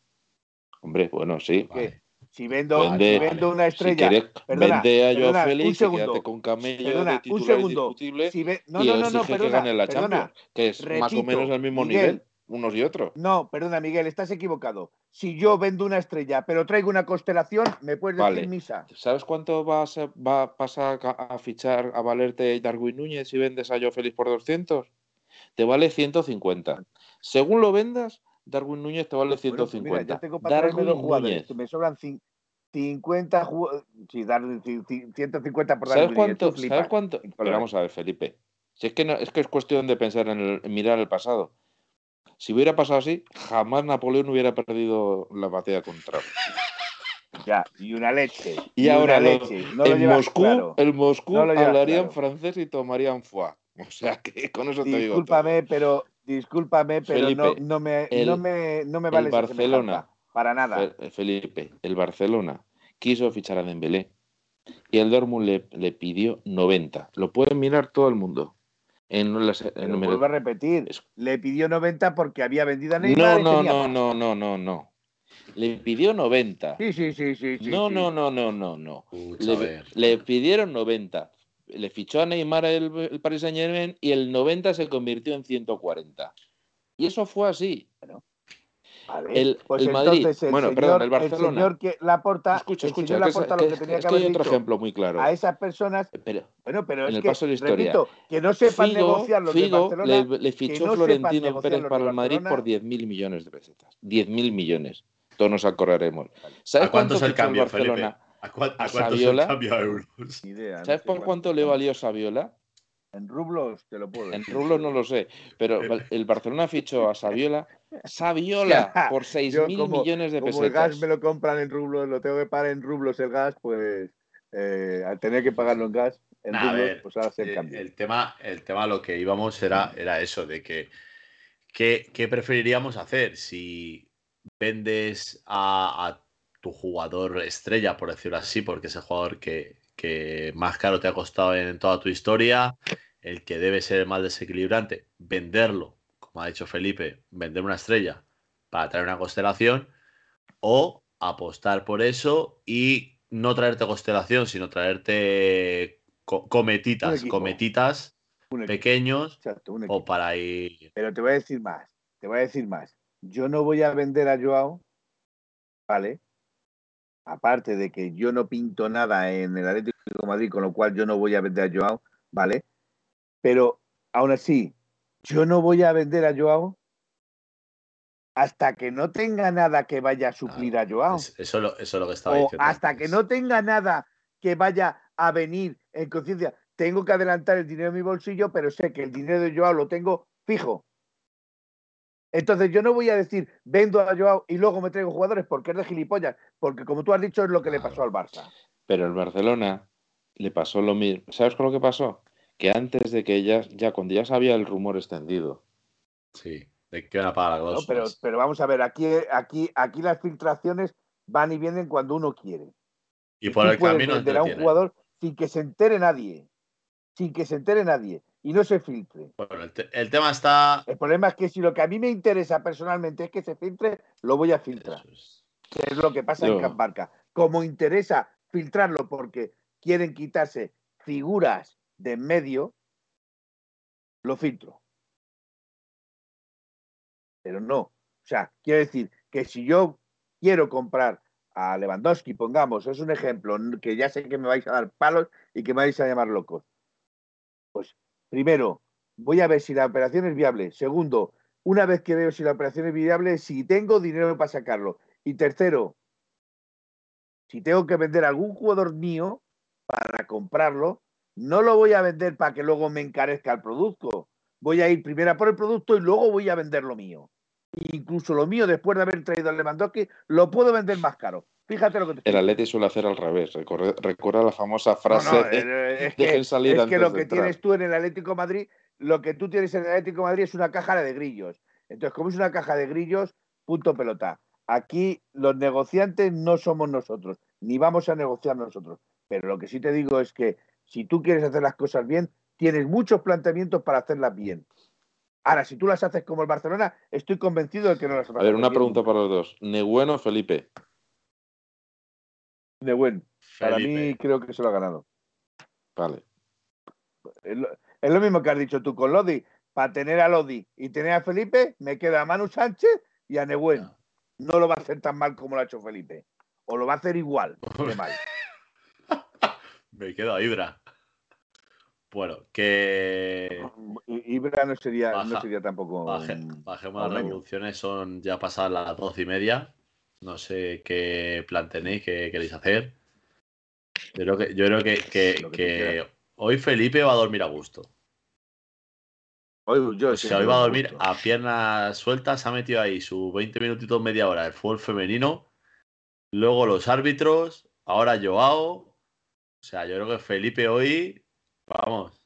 Hombre, bueno, sí. Si vendo, Vende- si vendo una estrella. Perdona, vende a Joao perdona, un Félix y quédate con Camello Perdona, de un segundo. indiscutible Si ve- No, y no, no, no, que perdona, gane la. Champions, que es más o menos al mismo Miguel. nivel, unos y otros. No, perdona, Miguel, estás equivocado. Si yo vendo una estrella, pero traigo una constelación, me puedes decir misa. ¿Sabes cuánto vas a, va a pasar a, a fichar a valerte Darwin Núñez si vendes a Joao Félix por 200? Te vale 150. Según lo vendas, Darwin Núñez te vale Bueno, pues 150. mira, yo tengo para Darwin dos jugadores. Núñez. Me sobran cin- 50 jugadores. Sí, Darwin, ci- ci- 150 por ¿Sabes Darwin. Núñez, cuánto? flipas. ¿Sabes cuánto? Pero vamos a ver, Felipe. Si es que no, es que es cuestión de pensar en, el- en mirar el pasado. Si hubiera pasado así, jamás Napoleón hubiera perdido la batalla contra. [laughs] Ya, y una leche. Y, ahora una lo- leche. No lo en llevas Moscú, claro. el Moscú No lo hablarían claro. francés y tomarían foie. O sea que con eso te digo. Discúlpame, pero discúlpame, pero no, Felipe, no me, el- no me, no me el vale esa Barcelona. Para nada. Fe- Felipe, el Barcelona quiso fichar a Dembélé y el Dortmund le, le pidió 90. Lo pueden mirar todo el mundo. En las, en el- vuelvo a repetir. Es- Le pidió 90 porque había vendido a Neymar. No, no, tenía no, no, no, no, no. Le pidió 90. Sí, sí, sí, sí. sí, no, sí. no, no, no, no, no. Le, ver. le pidieron 90. Le fichó a Neymar el, el Paris Saint Germain y el 90 se convirtió en 140. Y eso fue así. Vale. El- pues el Madrid- el bueno, señor, perdón, el Barcelona. señor que Laporta, Escucha, el escucha, que es, Laporta que lo que tenía es que que hay otro dicho ejemplo muy claro. a esas personas, Pero bueno, pero En es el que, paso de la historia. repito, que no sepan Figo, negociar los de Figo Barcelona, le, le fichó no Florentino Pérez para de el Madrid por 10.000 millones de pesetas. 10.000 millones. Todos nos acordaremos. ¿Sabes ¿A cuánto es el cambio, Barcelona? ¿A, cuán- a a el Saviola? Ni idea, ¿Sabes por cuánto le valió Saviola? En rublos te lo puedo En decir. rublos no lo sé, pero el Barcelona fichó a Saviola, Saviola [laughs] por yo 6.000 como- millones de Como el gas me lo compran en rublos, lo tengo que pagar en rublos el gas, pues eh, al tener que pagarlo en gas, en Nah, rublos, ver, pues ahora se Eh, cambia. el tema, el tema lo que íbamos era, era eso, de que ¿qué, qué preferiríamos hacer? Si vendes a, a tu jugador estrella, por decirlo así, porque es el jugador que, que más caro te ha costado en toda tu historia, el que debe ser el más desequilibrante, venderlo, como ha dicho Felipe, vender una estrella para traer una constelación, o apostar por eso y no traerte constelación, sino traerte co- cometitas, cometitas pequeños exacto, o para ir. Pero te voy a decir más, te voy a decir más. Yo no voy a vender a Joao, ¿vale? Aparte de que yo no pinto nada en el Atlético de Madrid, con lo cual yo no voy a vender a Joao, ¿vale? Pero aún así, yo no voy a vender a Joao hasta que no tenga nada que vaya a suplir a Joao. Es- Eso, es lo, eso es lo que estaba o diciendo. hasta antes. que no tenga nada que vaya a venir en conciencia. Tengo que adelantar el dinero en mi bolsillo, pero sé que el dinero de Joao lo tengo fijo. Entonces yo no voy a decir vendo a Joao y luego me traigo jugadores porque es de gilipollas, porque como tú has dicho es lo que le pasó al Barça. Pero el Barcelona le pasó lo mismo. ¿Sabes con lo que pasó? Que antes de que ya, ya cuando ya sabía el rumor extendido, Sí, de que van a pagar las ¿no? Pero, pero vamos a ver, aquí, aquí, aquí las filtraciones van y vienen cuando uno quiere. y por el camino vender a un jugador sin que se entere nadie. Sin que se entere nadie. Y no se filtre. Bueno, el, te- el tema está. El problema es que si lo que a mí me interesa personalmente es que se filtre, lo voy a filtrar. Es. Que es lo que pasa Yo- en Can Barca. Como interesa filtrarlo porque quieren quitarse figuras de en medio, lo filtro. Pero no. O sea, quiero decir que si yo quiero comprar a Lewandowski, pongamos, es un ejemplo, que ya sé que me vais a dar palos y que me vais a llamar locos. Pues primero, voy a ver si la operación es viable. Segundo, una vez que veo si la operación es viable, si tengo dinero para sacarlo. Y tercero, si tengo que vender algún jugador mío para comprarlo, no lo voy a vender para que luego me encarezca el producto. Voy a ir primero por el producto y luego voy a vender lo mío. Incluso lo mío, después de haber traído al Lewandowski, lo puedo vender más caro. Fíjate lo que te el Atleti suele hacer al revés. Recuerda, la famosa frase no, de, eh, es que, dejen salir es antes que lo que tienes tú en el Atlético de Madrid, lo que tú tienes en el Atlético de Madrid es una caja de grillos. Entonces, como es una caja de grillos, punto pelota. Aquí los negociantes no somos nosotros, ni vamos a negociar nosotros. Pero lo que sí te digo es que si tú quieres hacer las cosas bien, tienes muchos planteamientos para hacerlas bien. Ahora, si tú las haces como el Barcelona, estoy convencido de que no las vas A ver, una pregunta para los dos. ¿Negueno o Felipe? De buen. Para mí creo que se lo ha ganado. Vale. Es lo, es lo mismo que has dicho tú con Lodi. Para tener a Lodi y tener a Felipe, me queda a Manu Sánchez y a Negüen. Ya. No lo va a hacer tan mal como lo ha hecho Felipe. O lo va a hacer igual de mal. [laughs] Me quedo a Ibra. Bueno, que Ibra no sería, no sería tampoco. baje- bajemos las revoluciones, son ya pasadas las doce y media. No sé qué plan tenéis, qué queréis hacer. Yo creo que, yo creo que, que- hoy Felipe va a dormir a gusto. Hoy, yo Pues sí se me iba a dormir a piernas sueltas, ha metido ahí su 20 minutitos, media hora del fútbol femenino. Luego los árbitros, ahora Joao. O sea, yo creo que Felipe hoy, vamos.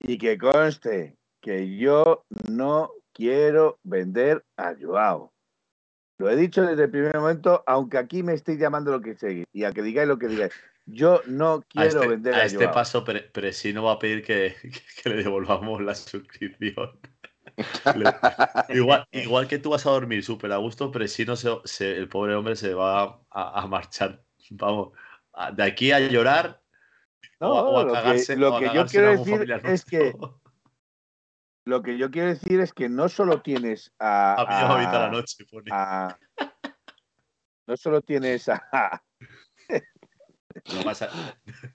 Y que conste que yo no quiero vender a Joao. Lo he dicho desde el primer momento, aunque aquí me estéis llamando lo que seguís y a que digáis lo que digáis. Yo no A quiero este, vender a a, este Joao. paso, Pre- Presino va a pedir que, [laughs] que le devolvamos la suscripción. [laughs] Igual, igual que tú vas a dormir súper a gusto, Presino, se, se- el pobre hombre se va a, a marchar. Vamos, de aquí a llorar No, o, a- o a lo que- lo yo quiero decir es que-. [laughs] Lo que yo quiero decir es que no solo tienes a. A mí ya me habita la noche, pone. a- no solo tienes a. [laughs] No pasa,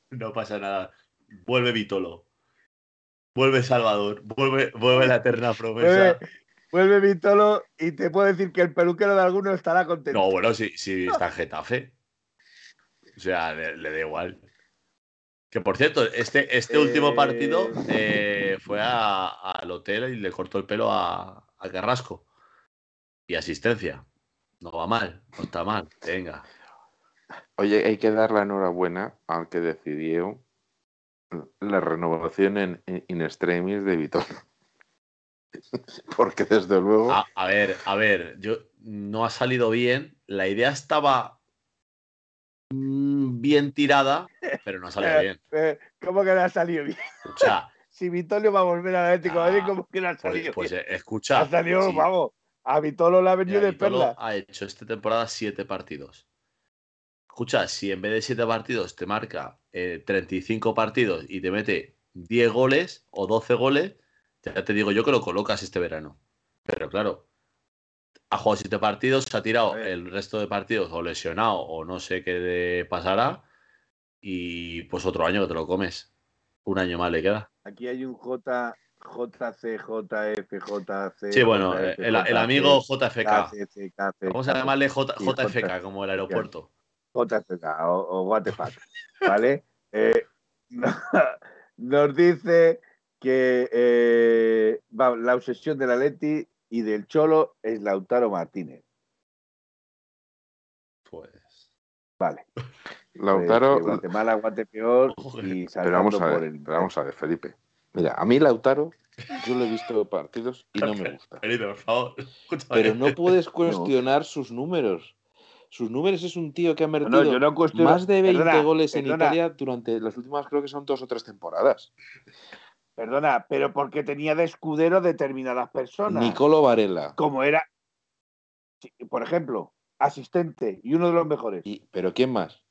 no pasa nada. Vuelve Vitolo. Vuelve Salvador. Vuelve, vuelve la eterna promesa. Vuelve, vuelve Vitolo y te puedo decir que el peluquero de alguno estará contento. No, bueno, si, si está en Getafe. O sea, le, le da igual. Que por cierto, este, este último partido eh, fue al hotel y le cortó el pelo a, a Carrasco. Y asistencia. No va mal, no está mal. Venga. Oye, hay que dar la enhorabuena al que decidió la renovación en, in extremis de Vitor. [laughs] Porque desde luego. A, a ver, a ver, yo no ha salido bien. La idea estaba bien tirada, pero no ha salido bien. [laughs] Eh, ¿Cómo que no ha salido bien? [laughs] Si Vitolo va a volver al Atlético de Madrid, Ah, ¿cómo que no ha pues, salido pues, bien? eh, escucha. ha salido, sí, vamos. A Vitolo le ha venido de perla. ha hecho esta temporada siete partidos. Escucha, si en vez de siete partidos te marca eh, 35 partidos y te mete 10 goles o 12 goles, ya te digo yo que lo colocas este verano. Pero claro, ha jugado siete partidos, se ha tirado el resto de partidos o lesionado o no sé qué pasará y pues otro año que te lo comes. Un año más le queda. Aquí hay un J, JC, JF, JC. Sí, bueno, JF, el, el amigo JFK. KCC, Vamos a llamarle J- JFK como el aeropuerto. JFK o, o what the fuck, ¿vale? [laughs] Eh, no- [laughs] nos dice que eh, va, la obsesión de la Leti y del Cholo es Lautaro Martínez. Pues. Vale. [laughs] Lautaro. Pues, Guatemala aguante peor Joder. y Pero vamos a por ver, el. pero vamos a ver, Felipe. Mira, a mí Lautaro, yo le he visto [laughs] partidos y no me gusta. Felipe, por favor. escúchame. Pero no puedes [laughs] cuestionar sus números. Sus números es un tío que ha metido no, yo no cuestiono. más de 20 perdona, goles en perdona, Italia durante las últimas, creo que son dos o tres temporadas. Perdona, pero porque tenía de escudero determinadas personas. Nicolo Varela. Como era, por ejemplo, asistente y uno de los mejores. Y, ¿Pero quién más?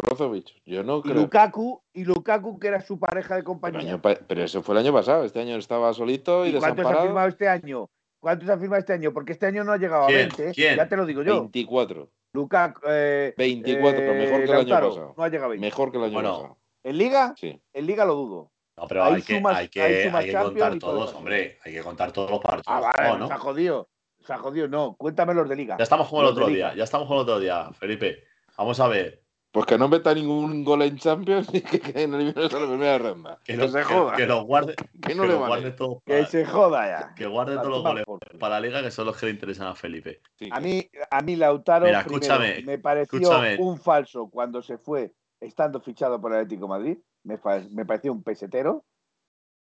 Brozovic. Yo no Y creo. Lukaku, y Lukaku, que era su pareja de Pero, compañía. año pa- pero eso fue el año pasado. Este año estaba solito y, ¿Y cuántos ha firmado este año? ¿Cuántos ha firmado este año? Porque este año no ha llegado ¿Quién? a 20. ¿eh? ¿Quién? Ya te lo digo yo. 24. Lukaku. Eh, 24, pero mejor que el año Lautaro, pasado. No ha llegado a 20. Mejor que el año Bueno. pasado. ¿En Liga? Sí. En Liga lo dudo. No, pero hay que, sumas- hay que, hay que contar todos, hombre. Hay que contar todos los partidos. Ah, vale, No, ¿no? ha jodido. Se ha jodido, no. Cuéntame los de Liga. Ya estamos como el otro día. Ya estamos como el otro día, Felipe. Vamos a ver. Pues que no meta ningún gol en Champions [laughs] y que queden eliminados a la primera ronda. Que, Que los, se que- joda. que los guarde, Que [laughs] que no le los vale. guarde todos Que para, se joda ya. que guarde todos los goles por para la liga, que son los que le interesan a Felipe. Sí, A que- mí, a mí Lautaro Mira, primero, escúchame, me pareció escúchame. un falso cuando se fue estando fichado por el Atlético de Madrid. Me, pareció un pesetero.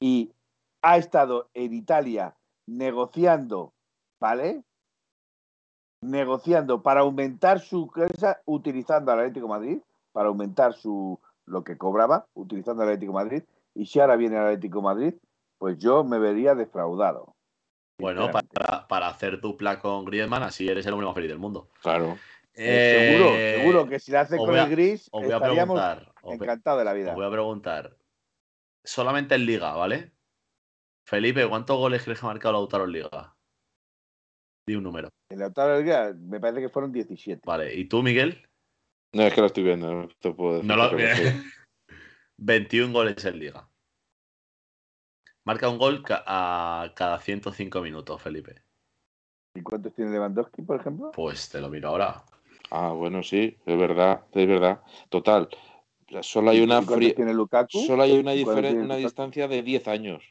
Y ha estado en Italia negociando, ¿vale? Negociando para aumentar su casa utilizando al Atlético de Madrid, para aumentar su lo que cobraba utilizando al Atlético de Madrid. Y si ahora viene al Atlético de Madrid, pues yo me vería defraudado. Bueno, para, para hacer dupla con Griezmann, así eres el hombre más feliz del mundo. Claro. Eh, seguro, seguro que si la hace os con a- el gris, Os voy a estaríamos preguntar. Encantados de la vida. os voy a preguntar. Solamente en Liga, ¿vale? Felipe, ¿cuántos goles crees que ha marcado Lautaro en Liga? Di un número. El Lautaro del Liga, me parece que fueron 17. Vale. ¿Y tú, Miguel? No, es que lo estoy viendo. No te puedo decir. No lo- pero sí. 21 goles en Liga. Marca un gol ca- a cada 105 minutos, Felipe. ¿Y cuántos tiene Lewandowski, por ejemplo? Pues te lo miro ahora. Ah, bueno, sí, es verdad, es verdad. Total. Solo hay ¿Y una fri- tiene Lukaku? solo hay una, ¿Y diferen- tiene una distancia de 10 años.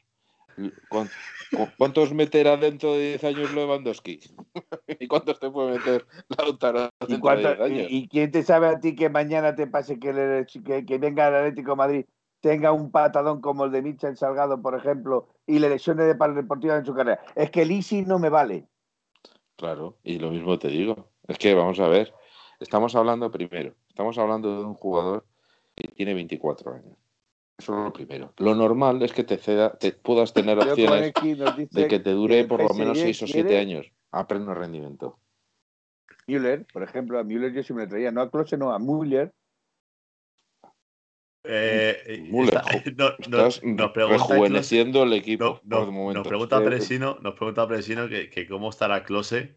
¿Cuán- cu- ¿Cuántos meterá dentro de 10 años Lewandowski? [laughs] ¿Y cuántos te puede meter Lautaro ¿Y, dentro cuánto- de 10 años? y- y quién te sabe a ti que mañana te pase que, el- que, que venga el Atlético de Madrid, tenga un patadón como el de Michel Salgado, por ejemplo, y le lesione de par deportiva en su carrera? Es que el Easy no me vale. Claro, y lo mismo te digo. Es que vamos a ver, estamos hablando primero, estamos hablando de un jugador que tiene 24 años. Eso es lo primero. Lo normal es que te ceda, te puedas tener opciones de que te dure por lo menos 6 o 7 quiere años a pleno rendimiento. Müller, por ejemplo, a Müller yo sí me le traía, no a Klose, no a Müller. Eh, Müller, está- jo- [laughs] no- no- Estás nos pregunta Klose- rejuveneciendo el equipo no, no, por el momento. nos pregunta Presino, nos pregunta Presino que, que cómo estará Close.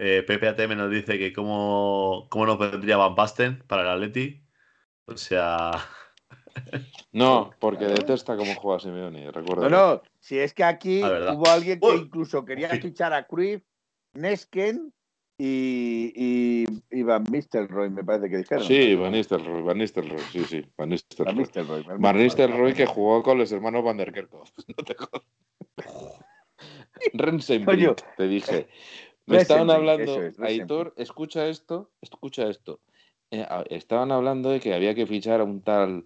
Eh, Pepe ATM nos dice que cómo, cómo nos vendría Van Basten para el Atleti. O sea, No, porque detesta cómo juega Simeone, recuerda. No, no, si es que aquí verdad. hubo alguien que Uy. incluso quería fichar a Cruyff, Nesken y, y, y Van Nistelrooy, me parece que dijeron. Sí, Van Nistelrooy, Van Nistelrooy, sí, sí, Van Van Nistelrooy. Van Nistelrooy que jugó con los hermanos Van der Kerkhoff. [laughs] No te jodas. [laughs] Rensenbrink, te dije. Me estaban hablando, eso es, Aitor, escucha esto, escucha esto. Eh, estaban hablando de que había que fichar a un tal,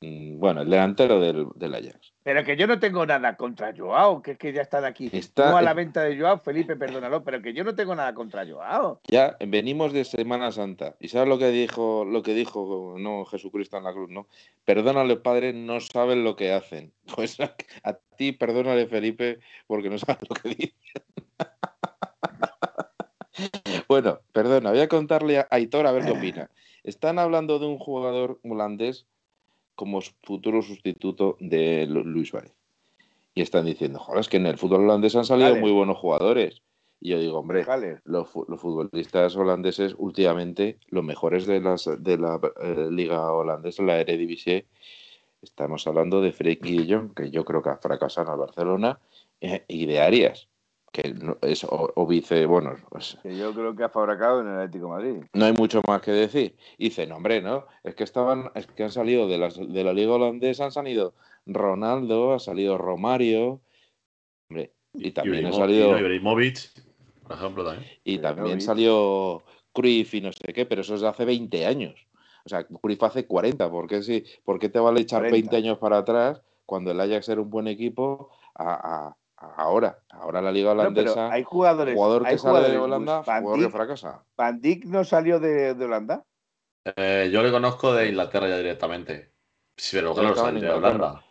mm, bueno, el delantero del, del Ajax. Pero que yo no tengo nada contra Joao, que es que ya están aquí. Está- No a la venta de Joao, Felipe, perdónalo, pero que yo no tengo nada contra Joao. Ya venimos de Semana Santa. ¿Y sabes lo que dijo, lo que dijo no Jesucristo en la cruz, no? Perdónale, Padre, no saben lo que hacen. [laughs] Pues a, a ti, perdónale, Felipe, porque no sabes lo que dicen. [laughs] bueno, perdona, voy a contarle a Aitor a ver qué opina. Están hablando de un jugador holandés como futuro sustituto de Lu- Luis Suárez. Y están diciendo, joder, es que en el fútbol holandés han salido muy buenos jugadores. Y yo digo, hombre, los, los futbolistas holandeses últimamente, los mejores de, las, de la eh, liga holandesa, la Eredivisie, estamos hablando de Frenkie de Jong, que yo creo que ha fracasado en el Barcelona, eh, y de Arias, que no- es o, o vice, bueno, pues, Que yo creo que ha fabricado en el Atlético de Madrid. no hay mucho más que decir. Y dice, no, hombre, no, es que estaban, es que han salido de, las, de la liga holandesa, han salido Ronaldo, ha salido Romario, hombre, y también ha salido... y Ibrahimovic, por ejemplo, también. Y también salió Cruyff y no sé qué, pero eso es de hace 20 años. O sea, Cruyff hace 40. ¿Por qué, sí, ¿por qué te vale echar 40. 20 años para atrás cuando el Ajax era un buen equipo a ahora? Ahora la liga pero holandesa, hay jugadores. jugador que hay sale de Holanda, Van jugador que fracasa. Van Dijk no salió de, de Holanda. Eh, yo le conozco de Inglaterra ya directamente. Sí, pero claro, saldría de. Holanda.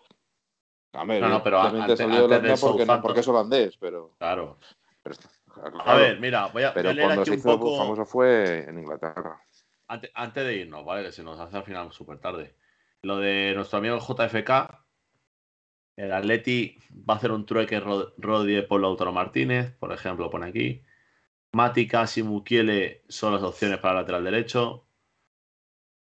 No, no, pero antes- salió de antes Holanda porque, no- porque es holandés, pero... Claro. pero está- claro, A ver, mira, voy a, voy pero a leer cuando aquí se un hizo poco. famoso fue en Inglaterra. Antes, antes de irnos, ¿vale? Que se nos hace al final súper tarde. Lo de nuestro amigo JFK. El Atleti va a hacer un trueque Ro- Rodri por Lautaro Martínez, por ejemplo, pone aquí. Mática y Mukiele son las opciones para el lateral derecho.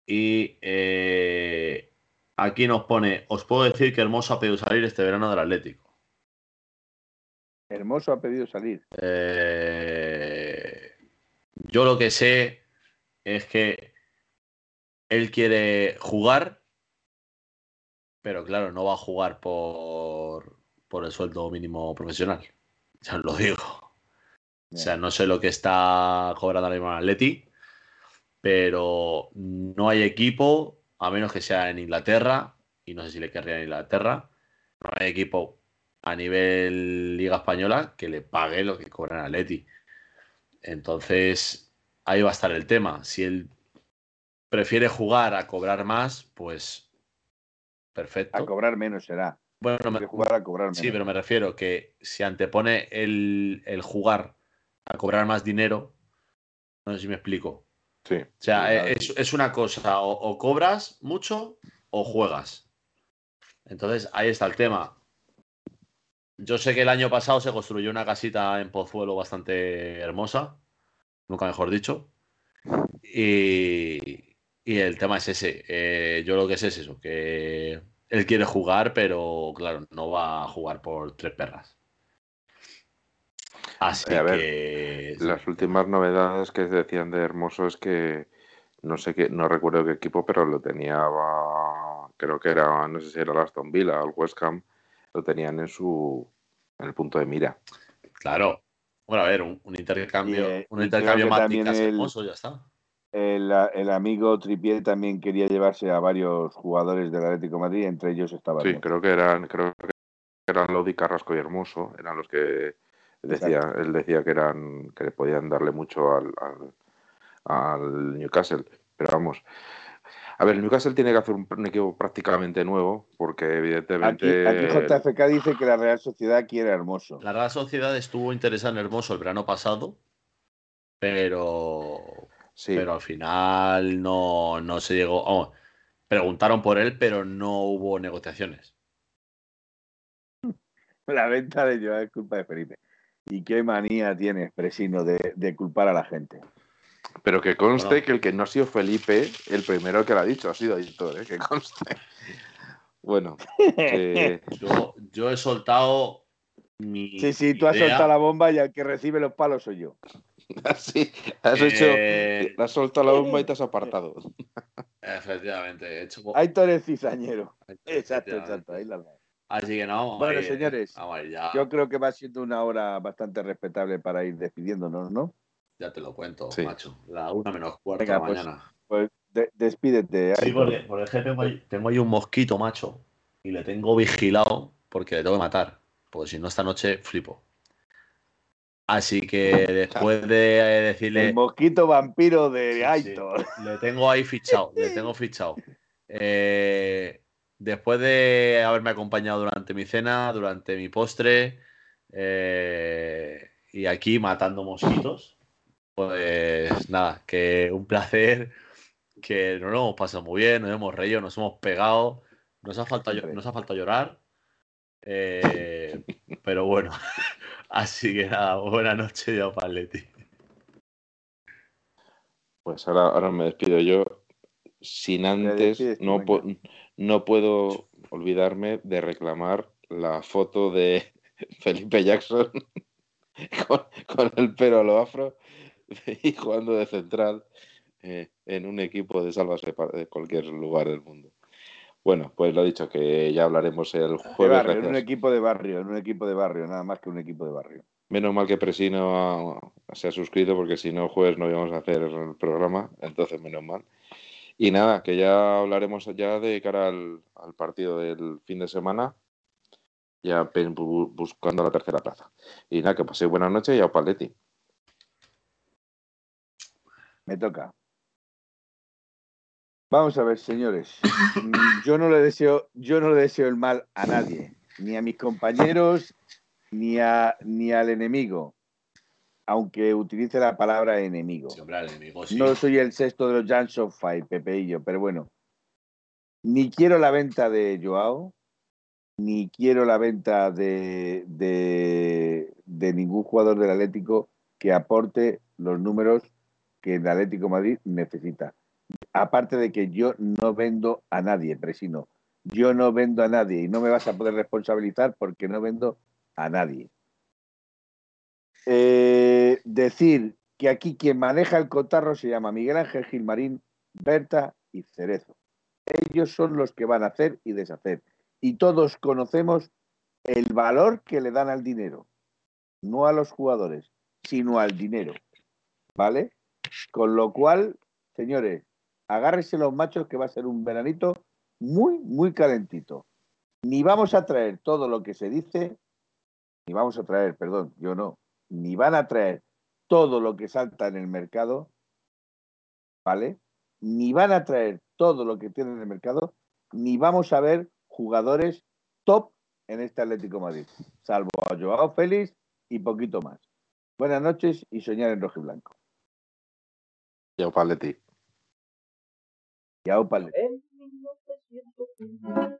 Y eh, aquí nos pone: Os puedo decir que Hermoso ha pedido salir este verano del Atlético. Hermoso ha pedido salir. Eh, yo lo que sé es que él quiere jugar, pero claro, no va a jugar por, por el sueldo mínimo profesional. [laughs] Ya os lo digo. O sea, no sé lo que está cobrando ahora mismo Atleti, pero no hay equipo, a menos que sea en Inglaterra, y no sé si le querría en Inglaterra, no hay equipo a nivel Liga Española que le pague lo que cobra en Atleti. Entonces, ahí va a estar el tema. Si él prefiere jugar a cobrar más, pues perfecto. A cobrar menos será. bueno, me- jugar a cobrar menos. Sí, pero me refiero que si antepone el, el jugar a cobrar más dinero, no sé si me explico. Sí. O sea, claro. es, es una cosa, o, o cobras mucho o juegas. Entonces, ahí está el tema. Yo sé que el año pasado se construyó una casita en Pozuelo bastante hermosa, nunca mejor dicho. Y, y el tema es ese. Eh, yo lo que sé es eso, que él quiere jugar, pero claro, no va a jugar por tres perras. Así Eh, a ver, que. Las últimas novedades que decían de Hermoso es que no sé qué, no recuerdo qué equipo, pero lo tenía, va- creo que era, no sé si era el Aston Villa o el West Ham, lo tenían en su en el punto de mira. Claro. Bueno, a ver, un, un intercambio, Y, eh, un intercambio también Maticas el- hermoso, ya está. El, el amigo Tripier también quería llevarse a varios jugadores del Atlético de Madrid, entre ellos estaba Sí, creo que eran, creo que eran Lodi, Carrasco y Hermoso, eran los que decía, él decía que eran, que le podían darle mucho al, al, al Newcastle. Pero vamos. A ver, el Newcastle tiene que hacer un, un equipo prácticamente nuevo, porque Aquí, evidentemente. aquí JFK dice que la Real Sociedad quiere a Hermoso. La Real Sociedad estuvo interesada en Hermoso el verano pasado, pero, sí, pero al final no, no se llegó. preguntaron por él, pero no hubo negociaciones. [laughs] La venta de Joao es culpa de Felipe. Y qué manía tienes, Presino, de, de culpar a la gente. pero que conste Bueno. que el que no ha sido Felipe, el primero que lo ha dicho, ha sido Aitor, ¿eh? que conste. [laughs] Bueno, que- [laughs] Yo, yo he soltado mi. Sí, sí, tú has idea. soltado la bomba y el que recibe los palos soy yo. [laughs] así, has hecho. Eh, Has soltado la bomba y te has apartado. Efectivamente, he hecho. Aitor es cizañero. Exacto, exacto. Ahí la. Así que no, Bueno, ir- señores, Yo creo que va siendo una hora bastante respetable para ir despidiéndonos, ¿no? ya te lo cuento, Sí. macho. La una menos cuarto Venga, de la pues, mañana. Pues de- despídete. Sí, porque, porque es que tengo ahí, tengo ahí un mosquito, macho. Y le tengo vigilado porque le tengo que matar. Porque si no, esta noche flipo. Así que después de eh, decirle. El mosquito vampiro de Sí, sí. Aitor. [laughs] Le tengo ahí fichado, le [laughs] tengo fichado. Eh, después de haberme acompañado durante mi cena, durante mi postre, eh, y aquí matando mosquitos, pues nada, que un placer, que nos lo hemos pasado muy bien, nos hemos reído, nos hemos pegado, nos ha faltado, nos ha faltado llorar, eh, pero bueno, [laughs] así que nada, buena noche ya para Leti. Pues ahora, ahora me despido yo. Sin antes, no, no puedo olvidarme de reclamar la foto de [laughs] Felipe Jackson [laughs] con, con el pelo a lo afro [laughs] y jugando de central eh, en un equipo de sálvase pa- de cualquier lugar del mundo. Bueno, pues lo dicho, que ya hablaremos el jueves. barrio, en un equipo de barrio, en un equipo de barrio, nada más que un equipo de barrio. Menos mal que Presino se ha suscrito porque si no, jueves no íbamos a hacer el programa, entonces menos mal. Y nada, que ya hablaremos ya de cara al, al partido del fin de semana, ya buscando la tercera plaza. Y nada, que paséis buenas noches y a Paletti. Me toca. Vamos a ver, señores. Mm, Yo no le deseo, yo no le deseo el mal a nadie, ni a mis compañeros, ni a ni al enemigo, aunque utilice la palabra enemigo. Sí, hombre, al enemigo sí. No soy el sexto de los of Five, Pepeillo, pero bueno. Ni quiero la venta de Joao, ni quiero la venta de, de, de ningún jugador del Atlético que aporte los números que el Atlético de Madrid necesita. Aparte de que yo no vendo a nadie, Presino. Yo no vendo a nadie y no me vas a poder responsabilizar porque no vendo a nadie. Eh, decir que aquí quien maneja el cotarro se llama Miguel Ángel Gilmarín, Berta y Cerezo. Ellos son los que van a hacer y deshacer. Y todos conocemos el valor que le dan al dinero. No a los jugadores, sino al dinero. ¿Vale? Con lo cual, señores, agárrense los machos que va a ser un veranito muy, muy calentito. Ni vamos a traer todo lo que se dice, ni vamos a traer, perdón, yo no, ni van a traer todo lo que salta en el mercado, ¿vale? Ni van a traer todo lo que tiene en el mercado, ni vamos a ver jugadores top en este Atlético Madrid, salvo a Joao Félix y poquito más. Buenas noches y soñar en rojo y blanco. Y a Paletti. Y a Opal. En 1903,